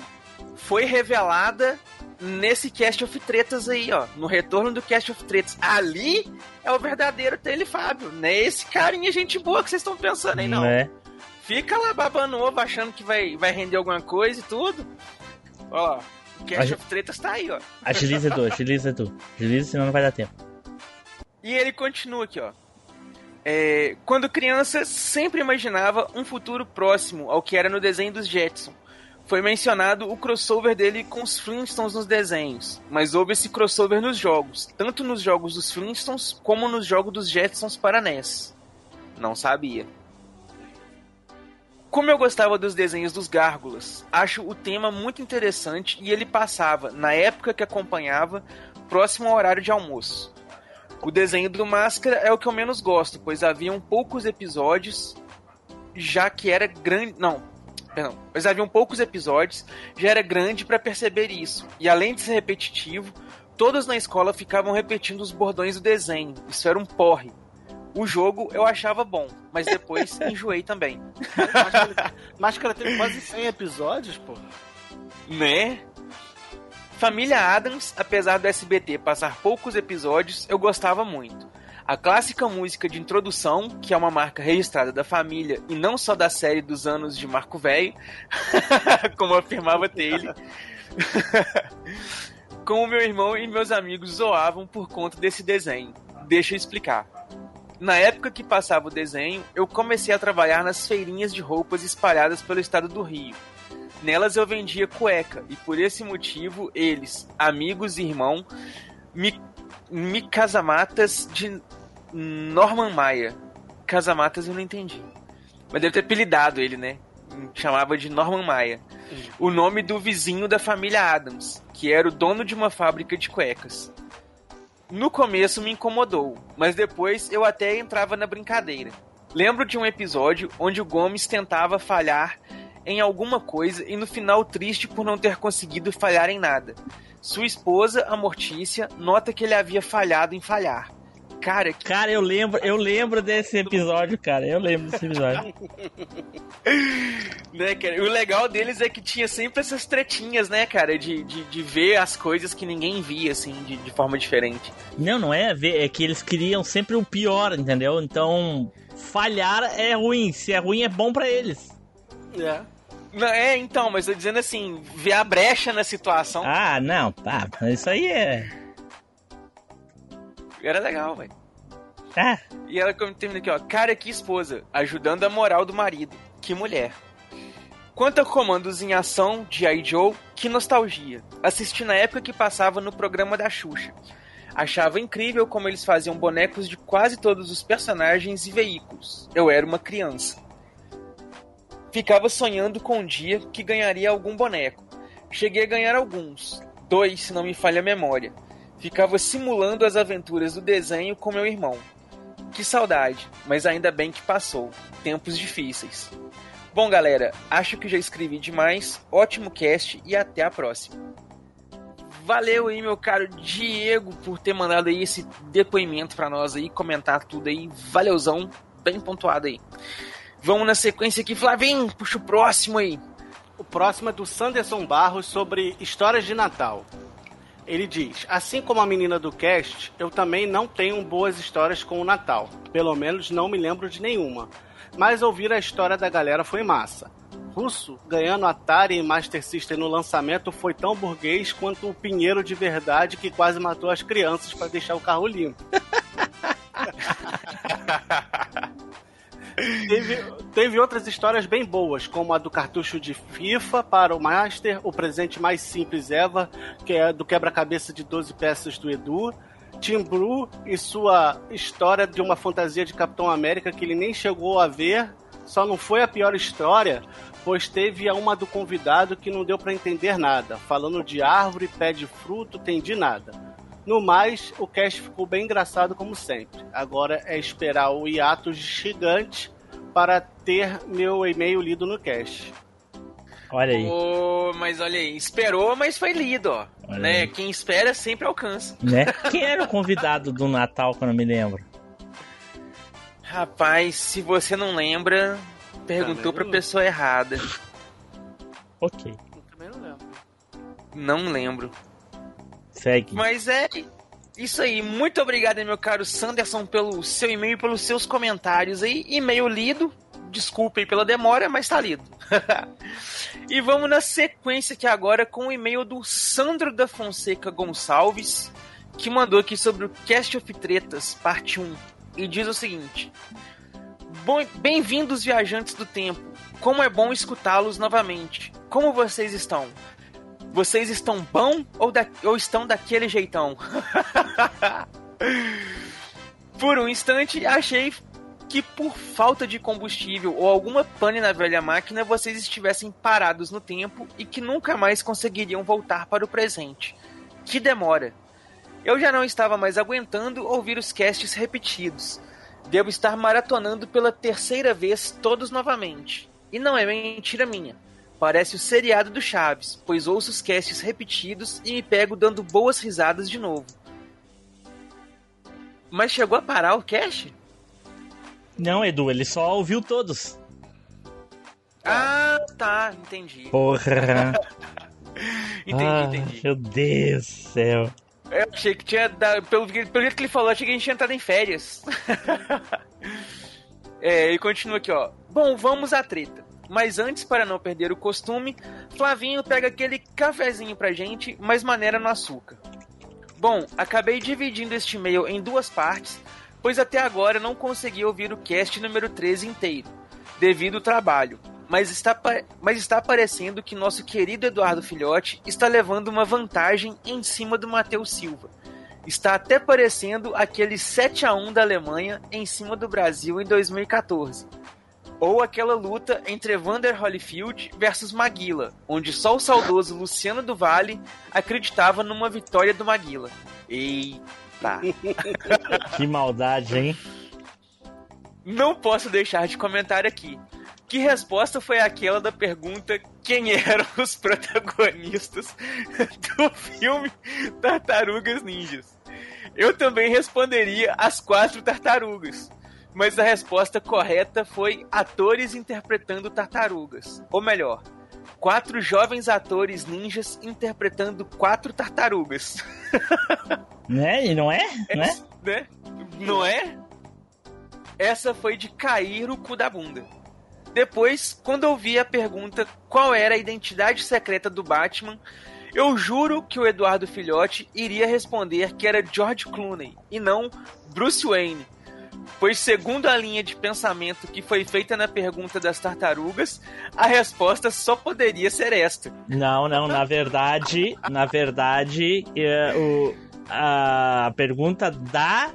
foi revelada nesse Cast of Tretas aí, ó. No retorno do Cast of Tretas. Ali é o verdadeiro Tele Fábio. Não é esse carinha gente boa que vocês estão pensando aí, não. não é. Fica lá babando ovo, achando que vai, vai render alguma coisa e tudo. Ó, o Cast of Tretas tá aí, ó. Agiliza tu, agiliza tu. Agiliza, senão não vai dar tempo. E ele continua aqui, ó. É, quando criança, sempre imaginava um futuro próximo ao que era no desenho dos Jetson foi mencionado o crossover dele com os Flintstones nos desenhos, mas houve esse crossover nos jogos, tanto nos jogos dos Flintstones como nos jogos dos Jetsons para NES. Não sabia. Como eu gostava dos desenhos dos Gárgulas, acho o tema muito interessante e ele passava, na época que acompanhava, próximo ao horário de almoço. O desenho do Máscara é o que eu menos gosto, pois haviam poucos episódios, já que era grande. Não, perdão. Pois haviam poucos episódios, já era grande para perceber isso. E além de ser repetitivo, todos na escola ficavam repetindo os bordões do desenho. Isso era um porre. O jogo eu achava bom, mas depois enjoei também. Máscara teve quase 100 episódios, pô. Né? Família Adams, apesar do SBT passar poucos episódios, eu gostava muito. A clássica música de introdução, que é uma marca registrada da família e não só da série dos anos de Marco Velho, como afirmava Taylor, como meu irmão e meus amigos zoavam por conta desse desenho. Deixa eu explicar. Na época que passava o desenho, eu comecei a trabalhar nas feirinhas de roupas espalhadas pelo estado do Rio. Nelas eu vendia cueca e por esse motivo eles, amigos e irmão, me, me casamatas de Norman Maia. Casamatas eu não entendi. Mas deve ter apelidado ele, né? Chamava de Norman Maia. O nome do vizinho da família Adams, que era o dono de uma fábrica de cuecas. No começo me incomodou, mas depois eu até entrava na brincadeira. Lembro de um episódio onde o Gomes tentava falhar em alguma coisa e no final triste por não ter conseguido falhar em nada. Sua esposa, a Mortícia, nota que ele havia falhado em falhar. Cara, que... cara, eu lembro, eu lembro desse episódio, cara. Eu lembro desse episódio. né, cara? E o legal deles é que tinha sempre essas tretinhas, né, cara? De, de, de ver as coisas que ninguém via, assim, de, de forma diferente. Não, não é ver, é que eles queriam sempre o pior, entendeu? Então, falhar é ruim. Se é ruim, é bom para eles. É. Não, é, então, mas eu dizendo assim, ver a brecha na situação. Ah, não, tá. Isso aí é. Era legal, velho. Ah. E ela termina aqui, ó. Cara, que esposa, ajudando a moral do marido. Que mulher. Quanto a comandos em ação de I. Joe, que nostalgia. Assisti na época que passava no programa da Xuxa. Achava incrível como eles faziam bonecos de quase todos os personagens e veículos. Eu era uma criança. Ficava sonhando com um dia que ganharia algum boneco. Cheguei a ganhar alguns. Dois, se não me falha a memória. Ficava simulando as aventuras do desenho com meu irmão. Que saudade, mas ainda bem que passou. Tempos difíceis. Bom, galera, acho que já escrevi demais. Ótimo cast e até a próxima. Valeu aí, meu caro Diego, por ter mandado aí esse depoimento para nós aí, comentar tudo aí. Valeuzão, bem pontuado aí. Vamos na sequência aqui, Flavinho, puxa o próximo aí. O próximo é do Sanderson Barros sobre histórias de Natal. Ele diz: Assim como a menina do cast, eu também não tenho boas histórias com o Natal. Pelo menos não me lembro de nenhuma. Mas ouvir a história da galera foi massa. Russo ganhando Atari e Master System no lançamento foi tão burguês quanto o Pinheiro de verdade que quase matou as crianças para deixar o carro limpo. teve, teve outras histórias bem boas, como a do cartucho de FIFA para o Master, o presente mais simples Eva, que é do quebra-cabeça de 12 peças do Edu. Tim Blue e sua história de uma fantasia de Capitão América que ele nem chegou a ver. Só não foi a pior história, pois teve uma do convidado que não deu para entender nada. Falando de árvore, pé de fruto, entendi nada. No mais, o cast ficou bem engraçado como sempre. Agora é esperar o hiato gigante para ter meu e-mail lido no cast. Olha aí. Oh, mas olha aí, esperou, mas foi lido, ó. Olha né? aí. Quem espera sempre alcança. Né? Quem era o convidado do Natal, que eu não me lembro? Rapaz, se você não lembra, perguntou pra pessoa errada. Ok. Também não lembro. Não lembro. Segue. Mas é isso aí. Muito obrigado, meu caro Sanderson, pelo seu e-mail e pelos seus comentários aí. E-mail lido. Desculpem pela demora, mas tá lido. e vamos na sequência aqui agora com o e-mail do Sandro da Fonseca Gonçalves, que mandou aqui sobre o Cast of Tretas, parte 1. E diz o seguinte: Bem-vindos, viajantes do tempo. como é bom escutá-los novamente. Como vocês estão? Vocês estão bom ou, da, ou estão daquele jeitão? por um instante, achei que por falta de combustível ou alguma pane na velha máquina vocês estivessem parados no tempo e que nunca mais conseguiriam voltar para o presente. Que demora! Eu já não estava mais aguentando ouvir os casts repetidos. Devo estar maratonando pela terceira vez todos novamente. E não é mentira minha. Parece o seriado do Chaves, pois ouço os casts repetidos e me pego dando boas risadas de novo. Mas chegou a parar o cast? Não, Edu, ele só ouviu todos. Ah, tá, entendi. Porra. entendi, ah, entendi. Meu Deus do céu. Eu achei que tinha. Dado, pelo, pelo jeito que ele falou, achei que a gente tinha entrado em férias. é, ele continua aqui, ó. Bom, vamos à treta. Mas antes, para não perder o costume, Flavinho pega aquele cafezinho pra gente, mas maneira no açúcar. Bom, acabei dividindo este e-mail em duas partes, pois até agora não consegui ouvir o cast número 13 inteiro, devido ao trabalho. Mas está, mas está parecendo que nosso querido Eduardo Filhote está levando uma vantagem em cima do Matheus Silva. Está até parecendo aquele 7 a 1 da Alemanha em cima do Brasil em 2014 ou aquela luta entre Evander Holyfield versus Maguila, onde só o saudoso Luciano do Vale acreditava numa vitória do Maguila. Eita! que maldade, hein? Não posso deixar de comentar aqui. Que resposta foi aquela da pergunta quem eram os protagonistas do filme Tartarugas Ninjas? Eu também responderia as quatro tartarugas mas a resposta correta foi atores interpretando tartarugas. Ou melhor, quatro jovens atores ninjas interpretando quatro tartarugas. Né? E não é? né? né? Não é? Essa foi de cair o cu da bunda. Depois, quando eu vi a pergunta qual era a identidade secreta do Batman, eu juro que o Eduardo Filhote iria responder que era George Clooney e não Bruce Wayne Pois, segundo a linha de pensamento que foi feita na pergunta das tartarugas, a resposta só poderia ser esta. Não, não, na verdade, na verdade, é, o, a pergunta dá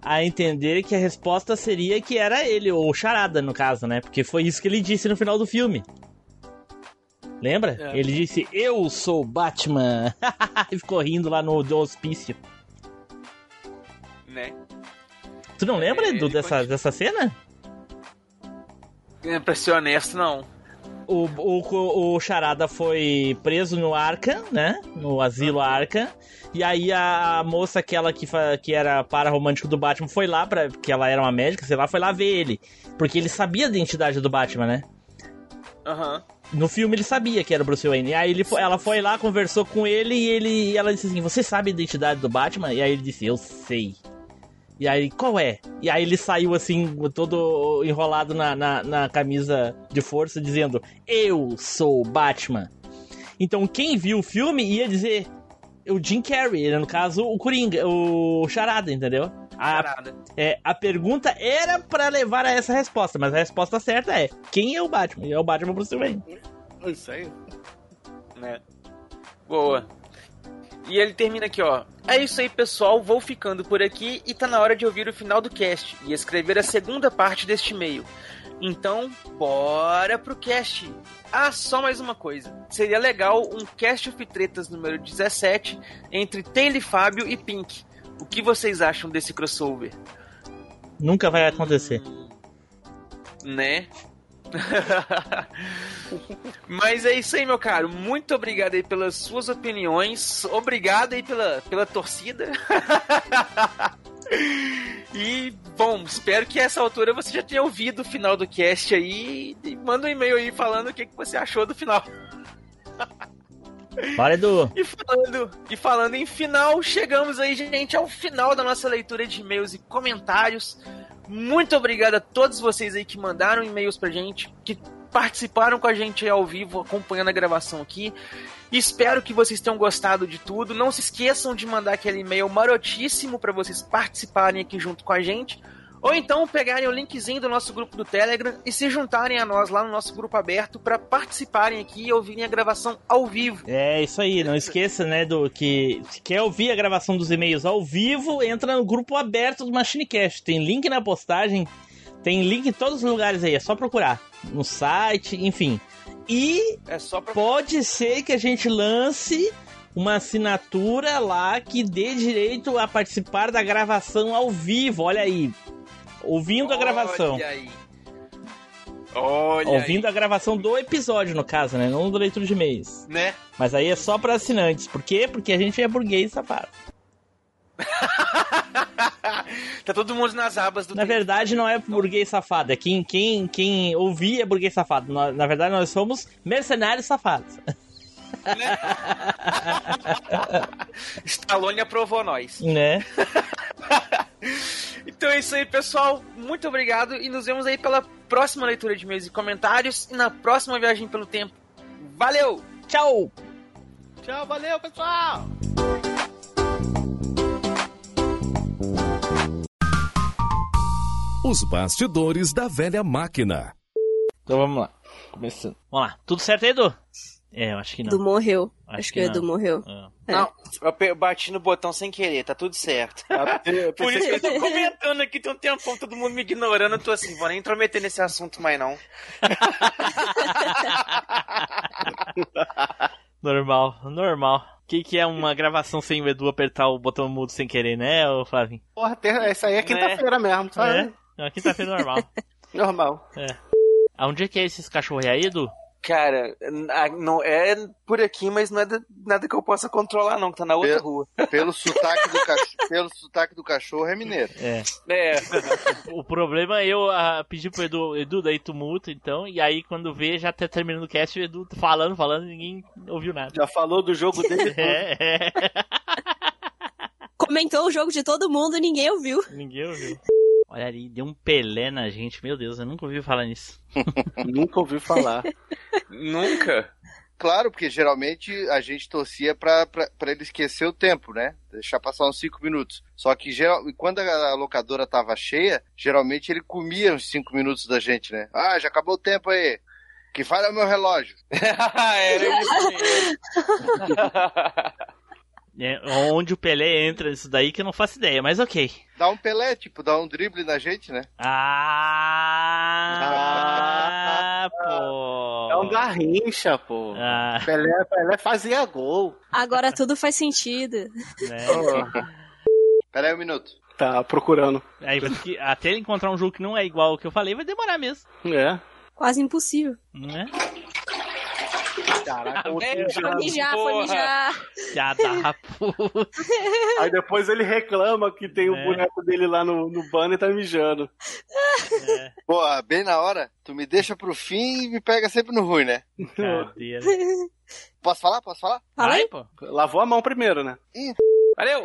a entender que a resposta seria que era ele, ou Charada, no caso, né? Porque foi isso que ele disse no final do filme. Lembra? É. Ele disse, eu sou Batman. e ficou rindo lá no hospício. Né? Tu não lembra, é, Edu, dessa, pode... dessa cena? É, pra ser honesto, não. O, o, o Charada foi preso no Arca, né? No asilo Arca. E aí a moça, aquela que, que era para romântico do Batman, foi lá, pra, que ela era uma médica, sei lá, foi lá ver ele. Porque ele sabia a identidade do Batman, né? Aham. Uhum. No filme ele sabia que era o Bruce Wayne. E aí ele foi, ela foi lá, conversou com ele e ele e ela disse assim: Você sabe a identidade do Batman? E aí ele disse: Eu sei. E aí, qual é? E aí ele saiu assim, todo enrolado na, na, na camisa de força, dizendo: Eu sou Batman. Então quem viu o filme ia dizer o Jim Carrey, no caso o Coringa, o Charada, entendeu? A, Charada. É, a pergunta era para levar a essa resposta, mas a resposta certa é: quem é o Batman? E é o Batman Bruce Wayne. Isso aí. Né? Boa. E ele termina aqui, ó. É isso aí, pessoal. Vou ficando por aqui e tá na hora de ouvir o final do cast e escrever a segunda parte deste e-mail. Então, bora pro cast. Ah, só mais uma coisa. Seria legal um cast of tretas número 17 entre Taylor Fábio e Pink. O que vocês acham desse crossover? Nunca vai acontecer. Hum, né? Mas é isso aí, meu caro. Muito obrigado aí pelas suas opiniões. Obrigado aí pela, pela torcida. e, bom, espero que essa altura você já tenha ouvido o final do cast aí. E manda um e-mail aí falando o que, que você achou do final. Fala, Edu. E falando, e falando em final, chegamos aí, gente, ao final da nossa leitura de e-mails e comentários. Muito obrigado a todos vocês aí que mandaram e-mails pra gente, que participaram com a gente ao vivo, acompanhando a gravação aqui. Espero que vocês tenham gostado de tudo. Não se esqueçam de mandar aquele e-mail marotíssimo para vocês participarem aqui junto com a gente. Ou então pegarem o linkzinho do nosso grupo do Telegram e se juntarem a nós lá no nosso grupo aberto para participarem aqui e ouvirem a gravação ao vivo. É isso aí, não esqueça, né, do que se quer ouvir a gravação dos e-mails ao vivo, entra no grupo aberto do MachineCast. Tem link na postagem, tem link em todos os lugares aí, é só procurar. No site, enfim. E É só pra... pode ser que a gente lance uma assinatura lá que dê direito a participar da gravação ao vivo. Olha aí. Ouvindo a gravação. Olha aí. Olha Ouvindo a gravação do episódio, no caso, né? Não do leitura de e-mails. aí. Né? Mas aí é só pra assinantes. Por quê? Porque a gente é burguês safado. Tá todo mundo nas abas do Na verdade, não é burguês safado. É quem, quem, quem ouvir é burguês safado. Nós- Na verdade, nós somos mercenários safados. Stallone aprovou nós. Né? Então é isso aí, pessoal. Muito obrigado e nos vemos aí pela próxima leitura de e-mails e comentários e na próxima viagem pelo tempo. Valeu! Tchau! Tchau, valeu, pessoal! Os bastidores da velha máquina. Então vamos lá. Começando. Vamos lá. Tudo certo aí, Edu? É, eu acho que não. Edu morreu. Acho Acho, que que, o Edu não. morreu. Ah. É. Não, eu bati no botão sem querer, tá tudo certo. Por isso que eu tô comentando aqui tem um tempão, todo mundo me ignorando, eu tô assim, vou nem intrometer nesse assunto mais não. Normal, normal. O que, que é uma gravação sem o Edu apertar o botão mudo sem querer, né, ô Flavinho? Porra, essa aí é quinta-feira mesmo, sabe? É? Não, quinta-feira normal. Normal. É. Aonde é que é esses cachorros aí, Edu? Cara, a- não é por aqui, mas não é da- nada que eu possa controlar não, que tá na outra Pelo- rua. Pelo sotaque do cachorro, pelo sotaque do cachorro é mineiro. É. É, O problema é eu ah, pedir pro Edu, Edu, daí tu então, e aí quando vê, já tá terminando o cast, o Edu falando, falando, e ninguém ouviu nada. Já falou do jogo dele. É, é. Comentou o jogo de todo mundo e ninguém ouviu. Ninguém ouviu. Olha ali, deu um Pelé na gente, meu Deus, eu nunca ouvi falar nisso. Nunca ouvi falar. nunca. Claro, porque geralmente a gente torcia pra ele esquecer o tempo, né? Deixar passar uns 5 minutos. Só que geral, quando a locadora tava cheia, geralmente ele comia uns 5 minutos da gente, né? Ah, já acabou o tempo aí. Que falha meu relógio. Era isso. É, onde o Pelé entra nisso daí que eu não faço ideia, mas ok. Dá um Pelé, tipo, dá um drible na gente, né? Ah, pô. É um garrincha, pô. Ah, Pelé, Pelé fazia gol. Agora tudo faz sentido. né? Pera aí um minuto. Tá procurando. Aí, que- até ele encontrar um jogo que não é igual ao que eu falei, vai demorar mesmo. É. Quase impossível. Né? Caraca, o É. Foi mijar, foi mijar. Já dá, puta. Aí depois ele reclama que tem o É. boneco dele lá no, no banner e tá mijando. É, Pô, bem na hora, tu me deixa pro fim e me pega sempre no ruim, né? cadeira. Posso falar? Posso falar? Fala aí. pô. Lavou a mão primeiro, né? Valeu!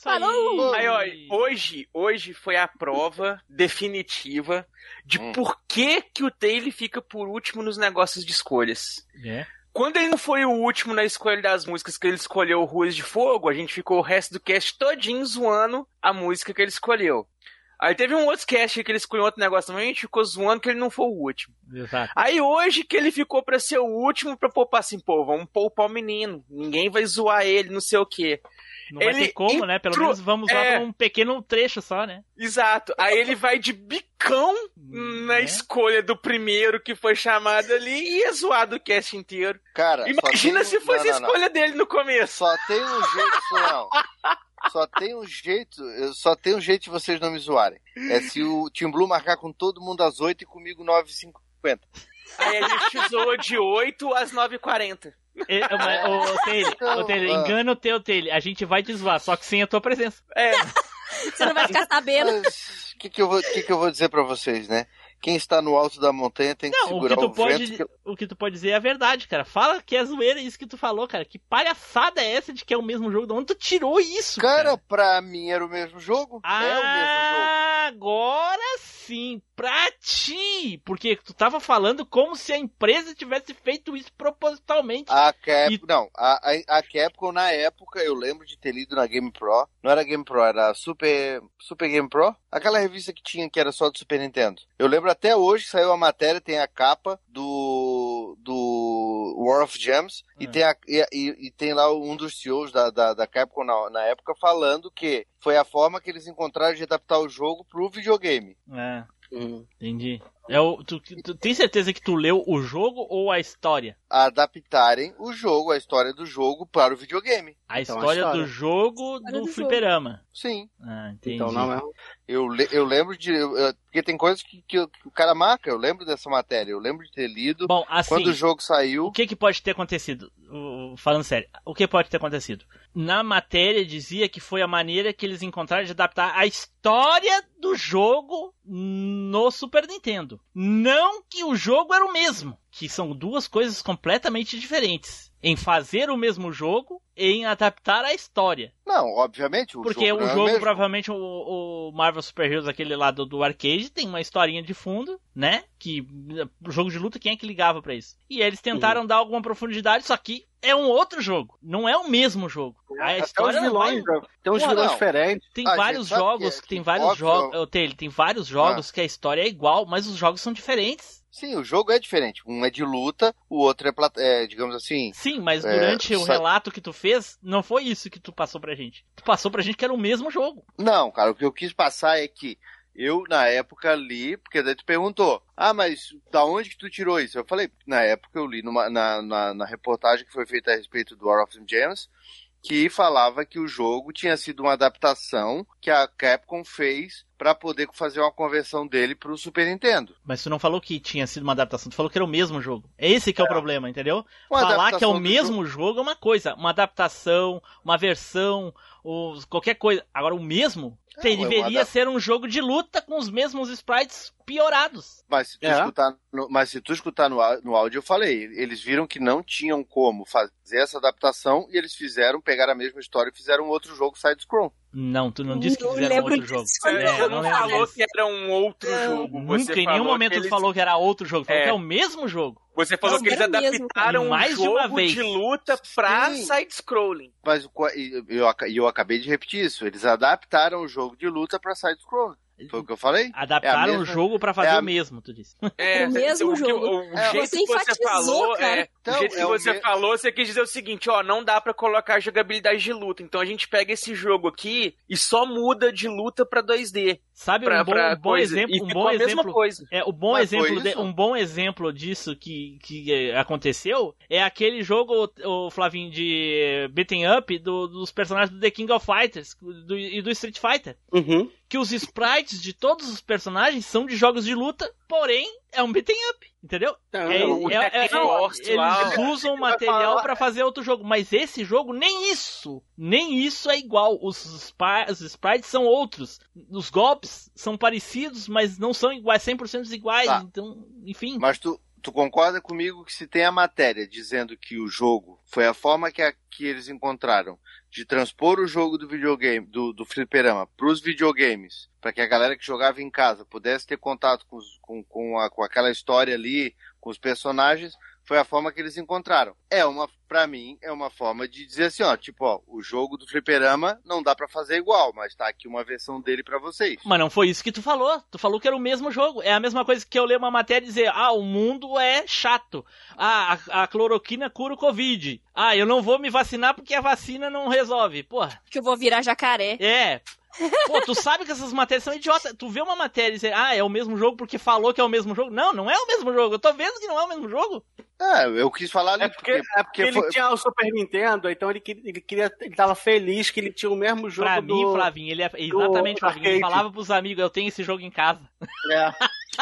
Falou! Aí, ó, hoje, hoje foi a prova definitiva de Hum. por que, que o Taylor fica por último nos negócios de escolhas. É. Quando ele não foi o último na escolha das músicas que ele escolheu Ruas de Fogo, a gente ficou o resto do cast todinho zoando a música que ele escolheu. Aí teve um outro cast que ele escolheu outro negócio também, a gente ficou zoando que ele não foi o último. Exato. Aí hoje que ele ficou pra ser o último pra poupar assim, pô, vamos poupar o menino. Ninguém vai zoar ele, não sei o quê. Não vai Ele ter como, né? Pelo menos vamos lá é. pra um pequeno trecho só, né? Exato. Aí ele vai de bicão na Né? escolha do primeiro que foi chamado ali e é zoado o cast inteiro. Cara, Imagina tem um- se fosse não, a não, não. escolha dele no começo. Só tem um jeito, não. Só tem um jeito, eu- só tem um jeito de vocês não me zoarem. É se o Team Blue marcar com todo mundo às 8 e comigo 9h50. Aí a gente zoa de 8 às 9h40. É, mas, Ô, ô, Taylor, ô, Taylor, engana o teu, Taylor. A gente vai te zoar, só que sem a tua presença. É, Você não vai ficar sabendo. O que, que, eu vou- que, que eu vou dizer pra vocês, né? Quem está no alto da montanha tem que Não, o segurar que, tu o, pode, vento. que- o que tu pode dizer é a verdade, cara. Fala que é zoeira isso que tu falou, cara. Que palhaçada é essa de que é o mesmo jogo? De onde tu tirou isso, cara? Cara, pra mim era o mesmo jogo. é o mesmo jogo. Ah, agora sim, pra ti. Porque tu tava falando como se a empresa tivesse feito isso propositalmente. A Cap... Não, a, a, a Capcom na época, eu lembro de ter lido na Game Pro. Não era Game Pro, era Super, Super Game Pro. Aquela revista que tinha que era só do Super Nintendo. Eu lembro até hoje, saiu a matéria, tem a capa do, do War of Gems. E, tem a, e, e- tem lá um dos CEOs da, da, da Capcom na, na época falando que foi a forma que eles encontraram de adaptar o jogo pro videogame. É, entendi. É o, tu, tu tem certeza que tu leu o jogo ou a história? Adaptarem o jogo, a história do jogo para o videogame. A Então, história, a história. do jogo História do, do fliperama. Sim. Ah, entendi. Então não é. Eu, eu lembro de. eu- porque tem coisas que, que, o- que o cara marca, eu lembro dessa matéria, eu lembro de ter lido. Bom, assim, quando o jogo saiu. O que, que pode ter acontecido? Falando sério, o que pode ter acontecido? Na matéria dizia que foi a maneira que eles encontraram de adaptar a história do jogo no Super Nintendo. Não que o jogo era o mesmo, que são duas coisas completamente diferentes. Em fazer o mesmo jogo e em adaptar a história. Não, obviamente, o Porque jogo. o não é jogo, mesmo. provavelmente, o, o Marvel Super Heroes, aquele lá do, do arcade, tem uma historinha de fundo, né? Que o jogo de luta, quem é que ligava pra isso? E eles tentaram dar alguma profundidade, só que é um outro jogo. Não é o mesmo jogo. A Até história os não vai- vilões, né? tem uns vilões não. diferentes. Tem Ah, vários sabe jogos, que é- tem que vários óbvio- jogos, eu tenho, tem vários jogos que a história é igual, mas os jogos são diferentes. Sim, o jogo é diferente. Um é de luta, o outro é, é, digamos assim. Sim, mas é, durante o sa- relato que tu fez, não foi isso que tu passou pra gente. Tu passou pra gente que era o mesmo jogo. Não, cara, o que eu quis passar é que eu, na época, li, porque daí tu perguntou, ah, mas da onde que tu tirou isso? Eu falei, na época eu li numa- na, na, na reportagem que foi feita a respeito do War of Gems, que falava que o jogo tinha sido uma adaptação que a Capcom fez para poder fazer uma conversão dele pro Super Nintendo. Mas tu não falou que tinha sido uma adaptação, tu falou que era o mesmo jogo. É esse que é, o problema, entendeu? Uma Falar que é o mesmo jogo. é uma coisa, uma adaptação, uma versão, ou qualquer coisa. Agora, o mesmo É, é uma deveria adap- ser um jogo de luta com os mesmos sprites piorados. Mas se tu É. escutar, no, mas se tu escutar no, no áudio, eu falei, eles viram que não tinham como fazer essa adaptação e eles fizeram, pegaram a mesma história e fizeram um outro jogo side-scroll. Não, tu não disse que Não fizeram outro jogo. É, Você não não falou disso. que era um outro jogo. Você Nunca, em nenhum momento tu eles- falou que era outro jogo. Falou É. que é o mesmo jogo. Você falou Não, que eles adaptaram E um mais de uma jogo vez. de luta pra side-scrolling. Mas e eu, aca- e eu acabei de repetir isso, eles adaptaram o jogo de luta pra side-scroll. Foi o que eu falei? Adaptaram É a o mesma- jogo pra fazer é a- o mesmo, tu disse. É, O mesmo o, que- jogo. o É, jeito você que você falou, é, Então, o jeito é que o você falou, você quis dizer o seguinte, ó, não dá pra colocar jogabilidade de luta. Então a gente pega esse jogo aqui e só muda de luta pra 2D. Sabe Pra, um bom, pra um bom exemplo, um bom a mesma exemplo. coisa. É, o bom Mas exemplo de- um bom exemplo disso que, que é, aconteceu é aquele jogo, o Flavinho, de beating up do- dos personagens do The King of Fighters do- e do Street Fighter. Uhum. Que os sprites de todos os personagens são de jogos de luta, porém é um beating up, entendeu? Então, É, o é- é- Tekken é- Force lá, eles usam material pra fazer outro jogo, mas esse jogo nem isso, nem isso é igual. Os, os sprites são outros, os golpes são parecidos, mas não são iguais, 100% iguais. Tá. Então, enfim. Mas tu, tu concorda comigo que se tem a matéria dizendo que o jogo foi a forma que, a- que eles encontraram de transpor o jogo do videogame, do, do fliperama, pros videogames, para que a galera que jogava em casa pudesse ter contato com, os- com, com, a- com aquela história ali, com os personagens, foi a forma que eles encontraram. É uma, para mim, é uma forma de dizer assim, ó, tipo, ó, o jogo do fliperama não dá pra fazer igual, mas tá aqui uma versão dele pra vocês. Mas não foi isso que tu falou. Tu falou que era o mesmo jogo. É a mesma coisa que eu ler uma matéria e dizer: ah, o mundo é chato. Ah, a, a cloroquina cura o Covid. Ah, eu não vou me vacinar porque a vacina não resolve. Porra. Que eu vou virar jacaré. É. Pô, tu sabe que essas matérias são idiotas. Tu vê uma matéria e dizer, ah, é o mesmo jogo porque falou que é o mesmo jogo. Não, não é o mesmo jogo. Eu tô vendo que não é o mesmo jogo. É, eu quis falar ali É porque, é porque ele foi- tinha o Super Nintendo, então ele, queria- ele queria. Ele tava feliz que ele tinha o mesmo jogo pra do. mim, Flavinho, ele é exatamente, Flavinho. Ele falava pros amigos, eu tenho esse jogo em casa. É.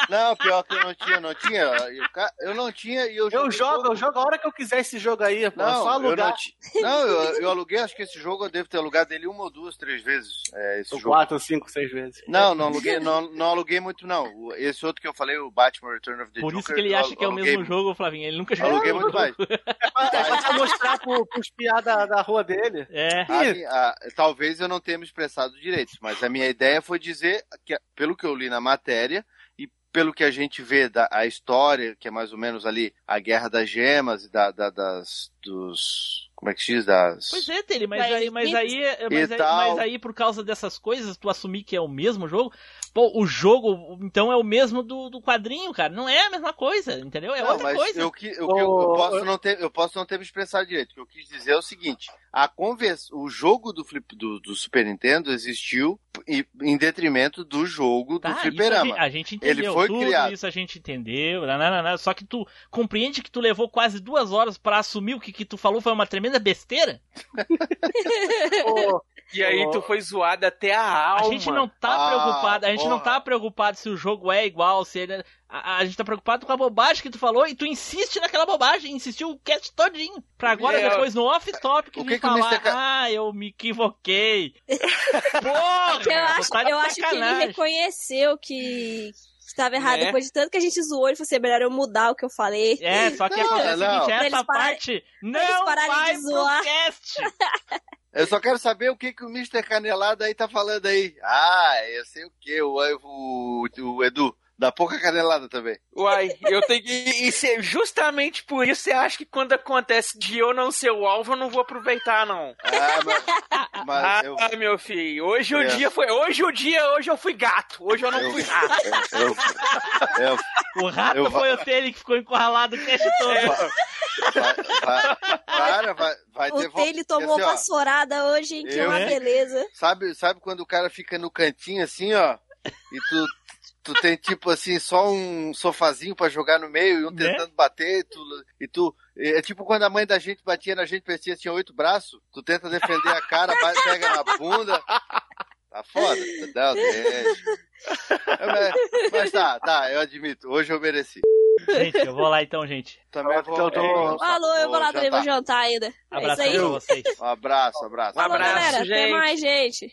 Não, pior que eu não tinha, não tinha. Eu, não tinha e eu Eu jogo, todo- eu jogo a hora que eu quiser esse jogo aí, pô. é Não, só eu não, alugar. ti- não eu, eu aluguei, acho que esse jogo eu devo ter alugado ele uma ou duas, três vezes. É, esse Ou jogo. quatro, cinco, seis vezes. Não, não aluguei, não, não aluguei muito, não. Esse outro que eu falei, o Batman Return of the Por Joker. isso que ele acha que é o mesmo jogo, Flavinho. Ele nunca jogou. Aluguei muito mais. É pra, é pra mostrar pro, pros piá da, da rua dele. É. A minha- a- talvez eu não tenha me expressado direito, mas a minha ideia foi dizer, que, pelo que eu li na matéria, e pelo que a gente vê da a história, que é mais ou menos ali a Guerra das Gemas e da, da- das, dos... Como é que se diz? Das... Pois é, Tele, mas Vai, aí, mas aí, mas aí, mas aí, por causa dessas coisas, tu assumir que é o mesmo jogo, pô, o jogo, então, é o mesmo do, do quadrinho, cara. Não é a mesma coisa, entendeu? É não, outra mas coisa. Eu, que- eu, eu- posso não ter, eu posso não ter me expressado direito. O que eu quis dizer é o seguinte: a convers, o jogo do, flip, do, do Super Nintendo existiu em, em detrimento do jogo Tá, do isso fliperama. a gente, a gente entendeu. Ele foi tudo criado. isso a gente entendeu. nananana, só que tu compreende que tu levou quase duas horas pra assumir o que, que tu falou foi uma tremenda besteira? Ô, E aí tu foi zoado até a alma. A gente não tá Ah, preocupado, a gente não porra. tá preocupado se o jogo é igual, se ele. A, a gente tá preocupado com a bobagem que tu falou e tu insiste naquela bobagem, insistiu o cast todinho. Pra agora, É, depois no off-topic, o que que falar, Mr. Ah, eu me equivoquei. Porra! Eu acho, tá eu acho que ele reconheceu que estava errado. Né? Depois de tanto que a gente zoou, ele falou assim, é melhor eu mudar o que eu falei. É, só que Não, acontece o não. seguinte, essa parte não vai de zoar. Eu só quero saber o que, que o Mr. Canelada aí tá falando aí. Ah, eu sei o que, o, o, o Edu. Dá pouca canelada também. Uai, eu tenho que. E se- justamente por isso você acha que quando acontece de eu não ser o alvo, eu não vou aproveitar, não. Ah, mas, mas Ah, eu, meu filho, hoje o É. dia foi. Hoje o dia, hoje eu fui gato. Hoje eu não Eu- fui rato. eu, eu, O rato Eu- foi o Tele que ficou encurralado o cast todo. vai, vai, cara, vai, vai O Taylor tomou assim, vassourada hoje, hein? Que é Eu- uma É? beleza. Sabe, sabe quando o cara fica no cantinho assim, ó, e tu, tu tem tipo assim, só um sofazinho pra jogar no meio e um Né? tentando bater, e tu, e tu. É tipo quando a mãe da gente batia na gente, parecia que tinha oito braços, tu tenta defender a cara, vai, pega na bunda. Tá foda, não, deixa. É, Mas, tá, tá, eu admito, hoje eu mereci. Gente, eu vou lá então, gente. Também vou. Então eu tô- é, Falou, eu vou lá também, vou jantar. jantar ainda. É isso Abraço aí. pra vocês. Um abraço, abraço. Um Falou, abraço, galera. Até gente. mais, gente.